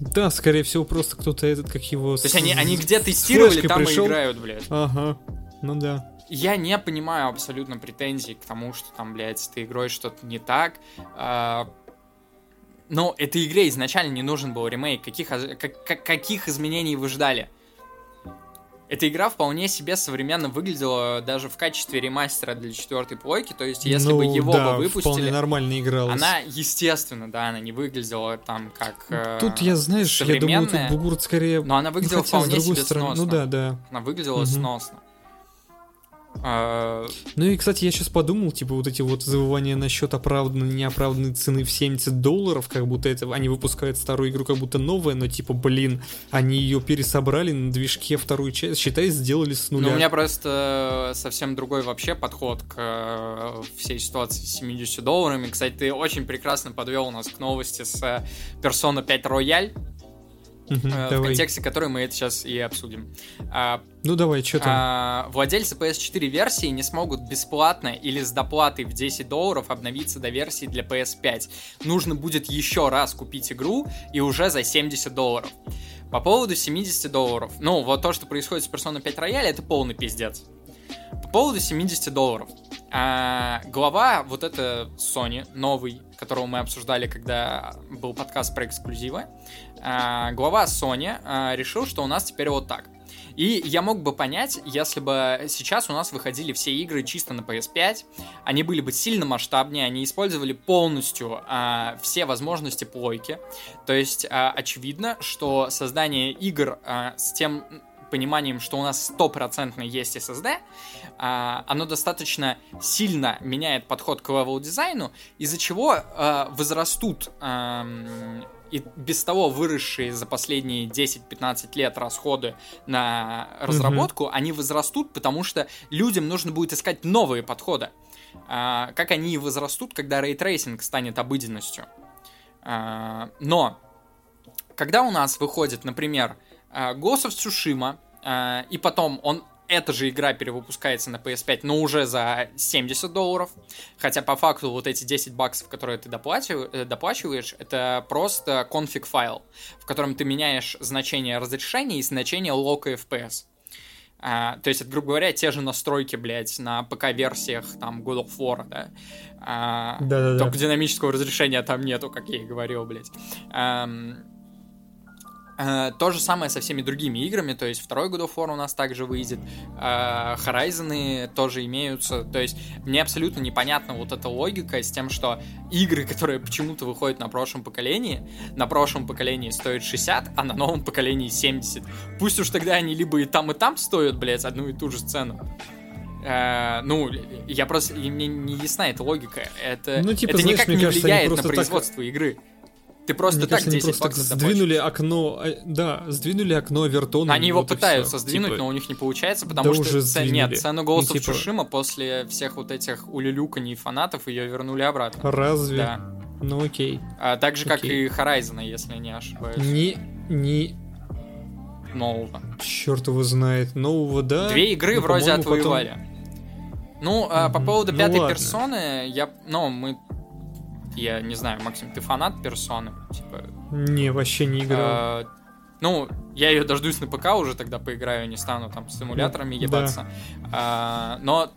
Speaker 2: Да, скорее всего, просто кто-то этот, как его...
Speaker 1: То есть они, они где тестировали, там пришел. и играют, блядь.
Speaker 2: Ага, ну да.
Speaker 1: Я не понимаю абсолютно претензий к тому, что там, блядь, этой игрой что-то не так. Но этой игре изначально не нужен был ремейк. Каких, как, каких изменений вы ждали? Эта игра вполне себе современно выглядела даже в качестве ремастера для четвертой плойки. То есть, если ну, бы его да, бы выпустили, вполне
Speaker 2: нормально игралась.
Speaker 1: Она, естественно, да, она не выглядела там как. Э,
Speaker 2: тут я, знаешь, я думаю, тут Бугурт скорее.
Speaker 1: Но она выглядела ну, вполне себе стороны,
Speaker 2: сносно. Ну да, да.
Speaker 1: Она выглядела угу. сносно. А...
Speaker 2: Ну и, кстати, я сейчас подумал, типа, вот эти вот завывания насчет оправданной, неоправданной цены в 70 долларов, как будто это, они выпускают старую игру, как будто новая, но, типа, блин, они ее пересобрали на движке вторую часть, считай, сделали с нуля.
Speaker 1: Ну, у меня просто совсем другой вообще подход к э, всей ситуации с 70 долларами. Кстати, ты очень прекрасно подвел нас к новости с э, Persona 5 Royal, Uh-huh, в контексте которой мы это сейчас и обсудим.
Speaker 2: А, ну давай, что там?
Speaker 1: А, владельцы PS4 версии не смогут бесплатно или с доплатой в 10 долларов обновиться до версии для PS5. Нужно будет еще раз купить игру и уже за 70 долларов. По поводу 70 долларов. Ну, вот то, что происходит с Persona 5 Royale, это полный пиздец. По поводу 70 долларов. А, глава вот это Sony, новый, которого мы обсуждали, когда был подкаст про эксклюзивы, а, глава Sony а, решил, что у нас теперь вот так. И я мог бы понять, если бы сейчас у нас выходили все игры чисто на PS5, они были бы сильно масштабнее, они использовали полностью а, все возможности плойки. То есть а, очевидно, что создание игр а, с тем пониманием, что у нас стопроцентно есть SSD, а, оно достаточно сильно меняет подход к level дизайну, из-за чего а, возрастут а, и без того выросшие за последние 10-15 лет расходы на разработку, mm-hmm. они возрастут, потому что людям нужно будет искать новые подходы. А, как они возрастут, когда ray tracing станет обыденностью. А, но, когда у нас выходит, например, Ghost of Tsushima, а, и потом он эта же игра перевыпускается на PS5, но уже за 70 долларов. Хотя по факту вот эти 10 баксов, которые ты доплачиваешь, э, доплачиваешь это просто конфиг файл, в котором ты меняешь значение разрешения и значение лока FPS. А, то есть, это, грубо говоря, те же настройки, блядь, на ПК-версиях там God of War, да? А, Да-да-да. Только динамического разрешения там нету, как я и говорил, блядь. А, то же самое со всеми другими играми, то есть второй God of War у нас также выйдет, э, Horizon тоже имеются, то есть мне абсолютно непонятна вот эта логика с тем, что игры, которые почему-то выходят на прошлом поколении, на прошлом поколении стоят 60, а на новом поколении 70. Пусть уж тогда они либо и там, и там стоят, блядь, одну и ту же цену. Uh, ну, я просто... Мне не ясна эта логика. Это, ну, типа, это знаешь, никак не кажется, влияет на производство так... игры. Ты просто Мне так кажется, 10 просто баксов
Speaker 2: сдвинули окно, а, да, сдвинули окно Вертона.
Speaker 1: Они его вот пытаются сдвинуть, типа... но у них не получается, потому да что ц... нет, цену голосов ну, типа... Шишима после всех вот этих улюлюканий фанатов ее вернули обратно.
Speaker 2: Разве?
Speaker 1: Да.
Speaker 2: Ну окей.
Speaker 1: А, так же, окей. как и Horizon, если не ошибаюсь.
Speaker 2: Не, не
Speaker 1: нового.
Speaker 2: Черт его знает. Нового, да.
Speaker 1: Две игры но, вроде отвоевали. Потом... Ну, а, по поводу ну, пятой ладно. персоны, я, ну, мы я не знаю, Максим, ты фанат персоны? Типа...
Speaker 2: Не, вообще не играл. А,
Speaker 1: ну, я ее дождусь на ПК уже, тогда поиграю, не стану там с эмуляторами ебаться. Да. А, но,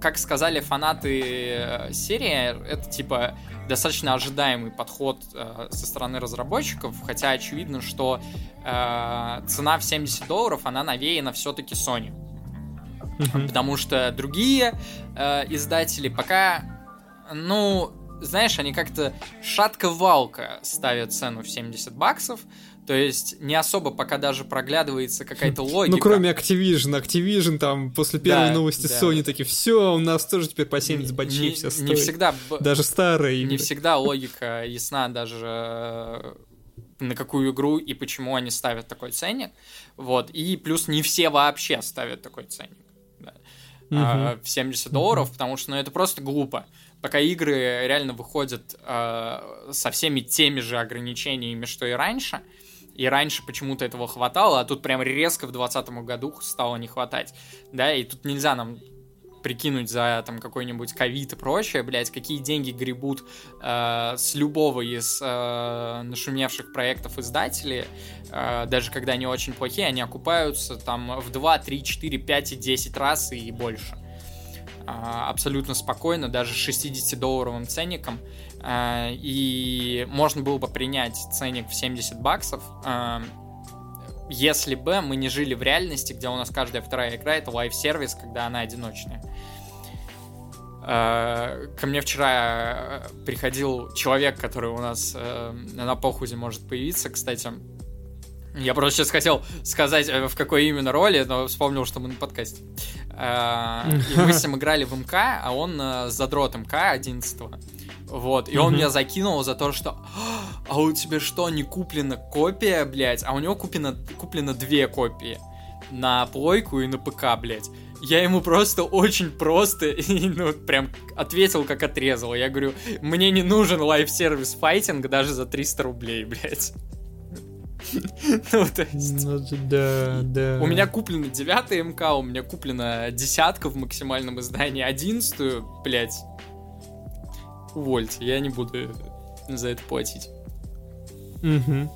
Speaker 1: как сказали фанаты э, серии, это типа достаточно ожидаемый подход э, со стороны разработчиков, хотя очевидно, что э, цена в 70 долларов, она навеяна все-таки Sony. Потому что другие э, издатели пока, ну, знаешь, они как-то шатко-валко ставят цену в 70 баксов, то есть не особо пока даже проглядывается какая-то [laughs] логика.
Speaker 2: Ну, кроме Activision. Activision там после первой да, новости да. Sony такие, все, у нас тоже теперь по 70 бачей все стоит.
Speaker 1: Не всегда...
Speaker 2: Даже старые.
Speaker 1: Не всегда логика ясна даже э, на какую игру и почему они ставят такой ценник. Вот. И плюс не все вообще ставят такой ценник. Да. Угу. А, в 70 долларов, угу. потому что ну, это просто глупо. Пока игры реально выходят а, со всеми теми же ограничениями, что и раньше, и раньше почему-то этого хватало, а тут прям резко в 2020 году стало не хватать, да, и тут нельзя нам прикинуть за там какой-нибудь ковид и прочее, блядь, какие деньги гребут э, с любого из э, нашумевших проектов издателей, э, даже когда они очень плохие, они окупаются там в 2, 3, 4, 5 и 10 раз и больше. Э, абсолютно спокойно, даже 60-долларовым ценником. Э, и можно было бы принять ценник в 70 баксов, э, если бы мы не жили в реальности, где у нас каждая вторая игра это live service, когда она одиночная. Ко мне вчера приходил человек, который у нас э, на похузе может появиться, кстати. Я просто сейчас хотел сказать, в какой именно роли, но вспомнил, что мы на подкасте. И мы с ним [laughs] играли в МК, а он задрот МК 11 вот, и он меня закинул за то, что а у тебя что, не куплена копия, блядь? А у него куплено, куплено две копии. На плойку и на ПК, блядь. Я ему просто очень просто, [laughs] ну, прям ответил, как отрезал. Я говорю, мне не нужен live service файтинг даже за 300 рублей, блядь. [laughs] Ну, то есть... Ну,
Speaker 2: да, да.
Speaker 1: У меня куплена 9 МК, у меня куплена десятка в максимальном издании, одиннадцатую, блядь, увольте, я не буду за это платить.
Speaker 2: Угу.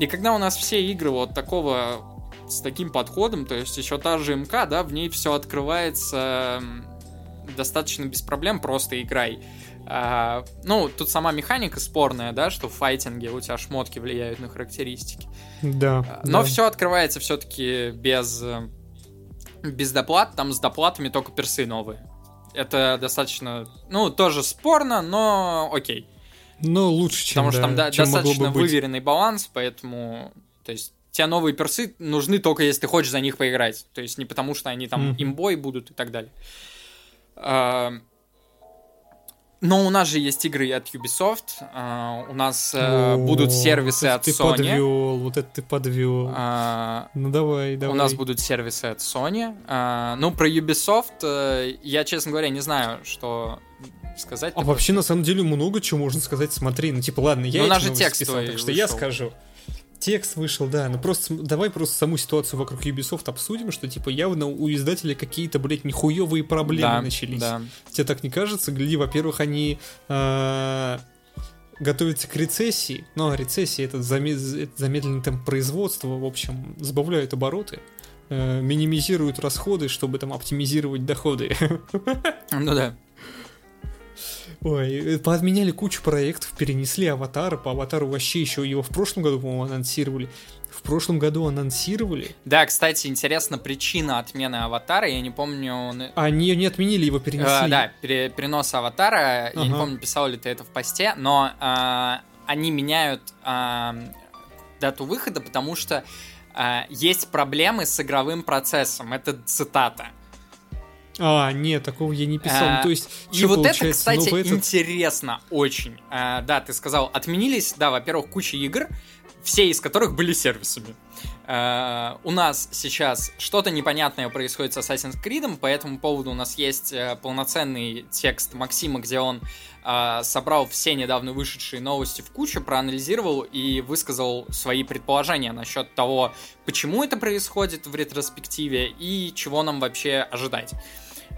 Speaker 1: И когда у нас все игры вот такого с таким подходом, то есть еще та же МК, да, в ней все открывается достаточно без проблем, просто играй. А, ну, тут сама механика спорная, да, что в файтинге у тебя шмотки влияют на характеристики.
Speaker 2: Да.
Speaker 1: А, но
Speaker 2: да.
Speaker 1: все открывается все-таки без, без доплат, там с доплатами только персы новые. Это достаточно, ну, тоже спорно, но окей.
Speaker 2: Ну, лучше, чем,
Speaker 1: Потому что там
Speaker 2: да,
Speaker 1: чем достаточно выверенный баланс, поэтому, то есть, те новые персы нужны только если ты хочешь за них поиграть. То есть, не потому что они там mm. имбой будут и так далее. А, но у нас же есть игры от Ubisoft, uh, у нас uh, О, будут сервисы от
Speaker 2: ты
Speaker 1: Sony.
Speaker 2: Подвел, вот это ты подвел. Uh, ну давай, давай.
Speaker 1: У нас будут сервисы от Sony. Uh, ну, про Ubisoft uh, я, честно говоря, не знаю, что сказать.
Speaker 2: А вообще, на самом деле, много чего можно сказать. Смотри, ну типа, ладно, я
Speaker 1: ну, у нас же текст писал, так
Speaker 2: что я скажу. Текст вышел, да, ну просто давай просто саму ситуацию вокруг Ubisoft обсудим, что типа явно у издателя какие-то, блядь, нехуевые проблемы да, начались. Да. Тебе так не кажется? Гляди, во-первых, они э, готовятся к рецессии, ну а рецессия это, замед... замедленный темп производства, в общем, сбавляют обороты э, минимизируют расходы, чтобы там оптимизировать доходы.
Speaker 1: Ну да.
Speaker 2: Ой, э, подменяли кучу проектов, перенесли аватар, по аватару вообще еще его в прошлом году, по-моему, анонсировали. В прошлом году анонсировали.
Speaker 1: Да, кстати, интересна причина отмены аватара, я не помню...
Speaker 2: Они не отменили, его перенесли.
Speaker 1: Э, да, пере перенос аватара, ага. я не помню, писал ли ты это в посте, но э, они меняют э, дату выхода, потому что э, есть проблемы с игровым процессом. Это цитата.
Speaker 2: А, нет, такого я не писал. Ну, то есть,
Speaker 1: и вот это, кстати, этот... интересно очень. А, да, ты сказал, отменились, да, во-первых, куча игр, все из которых были сервисами. Uh, у нас сейчас что-то непонятное происходит с Assassin's Creed, по этому поводу у нас есть uh, полноценный текст Максима, где он uh, собрал все недавно вышедшие новости в кучу, проанализировал и высказал свои предположения насчет того, почему это происходит в ретроспективе и чего нам вообще ожидать.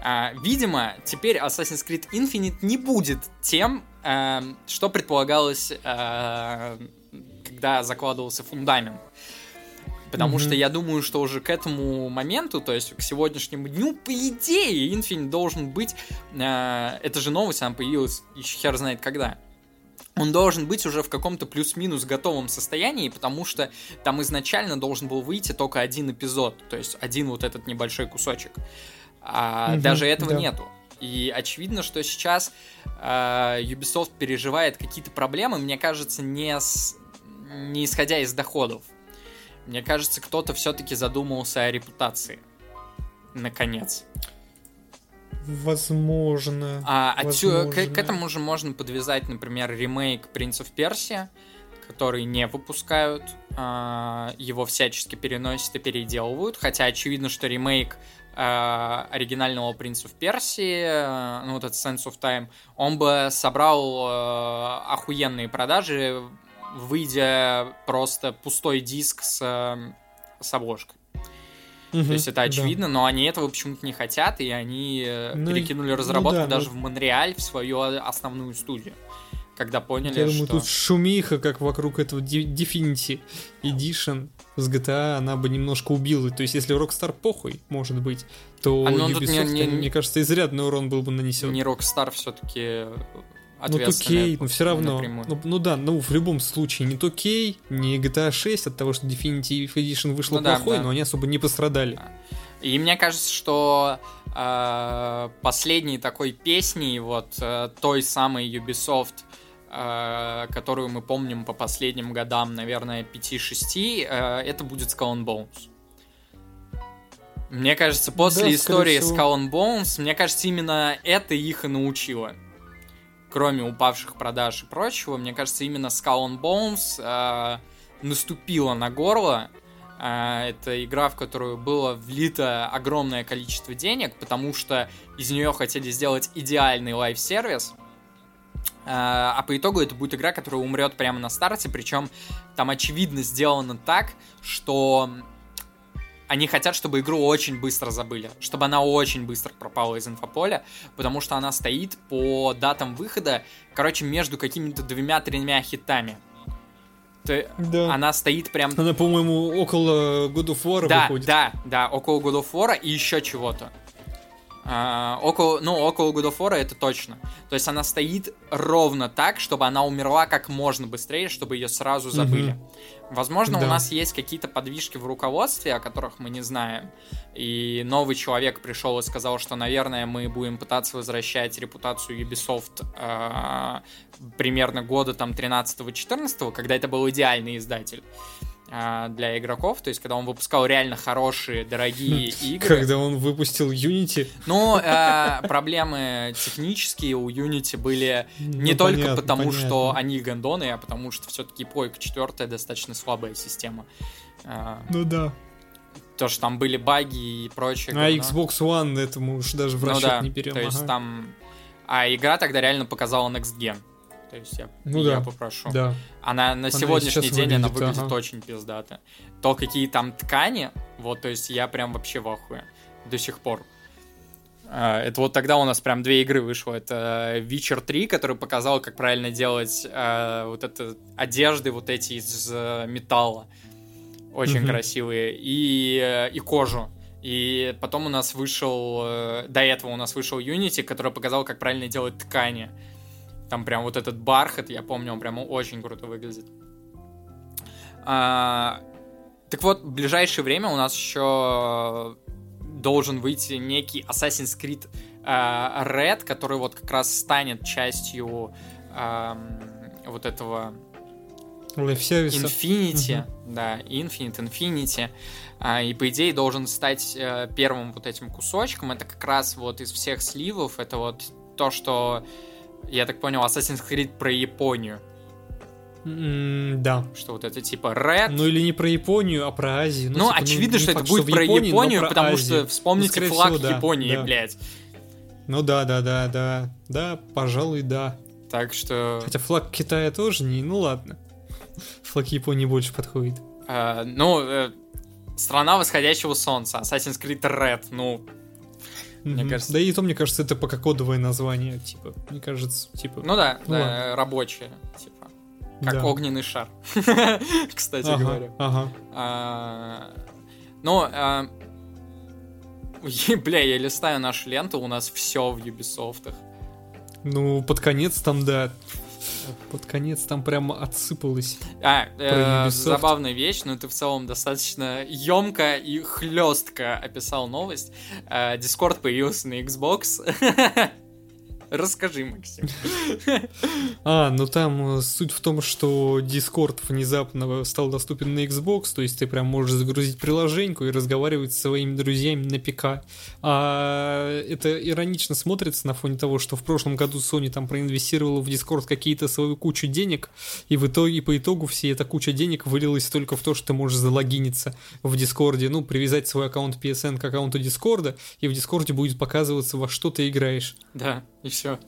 Speaker 1: А, видимо, теперь Assassin's Creed Infinite не будет тем, а, что предполагалось, а, когда закладывался фундамент. Потому mm-hmm. что я думаю, что уже к этому моменту, то есть к сегодняшнему дню, по идее, Infinite должен быть... Э, это же новость, она появилась еще хер знает когда. Он должен быть уже в каком-то плюс-минус готовом состоянии, потому что там изначально должен был выйти только один эпизод, то есть один вот этот небольшой кусочек. А угу, даже этого да. нету. И очевидно, что сейчас э, Ubisoft переживает какие-то проблемы, мне кажется, не, с, не исходя из доходов. Мне кажется, кто-то все-таки задумался о репутации. Наконец.
Speaker 2: Возможно.
Speaker 1: А возможно. Отсюда, к, к этому же можно подвязать, например, ремейк Принц of Persia, который не выпускают, а, его всячески переносят и переделывают, хотя очевидно, что ремейк а, оригинального Принца в Персии, а, ну вот этот Sense of Time, он бы собрал охуенные продажи, выйдя просто пустой диск с, с обложкой. Угу, То есть это очевидно, да. но они этого почему-то не хотят, и они э, ну, перекинули разработку ну, да, даже ну... в Монреаль, в свою основную студию когда поняли, Я думаю,
Speaker 2: что... тут шумиха, как вокруг этого Definity Edition с GTA, она бы немножко убила. То есть, если Rockstar похуй, может быть, то а, ну, Ubisoft, не, не, мне кажется, изрядный урон был бы нанесен.
Speaker 1: Не Rockstar все-таки
Speaker 2: ну, то кей, но все равно. Ну, ну да, ну в любом случае, не то кей, не GTA 6 от того, что Definitive Edition вышла ну, плохой, да, да. но они особо не пострадали.
Speaker 1: И мне кажется, что э, последней такой песней вот э, той самой Ubisoft которую мы помним по последним годам, наверное, 5-6, э, это будет Skull and Bones. Мне кажется, после да, истории Skull and Bones, мне кажется, именно это их и научило. Кроме упавших продаж и прочего, мне кажется, именно Skull and Bones э, наступила на горло. Э, это игра, в которую было влито огромное количество денег, потому что из нее хотели сделать идеальный live service а, а по итогу это будет игра, которая умрет прямо на старте, причем там очевидно сделано так, что они хотят, чтобы игру очень быстро забыли, чтобы она очень быстро пропала из инфополя, потому что она стоит по датам выхода, короче, между какими-то двумя-тремя хитами. То да. Она стоит прям...
Speaker 2: Она, по-моему, около God of War
Speaker 1: да,
Speaker 2: выходит.
Speaker 1: Да, да, около God of War и еще чего-то. А, около, ну, около God of War это точно. То есть она стоит ровно так, чтобы она умерла как можно быстрее, чтобы ее сразу забыли. Угу. Возможно, да. у нас есть какие-то подвижки в руководстве, о которых мы не знаем. И новый человек пришел и сказал, что, наверное, мы будем пытаться возвращать репутацию Ubisoft э, примерно года там 13-14, когда это был идеальный издатель. А, для игроков, то есть когда он выпускал реально хорошие, дорогие [laughs] игры.
Speaker 2: Когда он выпустил Unity.
Speaker 1: Ну, э, проблемы технические у Unity были не ну, только понятно, потому, понятно. что они гондоны, а потому что все-таки Пойка 4 достаточно слабая система.
Speaker 2: Э, ну да.
Speaker 1: То, что там были баги и прочее.
Speaker 2: А говно. Xbox One это мы уж даже в расчет ну, да, не берем.
Speaker 1: То есть ага. там... А игра тогда реально показала Next Gen. То есть я, ну, я да. попрошу. Да. Она на она сегодняшний день выглядит, она выглядит ага. очень пиздато. То, какие там ткани, вот, то есть я прям вообще в ахуе. До сих пор. А, это вот тогда у нас прям две игры вышло. Это Witcher 3, который показал, как правильно делать э, вот это одежды вот эти из э, металла. Очень mm-hmm. красивые. И, э, и кожу. И потом у нас вышел... Э, до этого у нас вышел Unity, который показал, как правильно делать ткани. Там прям вот этот бархат, я помню, он прям очень круто выглядит. А, так вот, в ближайшее время у нас еще должен выйти некий Assassin's Creed uh, Red, который вот как раз станет частью uh, вот этого Infinity, uh-huh. да, Infinite, Infinity. Uh, и по идее должен стать uh, первым вот этим кусочком. Это как раз вот из всех сливов, это вот то, что я так понял, Assassin's Creed про Японию.
Speaker 2: Mm, да.
Speaker 1: Что вот это типа Red.
Speaker 2: Ну или не про Японию, а про Азию.
Speaker 1: Ну, ну типа, ну, очевидно, ну, что факт, это будет что про Японии, Японию, про потому Азию. что вспомните ну, флаг всего, да, Японии, да. блядь.
Speaker 2: Ну да, да, да, да. Да, пожалуй, да.
Speaker 1: Так что...
Speaker 2: Хотя флаг Китая тоже не... Ну ладно. Флаг Японии больше подходит.
Speaker 1: А, ну, э, страна восходящего солнца. Assassin's Creed Red. Ну,
Speaker 2: мне кажется. Да и то, мне кажется, это пока кодовое название, типа. Мне кажется, типа.
Speaker 1: Ну да, ну, да рабочее, типа. Как да. огненный шар. [laughs] Кстати ага, говоря. Ага. А, ну, а, [laughs] бля, я листаю нашу ленту, у нас все в Ubisoft.
Speaker 2: Ну, под конец там, да. Под конец там прямо отсыпалось.
Speaker 1: А, э, забавная вещь, но ты в целом достаточно емко и хлестко описал новость. Э, Discord появился на Xbox. [laughs] Расскажи, Максим. [laughs]
Speaker 2: А, ну там э, суть в том, что Discord внезапно стал доступен на Xbox, то есть ты прям можешь загрузить приложеньку и разговаривать со своими друзьями на ПК. А это иронично смотрится на фоне того, что в прошлом году Sony там проинвестировала в Discord какие-то свою кучу денег, и в итоге, по итогу все эта куча денег вылилась только в то, что ты можешь залогиниться в Discord, ну, привязать свой аккаунт PSN к аккаунту Discord, и в Discord будет показываться, во что ты играешь.
Speaker 1: Да, и все.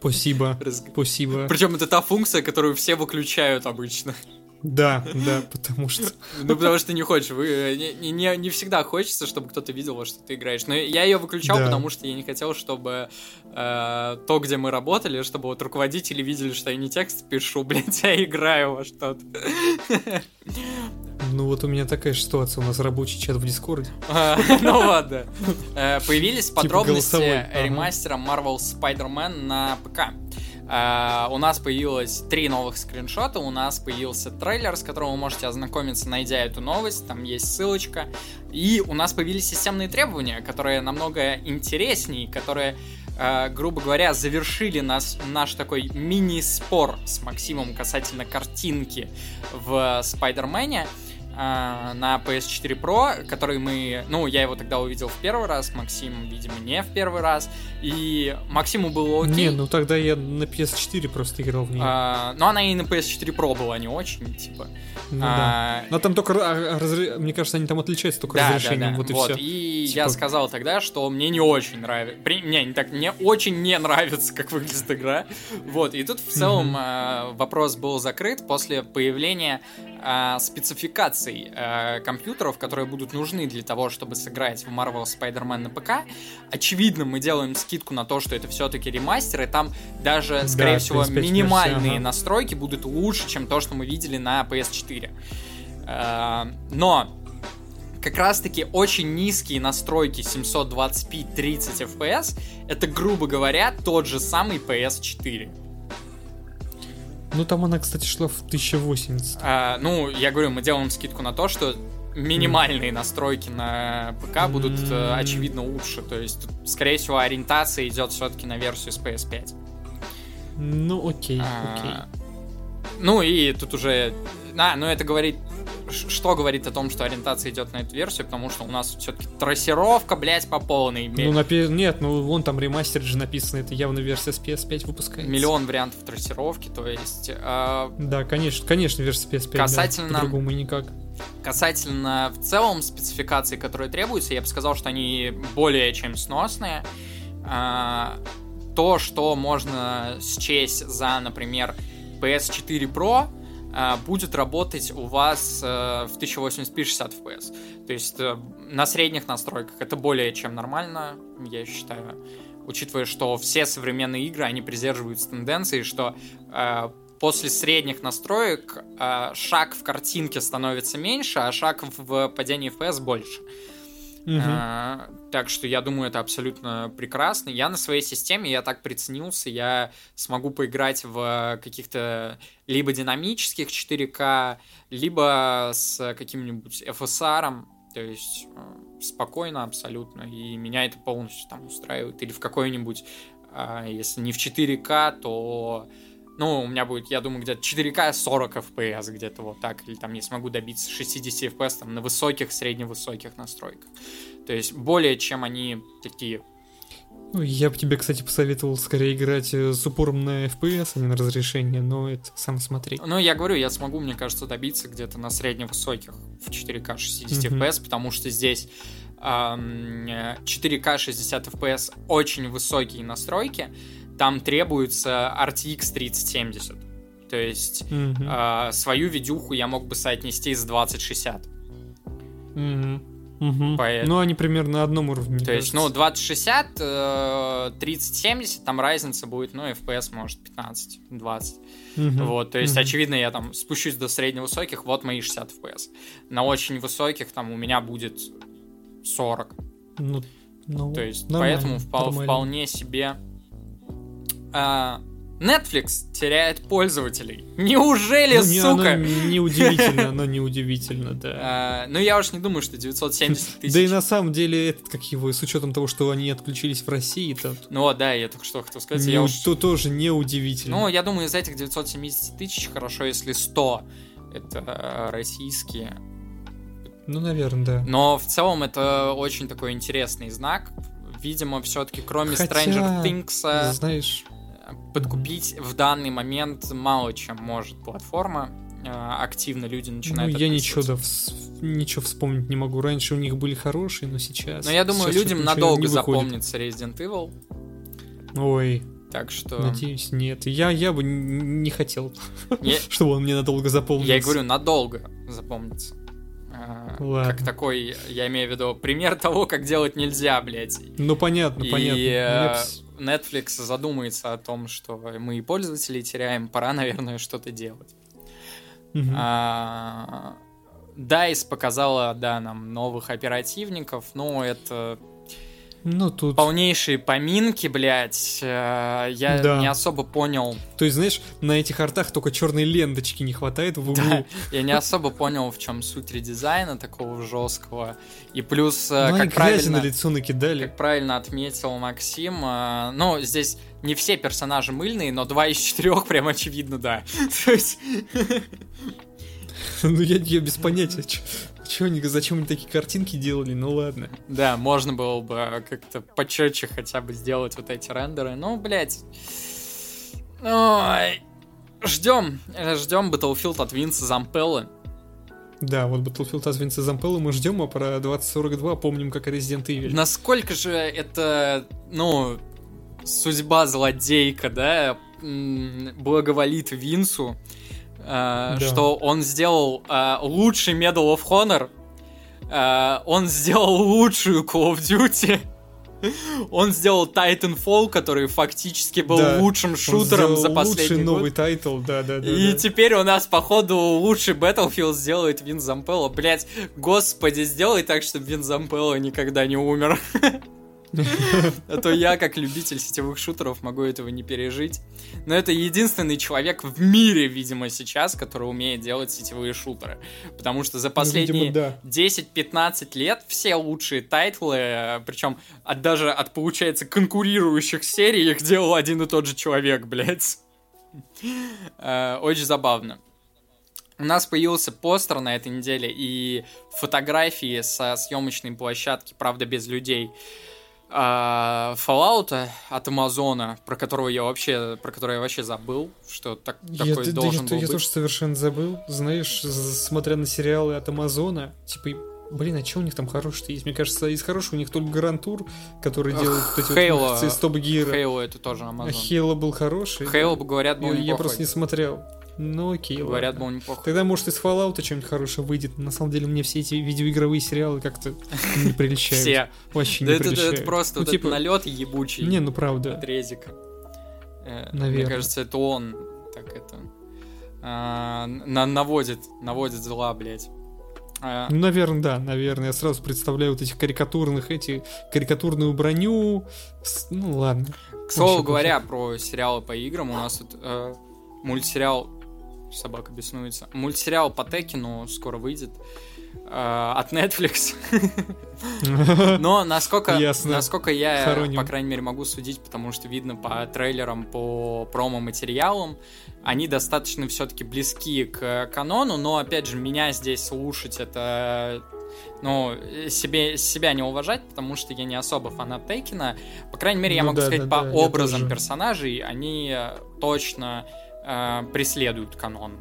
Speaker 2: Спасибо. Спасибо.
Speaker 1: Причем это та функция, которую все выключают обычно.
Speaker 2: Да, да, потому что...
Speaker 1: Ну, потому что не хочешь. Вы, э, не, не, не всегда хочется, чтобы кто-то видел, во что ты играешь. Но я ее выключал, да. потому что я не хотел, чтобы э, то, где мы работали, чтобы вот руководители видели, что я не текст пишу, [laughs] блядь, а играю во что-то.
Speaker 2: Ну вот у меня такая ситуация, у нас рабочий чат в Дискорде.
Speaker 1: А, ну ладно. Э, появились типа подробности ремастера Marvel Spider-Man на ПК. Uh, у нас появилось три новых скриншота, у нас появился трейлер, с которым вы можете ознакомиться, найдя эту новость, там есть ссылочка. И у нас появились системные требования, которые намного интереснее, которые, uh, грубо говоря, завершили нас, наш такой мини-спор с Максимом касательно картинки в Спайдермене. А, на PS4 Pro, который мы... Ну, я его тогда увидел в первый раз, Максим, видимо, не в первый раз. И Максиму было окей.
Speaker 2: Не, ну тогда я на PS4 просто играл в нее.
Speaker 1: А, но она и на PS4 Pro была не очень, типа.
Speaker 2: Ну, а, да. Но там только, а, разр... мне кажется, они там отличаются только да, разрешением, да, да. вот и вот. все.
Speaker 1: И типа... я сказал тогда, что мне не очень нравится. При... Не, не так, мне очень не нравится, как выглядит игра. Вот, и тут в целом mm-hmm. вопрос был закрыт после появления э, спецификаций э, компьютеров, которые будут нужны для того, чтобы сыграть в Marvel Spider-Man на ПК. Очевидно, мы делаем скидку на то, что это все-таки ремастер, и там даже, скорее да, всего, минимальные ага. настройки будут лучше, чем то, что мы видели на PS4. Э, но как раз-таки очень низкие настройки 720p 30 fps это, грубо говоря, тот же самый PS4.
Speaker 2: Ну, там она, кстати, шла в 1080.
Speaker 1: А, ну, я говорю, мы делаем скидку на то, что минимальные mm. настройки на ПК будут, mm. очевидно, лучше. То есть, скорее всего, ориентация идет все-таки на версию с PS5.
Speaker 2: Ну, окей, а, окей.
Speaker 1: Ну, и тут уже... А, ну это говорит что говорит о том, что ориентация идет на эту версию, потому что у нас все-таки трассировка, блядь, по полной.
Speaker 2: Ну, на, нет, ну вон там ремастер же написано, это явно версия с PS5 выпускается.
Speaker 1: Миллион вариантов трассировки, то есть... Э...
Speaker 2: Да, конечно, конечно, версия PS5,
Speaker 1: касательно...
Speaker 2: да, по-другому никак.
Speaker 1: Касательно в целом спецификаций, которые требуются, я бы сказал, что они более чем сносные. Э... То, что можно счесть за, например, PS4 Pro, а, будет работать у вас э, в 1080p 60 fps. То есть э, на средних настройках это более чем нормально, я считаю. Учитывая, что все современные игры, они придерживаются тенденции, что э, после средних настроек шаг в картинке становится меньше, а шаг в падении FPS больше. Угу. А, так что я думаю, это абсолютно прекрасно. Я на своей системе, я так приценился, я смогу поиграть в каких-то либо динамических 4К, либо с каким-нибудь FSR, то есть э, спокойно абсолютно, и меня это полностью там устраивает. Или в какой-нибудь, а, если не в 4К, то ну, у меня будет, я думаю, где-то 4К 40 FPS, где-то вот так, или там я смогу добиться 60 FPS там, на высоких, средневысоких настройках. То есть более чем они такие
Speaker 2: ну, я бы тебе, кстати, посоветовал скорее играть э, с упором на FPS, а не на разрешение, но это сам смотри.
Speaker 1: Ну, я говорю, я смогу, мне кажется, добиться где-то на средневысоких в 4К 60 mm-hmm. FPS, потому что здесь эм, 4К 60 FPS очень высокие настройки, там требуется RTX 3070. То есть mm-hmm. э, свою видюху я мог бы соотнести с 2060.
Speaker 2: Mm-hmm. Угу. Поэтому... Ну, они примерно на одном уровне.
Speaker 1: То есть, ну, 2060, э, 3070, там разница будет, ну, FPS может 15-20. Угу. Вот, то есть, угу. очевидно, я там спущусь до средневысоких, вот мои 60 FPS. На очень высоких там у меня будет 40. Ну, ну, то есть, поэтому впол- вполне себе а, Netflix теряет пользователей. Неужели,
Speaker 2: ну, не,
Speaker 1: сука?
Speaker 2: Оно неудивительно, [laughs] оно неудивительно, да.
Speaker 1: А, ну, я уж не думаю, что 970 тысяч.
Speaker 2: Да и на самом деле, этот, как его, с учетом того, что они отключились в России, то...
Speaker 1: Ну, да, я только что хотел сказать. я уж...
Speaker 2: То тоже неудивительно.
Speaker 1: Ну, я думаю, из этих 970 тысяч хорошо, если 100 это э, российские.
Speaker 2: Ну, наверное, да.
Speaker 1: Но в целом это очень такой интересный знак. Видимо, все-таки кроме
Speaker 2: Хотя,
Speaker 1: Stranger Things...
Speaker 2: Знаешь
Speaker 1: подкупить в данный момент мало чем может платформа. А, активно люди начинают.
Speaker 2: Ну, я ничего, да, вс- ничего вспомнить не могу. Раньше у них были хорошие, но сейчас.
Speaker 1: Но я думаю, сейчас людям надолго запомнится Resident Evil.
Speaker 2: Ой.
Speaker 1: Так что...
Speaker 2: Надеюсь, нет. Я, я бы не хотел, я... [laughs] чтобы он мне надолго запомнился.
Speaker 1: Я говорю, надолго запомнится. А, Ладно. Как такой, я имею в виду, пример того, как делать нельзя, блядь.
Speaker 2: Ну, понятно,
Speaker 1: и,
Speaker 2: понятно.
Speaker 1: Э, Netflix задумается о том, что мы и пользователей теряем, пора, наверное, что-то делать. Угу. А, DICE показала, да, нам новых оперативников, но это
Speaker 2: ну, тут...
Speaker 1: Полнейшие поминки, блядь. Э, я да. не особо понял.
Speaker 2: То есть, знаешь, на этих артах только черной ленточки не хватает в углу. Да,
Speaker 1: я не особо понял, в чем суть редизайна такого жесткого. И плюс, э, ну, как правильно...
Speaker 2: на лицо накидали.
Speaker 1: Как правильно отметил Максим, э, ну, здесь не все персонажи мыльные, но два из четырех прям очевидно, да. [laughs] То есть... [laughs]
Speaker 2: Ну, я, я без понятия, Чего они, зачем они такие картинки делали? Ну ладно.
Speaker 1: Да, можно было бы как-то почетче хотя бы сделать вот эти рендеры. Ну, блядь. Ой. Ждем, ждем Battlefield от Винса Зампеллы.
Speaker 2: Да, вот Battlefield от Винса Зампеллы мы ждем, а про 2042 помним как Resident Evil.
Speaker 1: Насколько же это, ну, судьба злодейка, да, благоволит Винсу, Э, да. что он сделал э, лучший Medal of Honor, э, он сделал лучшую Call of Duty, [laughs] он сделал Titanfall, который фактически был да, лучшим шутером за последний лучший
Speaker 2: год. новый title, да, да, да.
Speaker 1: И
Speaker 2: да.
Speaker 1: теперь у нас, походу, лучший Battlefield сделает Винс Зампелла. Блять, господи, сделай так, чтобы Винс Зампелла никогда не умер. [laughs] А то я, как любитель сетевых шутеров, могу этого не пережить. Но это единственный человек в мире, видимо, сейчас, который умеет делать сетевые шутеры. Потому что за ну, последние ну, 10-15 лет все лучшие тайтлы, причем от, даже от, получается, конкурирующих серий их делал один и тот же человек, блядь. Э, очень забавно. У нас появился постер на этой неделе и фотографии со съемочной площадки, правда, без людей а, Fallout от Амазона, про которого я вообще, про который я вообще забыл, что так, я, такой
Speaker 2: я,
Speaker 1: должен
Speaker 2: я,
Speaker 1: был
Speaker 2: я,
Speaker 1: быть.
Speaker 2: тоже совершенно забыл. Знаешь, смотря на сериалы от Амазона, типа, блин, а что у них там хорошего есть? Мне кажется, из хорошего у них только Грантур, который делает вот эти
Speaker 1: Halo,
Speaker 2: вот Стоп Гира.
Speaker 1: Halo это тоже Амазон.
Speaker 2: Halo был хороший.
Speaker 1: Halo, говорят, был
Speaker 2: Я, я просто не смотрел. Ну окей,
Speaker 1: Говорят,
Speaker 2: ладно.
Speaker 1: был неплохо.
Speaker 2: Тогда, может, из Fallout что-нибудь хорошее выйдет. На самом деле, мне все эти видеоигровые сериалы как-то не приличают.
Speaker 1: Все.
Speaker 2: Вообще не приличают.
Speaker 1: Это просто типа налет ебучий.
Speaker 2: Не, ну правда.
Speaker 1: От резика.
Speaker 2: Наверное.
Speaker 1: Мне кажется, это он так это а, наводит, наводит зла, блядь.
Speaker 2: А... Ну, наверное, да, наверное. Я сразу представляю вот этих карикатурных, эти, карикатурную броню. Ну, ладно.
Speaker 1: К слову говоря, про сериалы по играм, у нас тут э, мультсериал собака беснуется. Мультсериал по Текину скоро выйдет э, от Netflix. [laughs] Но насколько, насколько я, Хороним. по крайней мере, могу судить, потому что видно по трейлерам, по промо-материалам, они достаточно все-таки близки к канону, но, опять же, меня здесь слушать это ну, себе, себя не уважать, потому что я не особо фанат Тейкина. По крайней мере, я ну, могу да, сказать, да, по да, образам персонажей, они точно э, преследуют канон.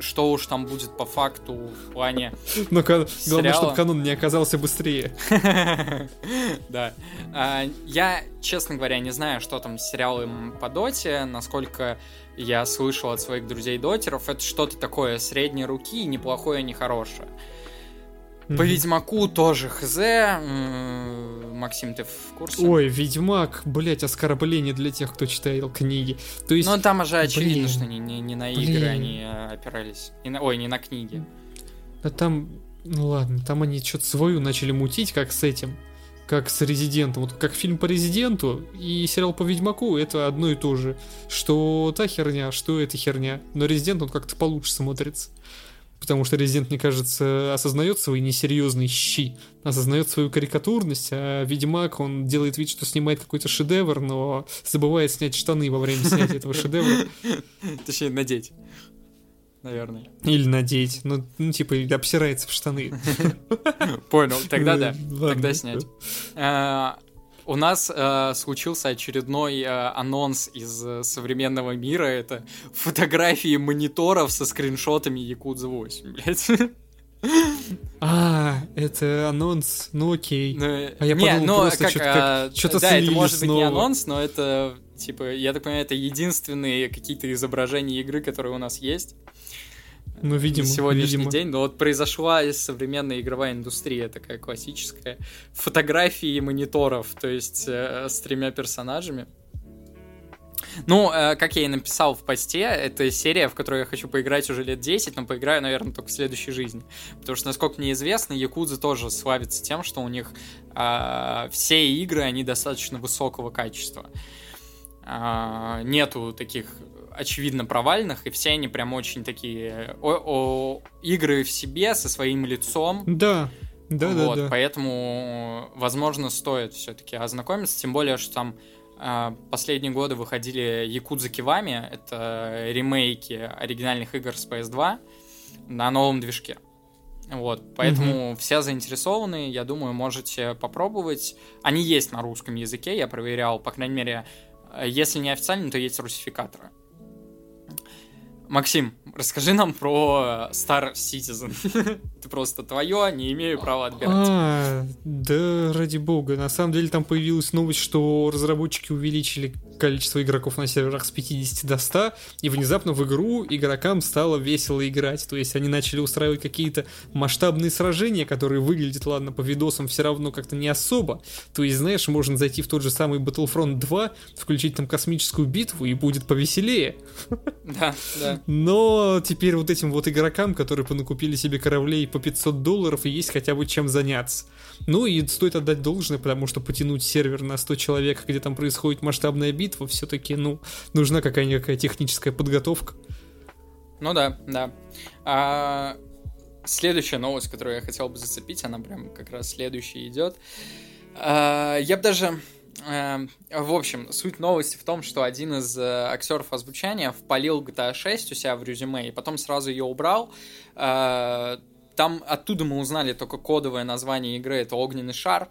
Speaker 1: Что уж там будет по факту в плане [laughs]
Speaker 2: Но главное, чтобы канон не оказался быстрее. [laughs]
Speaker 1: Да. А, я, честно говоря, не знаю, что там с сериалом по доте, насколько я слышал от своих друзей-дотеров, это что-то такое средней руки, неплохое, не хорошее. По Ведьмаку тоже хз. Максим, ты в курсе?
Speaker 2: Ой, Ведьмак, блять, оскорбление для тех, кто читал книги. То есть...
Speaker 1: Ну, там же очевидно, блин, что не, не, не на игры блин. они э, опирались. Не на, ой, не на книги.
Speaker 2: А там, ну ладно, там они что-то свою начали мутить, как с этим. как с Резидентом. Вот как фильм по Резиденту и сериал по Ведьмаку это одно и то же. Что та херня, что эта херня. Но Резидент, он как-то получше смотрится. Потому что Резидент, мне кажется, осознает свои несерьезные щи, осознает свою карикатурность, а Ведьмак, он делает вид, что снимает какой-то шедевр, но забывает снять штаны во время снятия этого шедевра.
Speaker 1: Точнее, надеть наверное.
Speaker 2: Или надеть. Ну, ну типа, обсирается в штаны.
Speaker 1: Понял, тогда да. Тогда снять. А, у нас э, случился очередной э, анонс из э, современного мира. Это фотографии мониторов со скриншотами Якудза 8, блядь. [laughs]
Speaker 2: А, это анонс, ну окей.
Speaker 1: Ну, а я не, подумал но просто, как, что-то, а, что-то Да, это может снова. быть не анонс, но это, типа, я так понимаю, это единственные какие-то изображения игры, которые у нас есть.
Speaker 2: Ну, видимо,
Speaker 1: на сегодняшний
Speaker 2: видимо.
Speaker 1: день. Но вот произошла современная игровая индустрия, такая классическая. Фотографии мониторов, то есть э, с тремя персонажами. Ну, э, как я и написал в посте, это серия, в которую я хочу поиграть уже лет 10, но поиграю, наверное, только в следующей жизни. Потому что, насколько мне известно, Якудза тоже славится тем, что у них э, все игры, они достаточно высокого качества. Э, нету таких очевидно провальных, и все они прям очень такие о, о, игры в себе со своим лицом.
Speaker 2: Да. Да, вот, да, да.
Speaker 1: Поэтому, возможно, стоит все-таки ознакомиться, тем более, что там э, последние годы выходили Якудза Кивами, это ремейки оригинальных игр с PS2 на новом движке. Вот, поэтому угу. все заинтересованные, я думаю, можете попробовать. Они есть на русском языке, я проверял, по крайней мере, если не официально, то есть русификаторы. Максим, расскажи нам про Star Citizen. [laughs] Ты просто твое, не имею права отбирать.
Speaker 2: А, да, ради бога. На самом деле там появилась новость, что разработчики увеличили количество игроков на серверах с 50 до 100, и внезапно в игру игрокам стало весело играть. То есть они начали устраивать какие-то масштабные сражения, которые выглядят, ладно, по видосам все равно как-то не особо. То есть, знаешь, можно зайти в тот же самый Battlefront 2, включить там космическую битву, и будет повеселее.
Speaker 1: Да, да.
Speaker 2: Но теперь вот этим вот игрокам, которые понакупили себе кораблей по 500 долларов, и есть хотя бы чем заняться. Ну и стоит отдать должное, потому что потянуть сервер на 100 человек, где там происходит масштабная битва, все-таки, ну, нужна какая-никакая техническая подготовка.
Speaker 1: Ну да, да. А, следующая новость, которую я хотел бы зацепить, она прям как раз следующая идет. А, я бы даже а, в общем, суть новости в том, что один из э, актеров озвучания впалил GTA 6 у себя в резюме и потом сразу ее убрал. Там оттуда мы узнали только кодовое название игры, это «Огненный шар».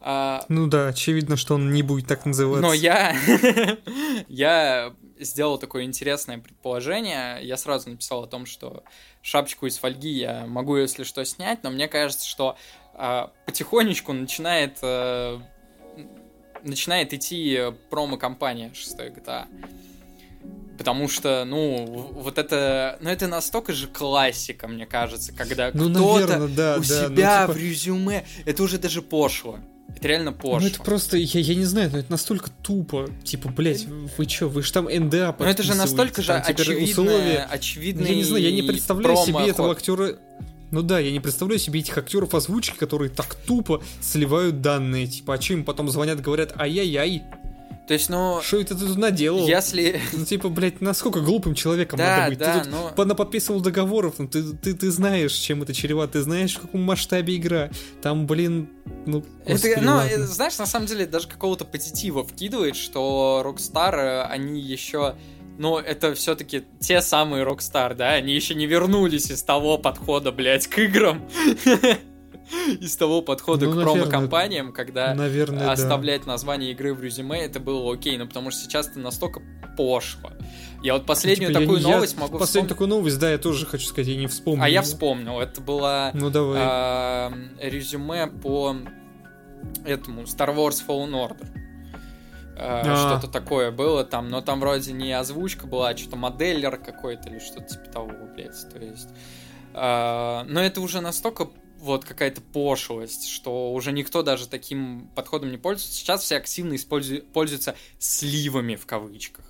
Speaker 2: А... Ну да, очевидно, что он не будет так называться.
Speaker 1: Но я... [laughs] я сделал такое интересное предположение. Я сразу написал о том, что шапочку из фольги я могу, если что, снять, но мне кажется, что а, потихонечку начинает... А, начинает идти промо-компания 6 GTA. Потому что, ну, вот это, ну, это настолько же классика, мне кажется, когда ну, кто-то да, у да, себя ну, типа... в резюме, это уже даже пошло. Это реально пошло. Ну,
Speaker 2: это просто, я, я не знаю, но это настолько тупо. Типа, блять, вы чё, вы же там НДА
Speaker 1: Ну, это же настолько же очевидное, очевидное
Speaker 2: Я не знаю, я не представляю себе этого актера... Ну да, я не представляю себе этих актеров озвучки, которые так тупо сливают данные. Типа, а чем им потом звонят, говорят, ай-яй-яй,
Speaker 1: то есть, ну...
Speaker 2: Что это ты тут наделал?
Speaker 1: Если...
Speaker 2: Ну, типа, блядь, насколько глупым человеком да, надо быть? Да, ты тут но... наподписывал договоров, ну, ты, ты, ты знаешь, чем это чревато, ты знаешь, в каком масштабе игра. Там, блин, ну...
Speaker 1: Это, ну, ладно. знаешь, на самом деле, даже какого-то позитива вкидывает, что Rockstar, э, они еще... Но это все-таки те самые Rockstar, да? Они еще не вернулись из того подхода, блядь, к играм. [laughs] [laughs] из того подхода ну, к промо-компаниям, когда наверное, оставлять да. название игры в резюме, это было окей, но потому что сейчас это настолько пошло. Я вот последнюю типа, такую я, новость я, могу
Speaker 2: Последнюю вспом... такую новость, да, я тоже хочу сказать, я не вспомнил.
Speaker 1: А я вспомнил, это было
Speaker 2: ну, давай.
Speaker 1: А, резюме по этому Star Wars Fallen Order. А, а. Что-то такое было там, но там вроде не озвучка была, а что-то моделлер какой-то или что-то типа того, блядь, то есть... Uh, но это уже настолько вот какая-то пошлость, что уже никто даже таким подходом не пользуется. Сейчас все активно используют, пользуются сливами в кавычках.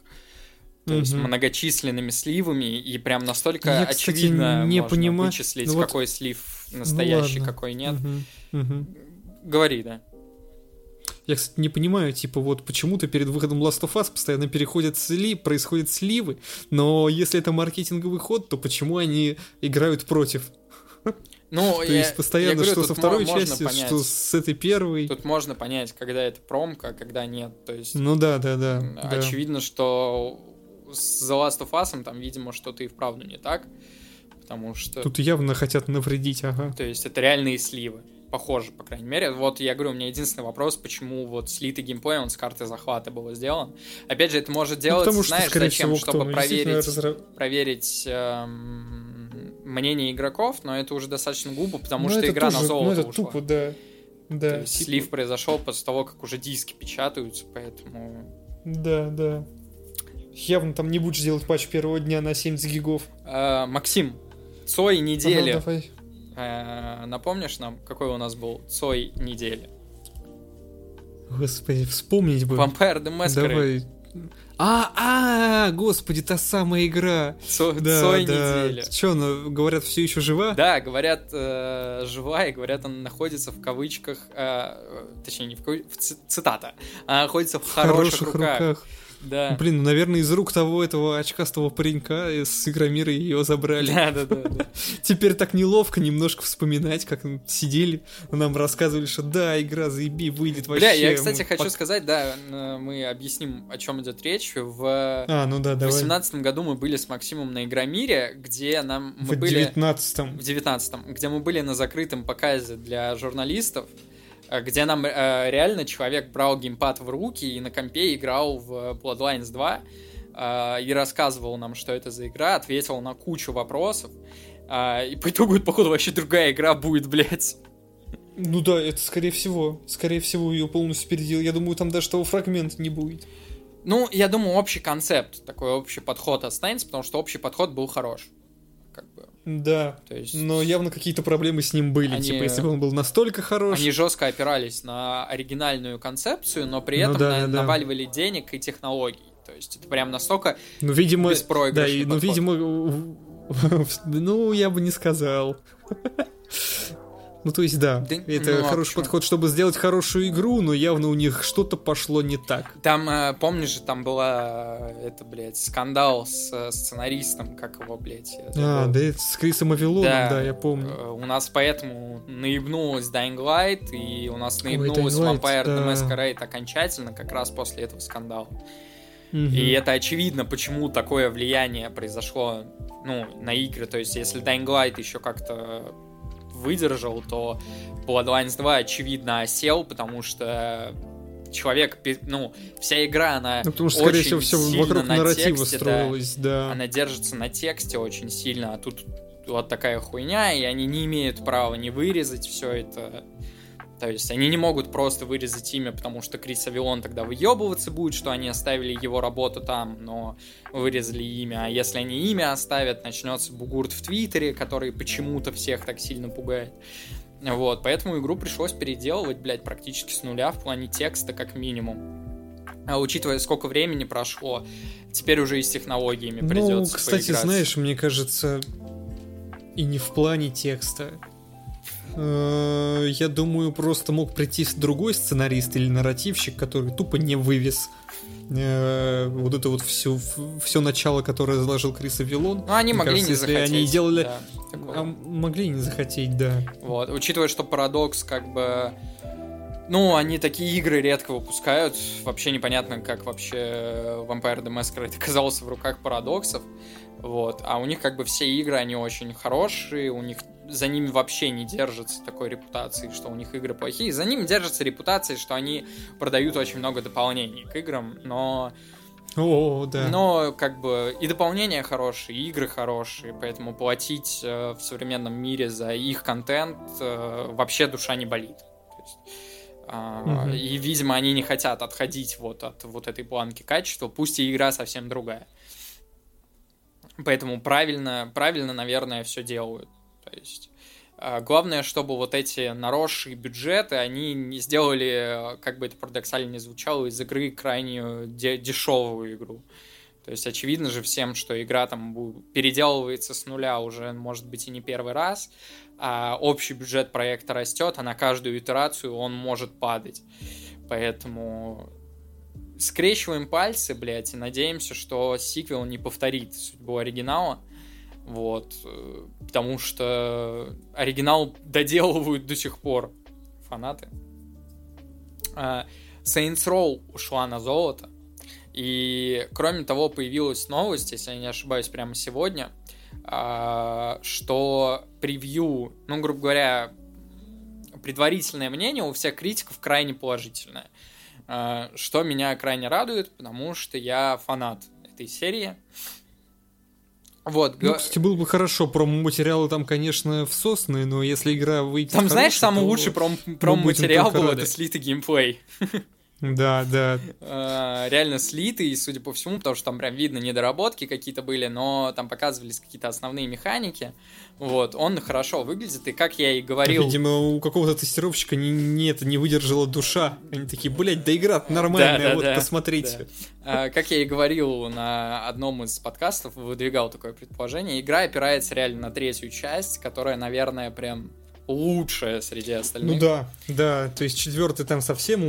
Speaker 1: То mm-hmm. есть многочисленными сливами, и прям настолько Я, очевидно кстати, не можно понимаю. вычислить, ну, вот... какой слив настоящий, ну, какой нет. Mm-hmm. Mm-hmm. Говори, да.
Speaker 2: Я, кстати, не понимаю, типа, вот почему-то перед выходом Last of Us постоянно переходят сли, происходят сливы, но если это маркетинговый ход, то почему они играют против?
Speaker 1: Ну,
Speaker 2: То я, есть постоянно, я говорю, что со второй части, понять, что с этой первой.
Speaker 1: Тут можно понять, когда это промка, а когда нет. То есть,
Speaker 2: ну да, да, да.
Speaker 1: Очевидно, да. что с The Last of Us там, видимо, что-то и вправду не так. Потому что...
Speaker 2: Тут явно хотят навредить, ага.
Speaker 1: То есть это реальные сливы. Похоже, по крайней мере. Вот я говорю, у меня единственный вопрос, почему вот слитый геймплей, он с карты захвата был сделан. Опять же, это может делать, ну, потому знаешь, что, зачем? Всего, Чтобы проверить, разра... проверить эм, мнение игроков, но это уже достаточно глупо, потому ну, что игра тоже, на золото ну, это ушла.
Speaker 2: тупо, да. Да,
Speaker 1: То есть типа... слив произошел после того, как уже диски печатаются, поэтому...
Speaker 2: Да, да. Явно там не будешь делать патч первого дня на 70 гигов.
Speaker 1: А, Максим, Цой недели.
Speaker 2: Ага, давай.
Speaker 1: Э, напомнишь нам, какой у нас был Цой недели?
Speaker 2: Господи, вспомнить бы.
Speaker 1: Vampire the Masquerade. Давай.
Speaker 2: А, а, господи, та самая игра.
Speaker 1: Цой, да, Цой да. недели.
Speaker 2: Че, ну, говорят, все еще жива?
Speaker 1: Да, говорят, э, жива, и говорят, она находится в кавычках, э, точнее, не в кавычках, цитата, она находится в хороших, хороших руках. руках.
Speaker 2: Да. Блин, ну, наверное, из рук того этого очкастого паренька с Игромира ее забрали.
Speaker 1: Да, да, да. да. [laughs]
Speaker 2: Теперь так неловко немножко вспоминать, как сидели, нам рассказывали, что да, игра заеби, выйдет вообще.
Speaker 1: Бля, я, кстати, хочу сказать, да, мы объясним, о чем идет речь. В
Speaker 2: а, ну да,
Speaker 1: 2018 году мы были с Максимом на Игромире, где нам... Мы
Speaker 2: в
Speaker 1: были...
Speaker 2: 19
Speaker 1: В 19 где мы были на закрытом показе для журналистов. Э, где нам э, реально человек брал геймпад в руки и на компе играл в Bloodlines 2 э, и рассказывал нам, что это за игра, ответил на кучу вопросов. Э, и по итогу походу, вообще другая игра будет, блядь.
Speaker 2: Ну да, это скорее всего. Скорее всего, ее полностью переделал. Я думаю, там даже того фрагмента не будет.
Speaker 1: Ну, я думаю, общий концепт, такой общий подход останется, потому что общий подход был хорош. Как бы.
Speaker 2: Да. То есть... Но явно какие-то проблемы с ним были. Они... Типа, если бы он был настолько хорош.
Speaker 1: Они жестко опирались на оригинальную концепцию, но при ну этом ну, да, на... да. наваливали денег и технологий. То есть это прям настолько
Speaker 2: ну, видимо, Да, и, ну, видимо, [laughs] ну, я бы не сказал. [laughs] Ну, то есть, да, да это ну, а хороший подход, чтобы сделать хорошую игру, но явно у них что-то пошло не так.
Speaker 1: Там, э, помнишь же, там была, э, это, блядь, скандал с э, сценаристом, как его, блядь.
Speaker 2: А, да, это с Крисом Авилоном, да, да, я помню.
Speaker 1: У нас поэтому наебнулась Dying Light, и у нас наебнулась Ой, Vampire да. the Masquerade окончательно, как раз после этого скандала. Угу. И это очевидно, почему такое влияние произошло ну, на игры. То есть, если Dying Light еще как-то выдержал, то Bloodlines 2 очевидно осел, потому что человек, ну, вся игра, она ну, потому что, скорее всего, все вокруг на нарратива тексте, строилось, да, да. Она держится на тексте очень сильно, а тут вот такая хуйня, и они не имеют права не вырезать все это. То есть они не могут просто вырезать имя, потому что Крис Авилон тогда выебываться будет, что они оставили его работу там, но вырезали имя. А если они имя оставят, начнется бугурт в Твиттере, который почему-то всех так сильно пугает. Вот, поэтому игру пришлось переделывать, блядь, практически с нуля в плане текста, как минимум. А учитывая, сколько времени прошло, теперь уже и с технологиями ну, придется
Speaker 2: кстати, поиграться. знаешь, мне кажется, и не в плане текста. Э, я думаю, просто мог прийти другой сценарист или нарративщик, который тупо не вывез э, вот это вот все, все начало, которое заложил Крис Авилон.
Speaker 1: Ну, они могли кажется, не
Speaker 2: если
Speaker 1: захотеть.
Speaker 2: они делали... Да, а, могли не захотеть, да.
Speaker 1: Вот, учитывая, что Парадокс как бы... Ну, они такие игры редко выпускают. Вообще непонятно, как вообще Vampire the Masquerade оказался в руках Парадоксов. Вот. А у них как бы все игры, они очень хорошие, у них за ними вообще не держится такой репутации, что у них игры плохие. За ними держится репутация, что они продают очень много дополнений к играм, но...
Speaker 2: О, да.
Speaker 1: Но как бы и дополнения хорошие, и игры хорошие, поэтому платить э, в современном мире за их контент э, вообще душа не болит. То есть, угу. И, видимо, они не хотят отходить вот от вот этой планки качества, пусть и игра совсем другая. Поэтому правильно, правильно, наверное, все делают. То есть а, Главное, чтобы вот эти наросшие бюджеты, они не сделали, как бы это парадоксально не звучало, из игры крайне де- дешевую игру. То есть очевидно же всем, что игра там переделывается с нуля уже, может быть, и не первый раз, а общий бюджет проекта растет, а на каждую итерацию он может падать. Поэтому скрещиваем пальцы, блядь, и надеемся, что сиквел не повторит судьбу оригинала. Вот. Э, потому что оригинал доделывают до сих пор фанаты. А, Saints Row ушла на золото. И, кроме того, появилась новость, если я не ошибаюсь, прямо сегодня, а, что превью, ну, грубо говоря, предварительное мнение у всех критиков крайне положительное. А, что меня крайне радует, потому что я фанат этой серии.
Speaker 2: Вот. Ну, кстати, было бы хорошо. Промо-материалы там, конечно, всосные, но если игра выйдет
Speaker 1: Там, знаешь, самый лучший пром-материал был это слитый геймплей. [laughs]
Speaker 2: Да, да.
Speaker 1: А, реально слитый, судя по всему, потому что там прям видно недоработки какие-то были, но там показывались какие-то основные механики. Вот, он хорошо выглядит, и как я и говорил...
Speaker 2: Видимо, у какого-то тестировщика не, не, это, не выдержала душа. Они такие, блядь, да игра нормальная, да, да, вот, да, посмотрите.
Speaker 1: Да. А, как я и говорил на одном из подкастов, выдвигал такое предположение, игра опирается реально на третью часть, которая, наверное, прям лучшая среди остальных.
Speaker 2: Ну да, да, то есть четвертый там совсем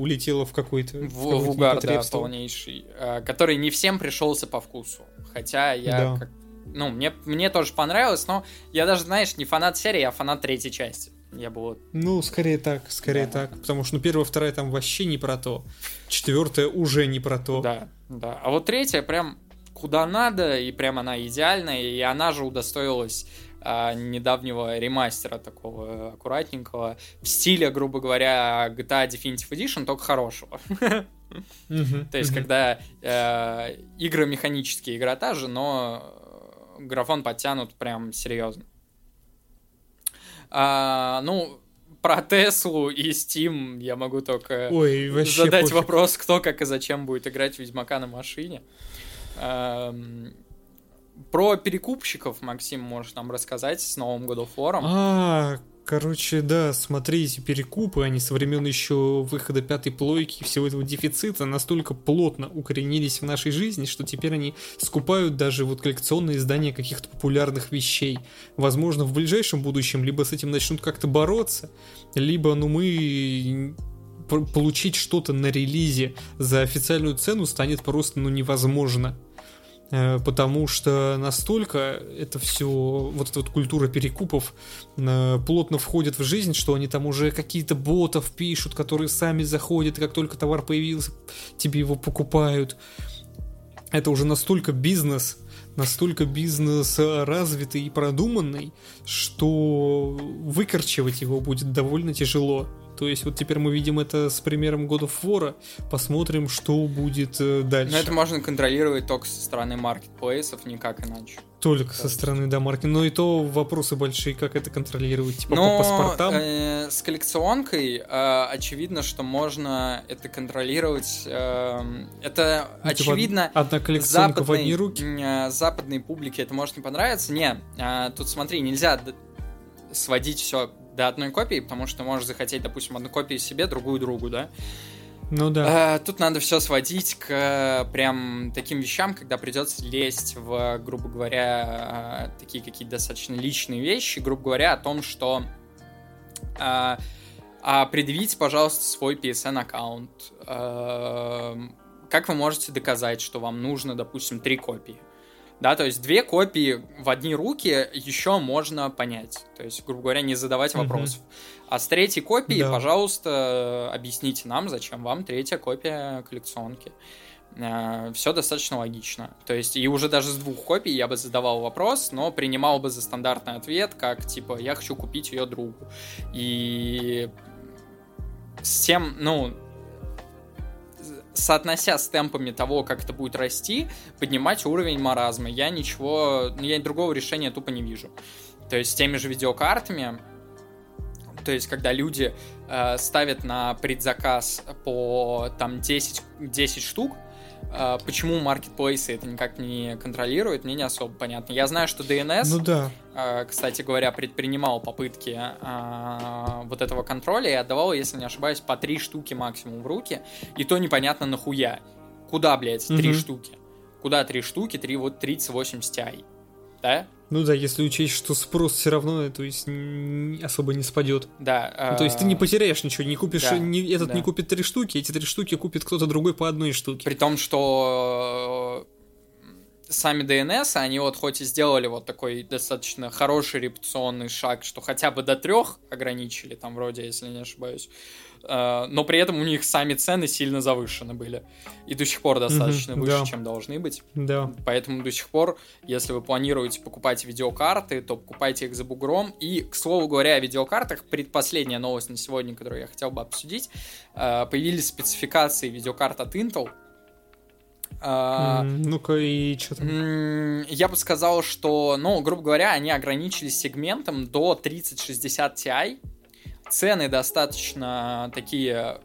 Speaker 2: улетело в какой-то... В,
Speaker 1: в, в угар, да, полнейший, а, который не всем пришелся по вкусу. Хотя я да. как ну, мне, мне тоже понравилось, но я даже, знаешь, не фанат серии, а фанат третьей части. Я бы вот...
Speaker 2: Ну, скорее так, скорее да. так. Потому что, ну, первая, вторая там вообще не про то. Четвертая уже не про то.
Speaker 1: Да, да. А вот третья прям куда надо, и прям она идеальная, и она же удостоилась а, недавнего ремастера такого аккуратненького в стиле, грубо говоря, GTA Definitive Edition, только хорошего. То есть, когда э, игры механические, игра та же, но графон подтянут прям серьезно. А, ну, про Теслу и Steam я могу только Ой, задать пофиг. вопрос, кто как и зачем будет играть в Ведьмака на машине. Про перекупщиков, Максим, можешь нам рассказать с Новым of War.
Speaker 2: А, Короче, да, смотрите, перекупы, они со времен еще выхода пятой плойки всего этого дефицита настолько плотно укоренились в нашей жизни, что теперь они скупают даже вот коллекционные издания каких-то популярных вещей. Возможно, в ближайшем будущем либо с этим начнут как-то бороться, либо, ну, мы получить что-то на релизе за официальную цену станет просто, ну, невозможно. Э, потому что настолько это все, вот эта вот культура перекупов э, плотно входит в жизнь, что они там уже какие-то ботов пишут, которые сами заходят, и как только товар появился, тебе его покупают. Это уже настолько бизнес, настолько бизнес развитый и продуманный, что выкорчевать его будет довольно тяжело. То есть вот теперь мы видим это с примером God of War, посмотрим, что будет э, дальше.
Speaker 1: Но это можно контролировать только со стороны маркетплейсов, никак иначе.
Speaker 2: Только со стороны, да, маркетинга. Но и то вопросы большие, как это контролировать, типа Но, по паспортам.
Speaker 1: Э, с коллекционкой э, очевидно, что можно это контролировать. Э, это ну, типа очевидно.
Speaker 2: Одна коллекционка западной, в одни руки.
Speaker 1: Э, западной публике это может не понравиться. Не, э, тут смотри, нельзя сводить все до одной копии, потому что можешь захотеть, допустим, одну копию себе, другую другу, да?
Speaker 2: Ну да.
Speaker 1: А, тут надо все сводить к прям таким вещам, когда придется лезть в, грубо говоря, такие какие-то достаточно личные вещи, грубо говоря, о том, что а, а предъявите, пожалуйста, свой PSN аккаунт. А, как вы можете доказать, что вам нужно, допустим, три копии? Да, то есть две копии в одни руки еще можно понять. То есть, грубо говоря, не задавать вопросов. Mm-hmm. А с третьей копией, да. пожалуйста, объясните нам, зачем вам третья копия коллекционки. Э, Все достаточно логично. То есть, и уже даже с двух копий я бы задавал вопрос, но принимал бы за стандартный ответ, как типа я хочу купить ее другу. И с тем, ну, соотнося с темпами того, как это будет расти, поднимать уровень маразма. Я ничего, ну, я другого решения тупо не вижу. То есть с теми же видеокартами, то есть когда люди э, ставят на предзаказ по там 10, 10 штук, почему маркетплейсы это никак не контролируют, мне не особо понятно. Я знаю, что DNS,
Speaker 2: ну, да.
Speaker 1: А, кстати говоря, предпринимал попытки а, вот этого контроля и отдавал, если не ошибаюсь, по три штуки максимум в руки. И то непонятно нахуя. Куда, блядь, три угу. штуки? Куда три штуки? Три, вот 3080 Ti. Да?
Speaker 2: Ну да, если учесть, что спрос все равно, то есть особо не спадет.
Speaker 1: Да.
Speaker 2: Ну, то есть ты не а, потеряешь ничего, не купишь, да, не, этот да. не купит три штуки, эти три штуки купит кто-то другой по одной штуке.
Speaker 1: При том, что сами DNS, они вот хоть и сделали вот такой достаточно хороший репутационный шаг, что хотя бы до трех ограничили, там вроде, если не ошибаюсь, э, но при этом у них сами цены сильно завышены были. И до сих пор достаточно mm-hmm, выше, да. чем должны быть.
Speaker 2: Да.
Speaker 1: Поэтому до сих пор, если вы планируете покупать видеокарты, то покупайте их за бугром. И, к слову говоря, о видеокартах, предпоследняя новость на сегодня, которую я хотел бы обсудить, э, появились спецификации видеокарт от Intel,
Speaker 2: а, Ну-ка, и что там?
Speaker 1: Я бы сказал, что, ну, грубо говоря, они ограничились сегментом до 3060 Ti. Цены достаточно такие,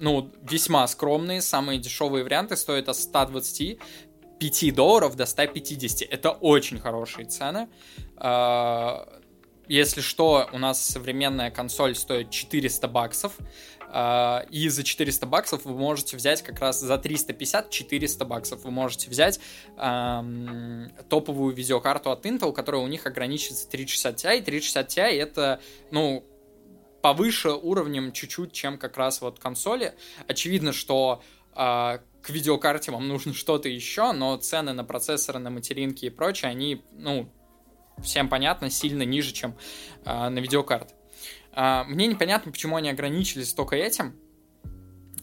Speaker 1: ну, весьма скромные. Самые дешевые варианты стоят от 125 долларов до 150. Это очень хорошие цены. А, если что, у нас современная консоль стоит 400 баксов. А, и за 400 баксов вы можете взять как раз за 350-400 баксов вы можете взять эм, топовую видеокарту от Intel, которая у них ограничивается 360 Ti. 360 Ti это, ну, повыше уровнем чуть-чуть, чем как раз вот консоли. Очевидно, что э, к видеокарте вам [laughs] нужно что-то еще, но цены на процессоры, на материнки и прочее, они, ну, всем понятно, сильно ниже, чем э, на видеокарты. А, мне непонятно, почему они ограничились только этим.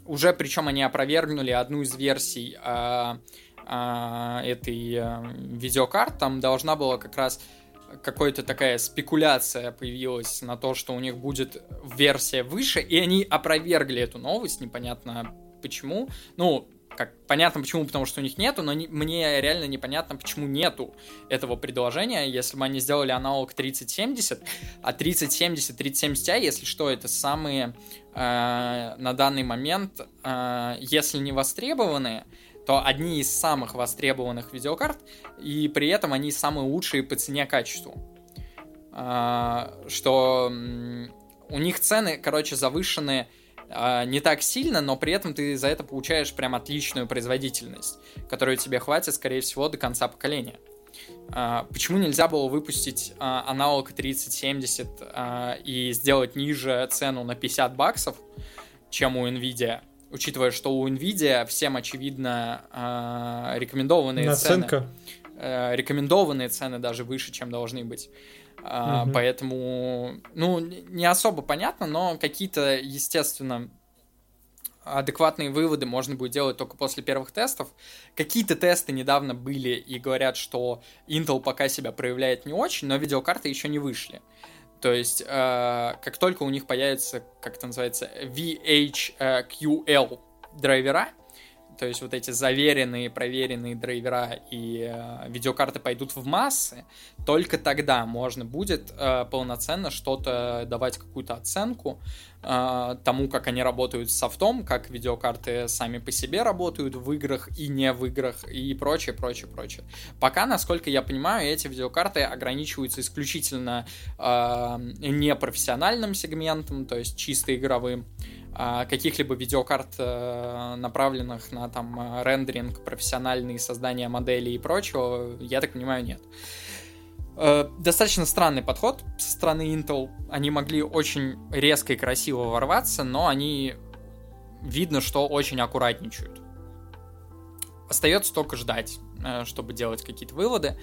Speaker 1: Уже причем они опровергнули одну из версий а, а, этой а, видеокарт. Там должна была как раз какая-то такая спекуляция появилась на то, что у них будет версия выше, и они опровергли эту новость, непонятно почему. Ну, как понятно почему, потому что у них нету, но не, мне реально непонятно, почему нету этого предложения, если бы они сделали аналог 3070, а 3070, 3070 Ti, если что, это самые э, на данный момент, э, если не востребованные, то одни из самых востребованных видеокарт, и при этом они самые лучшие по цене-качеству. Э, что э, у них цены, короче, завышены а, не так сильно, но при этом ты за это получаешь прям отличную производительность, которую тебе хватит, скорее всего, до конца поколения. А, почему нельзя было выпустить а, аналог 3070 и сделать ниже цену на 50 баксов, чем у Nvidia? Учитывая, что у Nvidia всем очевидно рекомендованные Наценка. цены. Рекомендованные цены даже выше, чем должны быть. Uh, Поэтому, ну, не особо понятно, но какие-то, естественно, адекватные выводы можно будет делать только после первых тестов. Какие-то тесты недавно были и говорят, что Intel пока себя проявляет не очень, но видеокарты еще не вышли. То есть, э, как только у них появится, как это называется, VHQL драйвера, то есть вот эти заверенные, проверенные драйвера и э, видеокарты пойдут в массы, только тогда можно будет э, полноценно что-то давать какую-то оценку э, тому, как они работают с софтом, как видеокарты сами по себе работают в играх и не в играх и прочее, прочее, прочее. Пока, насколько я понимаю, эти видеокарты ограничиваются исключительно э, непрофессиональным сегментом, то есть чисто игровым. Каких-либо видеокарт, э, направленных на там э, рендеринг, профессиональные создания моделей и прочего, я так понимаю, нет. Э, достаточно странный подход со стороны Intel. Они могли очень резко и красиво ворваться, но они видно, что очень аккуратничают. Остается только ждать, чтобы делать какие-то выводы.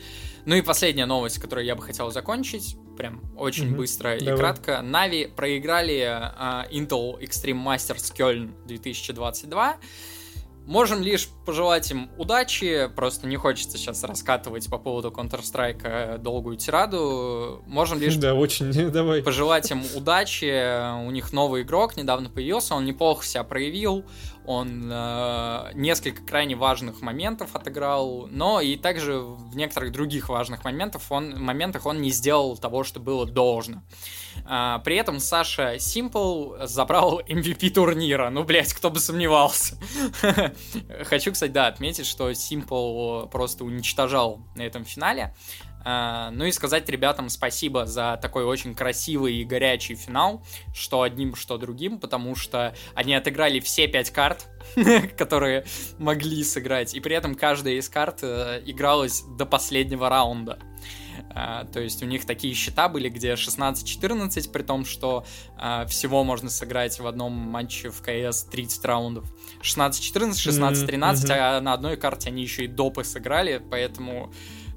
Speaker 1: Ну и последняя новость, которую я бы хотел закончить прям очень mm-hmm. быстро и Давай. кратко. Нави проиграли uh, Intel Extreme Masters Köln 2022. Можем лишь пожелать им удачи, просто не хочется сейчас раскатывать по поводу Counter-Strike долгую тираду. Можем лишь
Speaker 2: да, очень, [laughs] давай.
Speaker 1: пожелать им удачи. У них новый игрок недавно появился, он неплохо себя проявил, он э, несколько крайне важных моментов отыграл, но и также в некоторых других важных моментах он, моментах он не сделал того, что было должно. А, при этом Саша Симпл забрал [laughs] MVP турнира. Ну, блять, кто бы сомневался. [laughs] Хочу, кстати, да, отметить, что Симпл просто уничтожал на этом финале. А, ну и сказать ребятам спасибо за такой очень красивый и горячий финал, что одним, что другим, потому что они отыграли все пять карт, [laughs] которые могли сыграть, и при этом каждая из карт э, игралась до последнего раунда. А, то есть у них такие счета были, где 16-14, при том, что всего можно сыграть в одном матче в КС 30 раундов. 16-14, 16-13, mm-hmm. а на одной карте они еще и допы сыграли, поэтому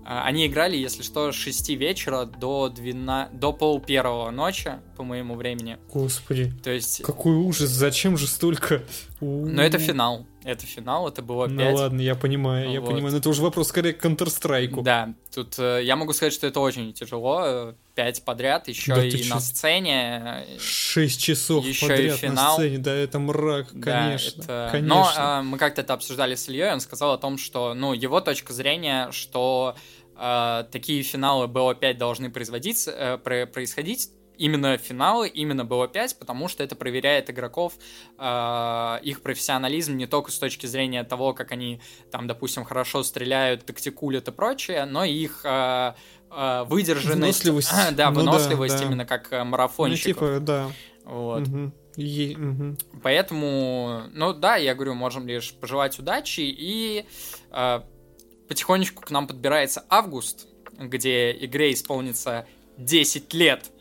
Speaker 1: они играли, если что, с 6 вечера до, 12... до пол первого ночи, по моему времени.
Speaker 2: Господи.
Speaker 1: То есть...
Speaker 2: Какой ужас, зачем же столько?
Speaker 1: Но это финал. Это финал, это было 5.
Speaker 2: Ну ладно, я понимаю, я вот. понимаю. Но это уже вопрос скорее к Counter-Strike.
Speaker 1: Да, тут э, я могу сказать, что это очень тяжело. Пять подряд, еще да, и на сцене.
Speaker 2: Шесть часов еще подряд и финал. на сцене, да, это мрак, конечно. Да, это... конечно.
Speaker 1: Но э, мы как-то это обсуждали с Ильей, он сказал о том, что, ну, его точка зрения, что э, такие финалы BO5 должны производиться, э, происходить именно финалы, именно BO5, потому что это проверяет игроков, э, их профессионализм не только с точки зрения того, как они там, допустим, хорошо стреляют, тактикулят и прочее, но и их э, э, выдержанность.
Speaker 2: Выносливость. [laughs]
Speaker 1: да, ну, выносливость да, именно как э, марафонщиков.
Speaker 2: Ну, типа, да.
Speaker 1: Вот.
Speaker 2: Угу. Е- угу.
Speaker 1: Поэтому, ну да, я говорю, можем лишь пожелать удачи и э, потихонечку к нам подбирается август, где игре исполнится 10 лет.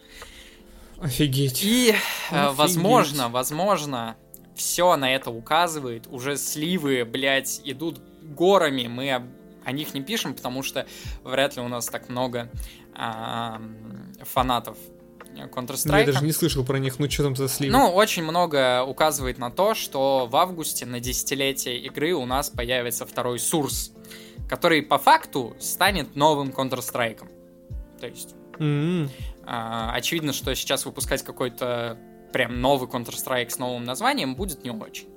Speaker 2: Офигеть.
Speaker 1: И, э, Офигеть. возможно, возможно, все на это указывает. Уже сливы, блядь, идут горами. Мы о, о них не пишем, потому что вряд ли у нас так много а, фанатов Counter-Strike.
Speaker 2: Я даже не слышал про них, ну что там за сливы?
Speaker 1: Ну, очень много указывает на то, что в августе на десятилетие игры у нас появится второй Source, который по факту станет новым Counter-Strike. То есть...
Speaker 2: Mm-hmm.
Speaker 1: А, очевидно, что сейчас выпускать какой-то прям новый Counter-Strike с новым названием будет не очень.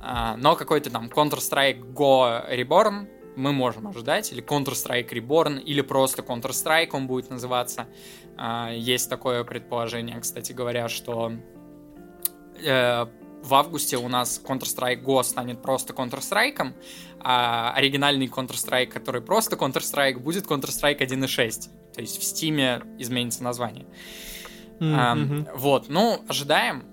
Speaker 1: А, но какой-то там Counter-Strike Go Reborn мы можем ожидать, или Counter-Strike Reborn, или просто Counter-Strike он будет называться. А, есть такое предположение, кстати говоря, что э, в августе у нас Counter-Strike Go станет просто Counter-Strike, а оригинальный Counter-Strike, который просто Counter-Strike, будет Counter-Strike 1.6. То есть в Steam изменится название.
Speaker 2: Mm-hmm.
Speaker 1: А, вот, ну, ожидаем.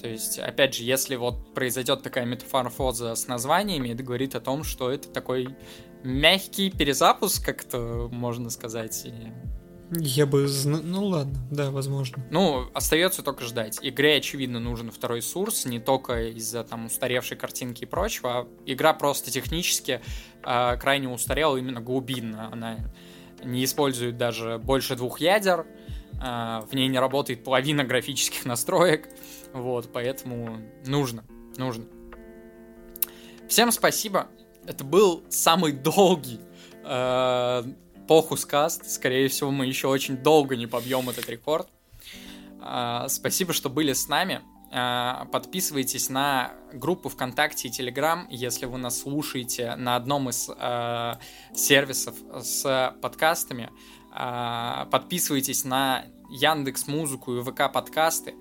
Speaker 1: То есть, опять же, если вот произойдет такая метафорфоза с названиями, это говорит о том, что это такой мягкий перезапуск, как-то можно сказать.
Speaker 2: Я бы знал... Ну ладно, да, возможно.
Speaker 1: Ну, остается только ждать. Игре, очевидно, нужен второй сурс, не только из-за там устаревшей картинки и прочего, а игра просто технически э, крайне устарела именно глубинно. Она не использует даже больше двух ядер, э, в ней не работает половина графических настроек, вот, поэтому нужно, нужно. Всем спасибо. Это был самый долгий э, Похус каст. Скорее всего, мы еще очень долго не побьем этот рекорд. А, спасибо, что были с нами. А, подписывайтесь на группу ВКонтакте и Телеграм, если вы нас слушаете на одном из а, сервисов с подкастами. Подписывайтесь на Яндекс Музыку и ВК подкасты.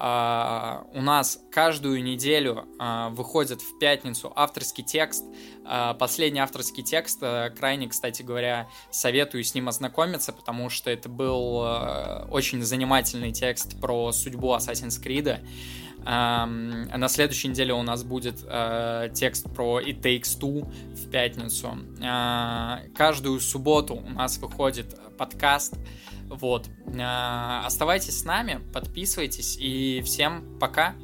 Speaker 1: Uh, у нас каждую неделю uh, выходит в пятницу авторский текст. Uh, последний авторский текст, крайне, кстати говоря, советую с ним ознакомиться, потому что это был очень занимательный текст про судьбу Assassin's Creed. На следующей неделе у нас будет текст про It Takes Two в пятницу. Каждую субботу у нас выходит подкаст вот. А, оставайтесь с нами, подписывайтесь и всем пока.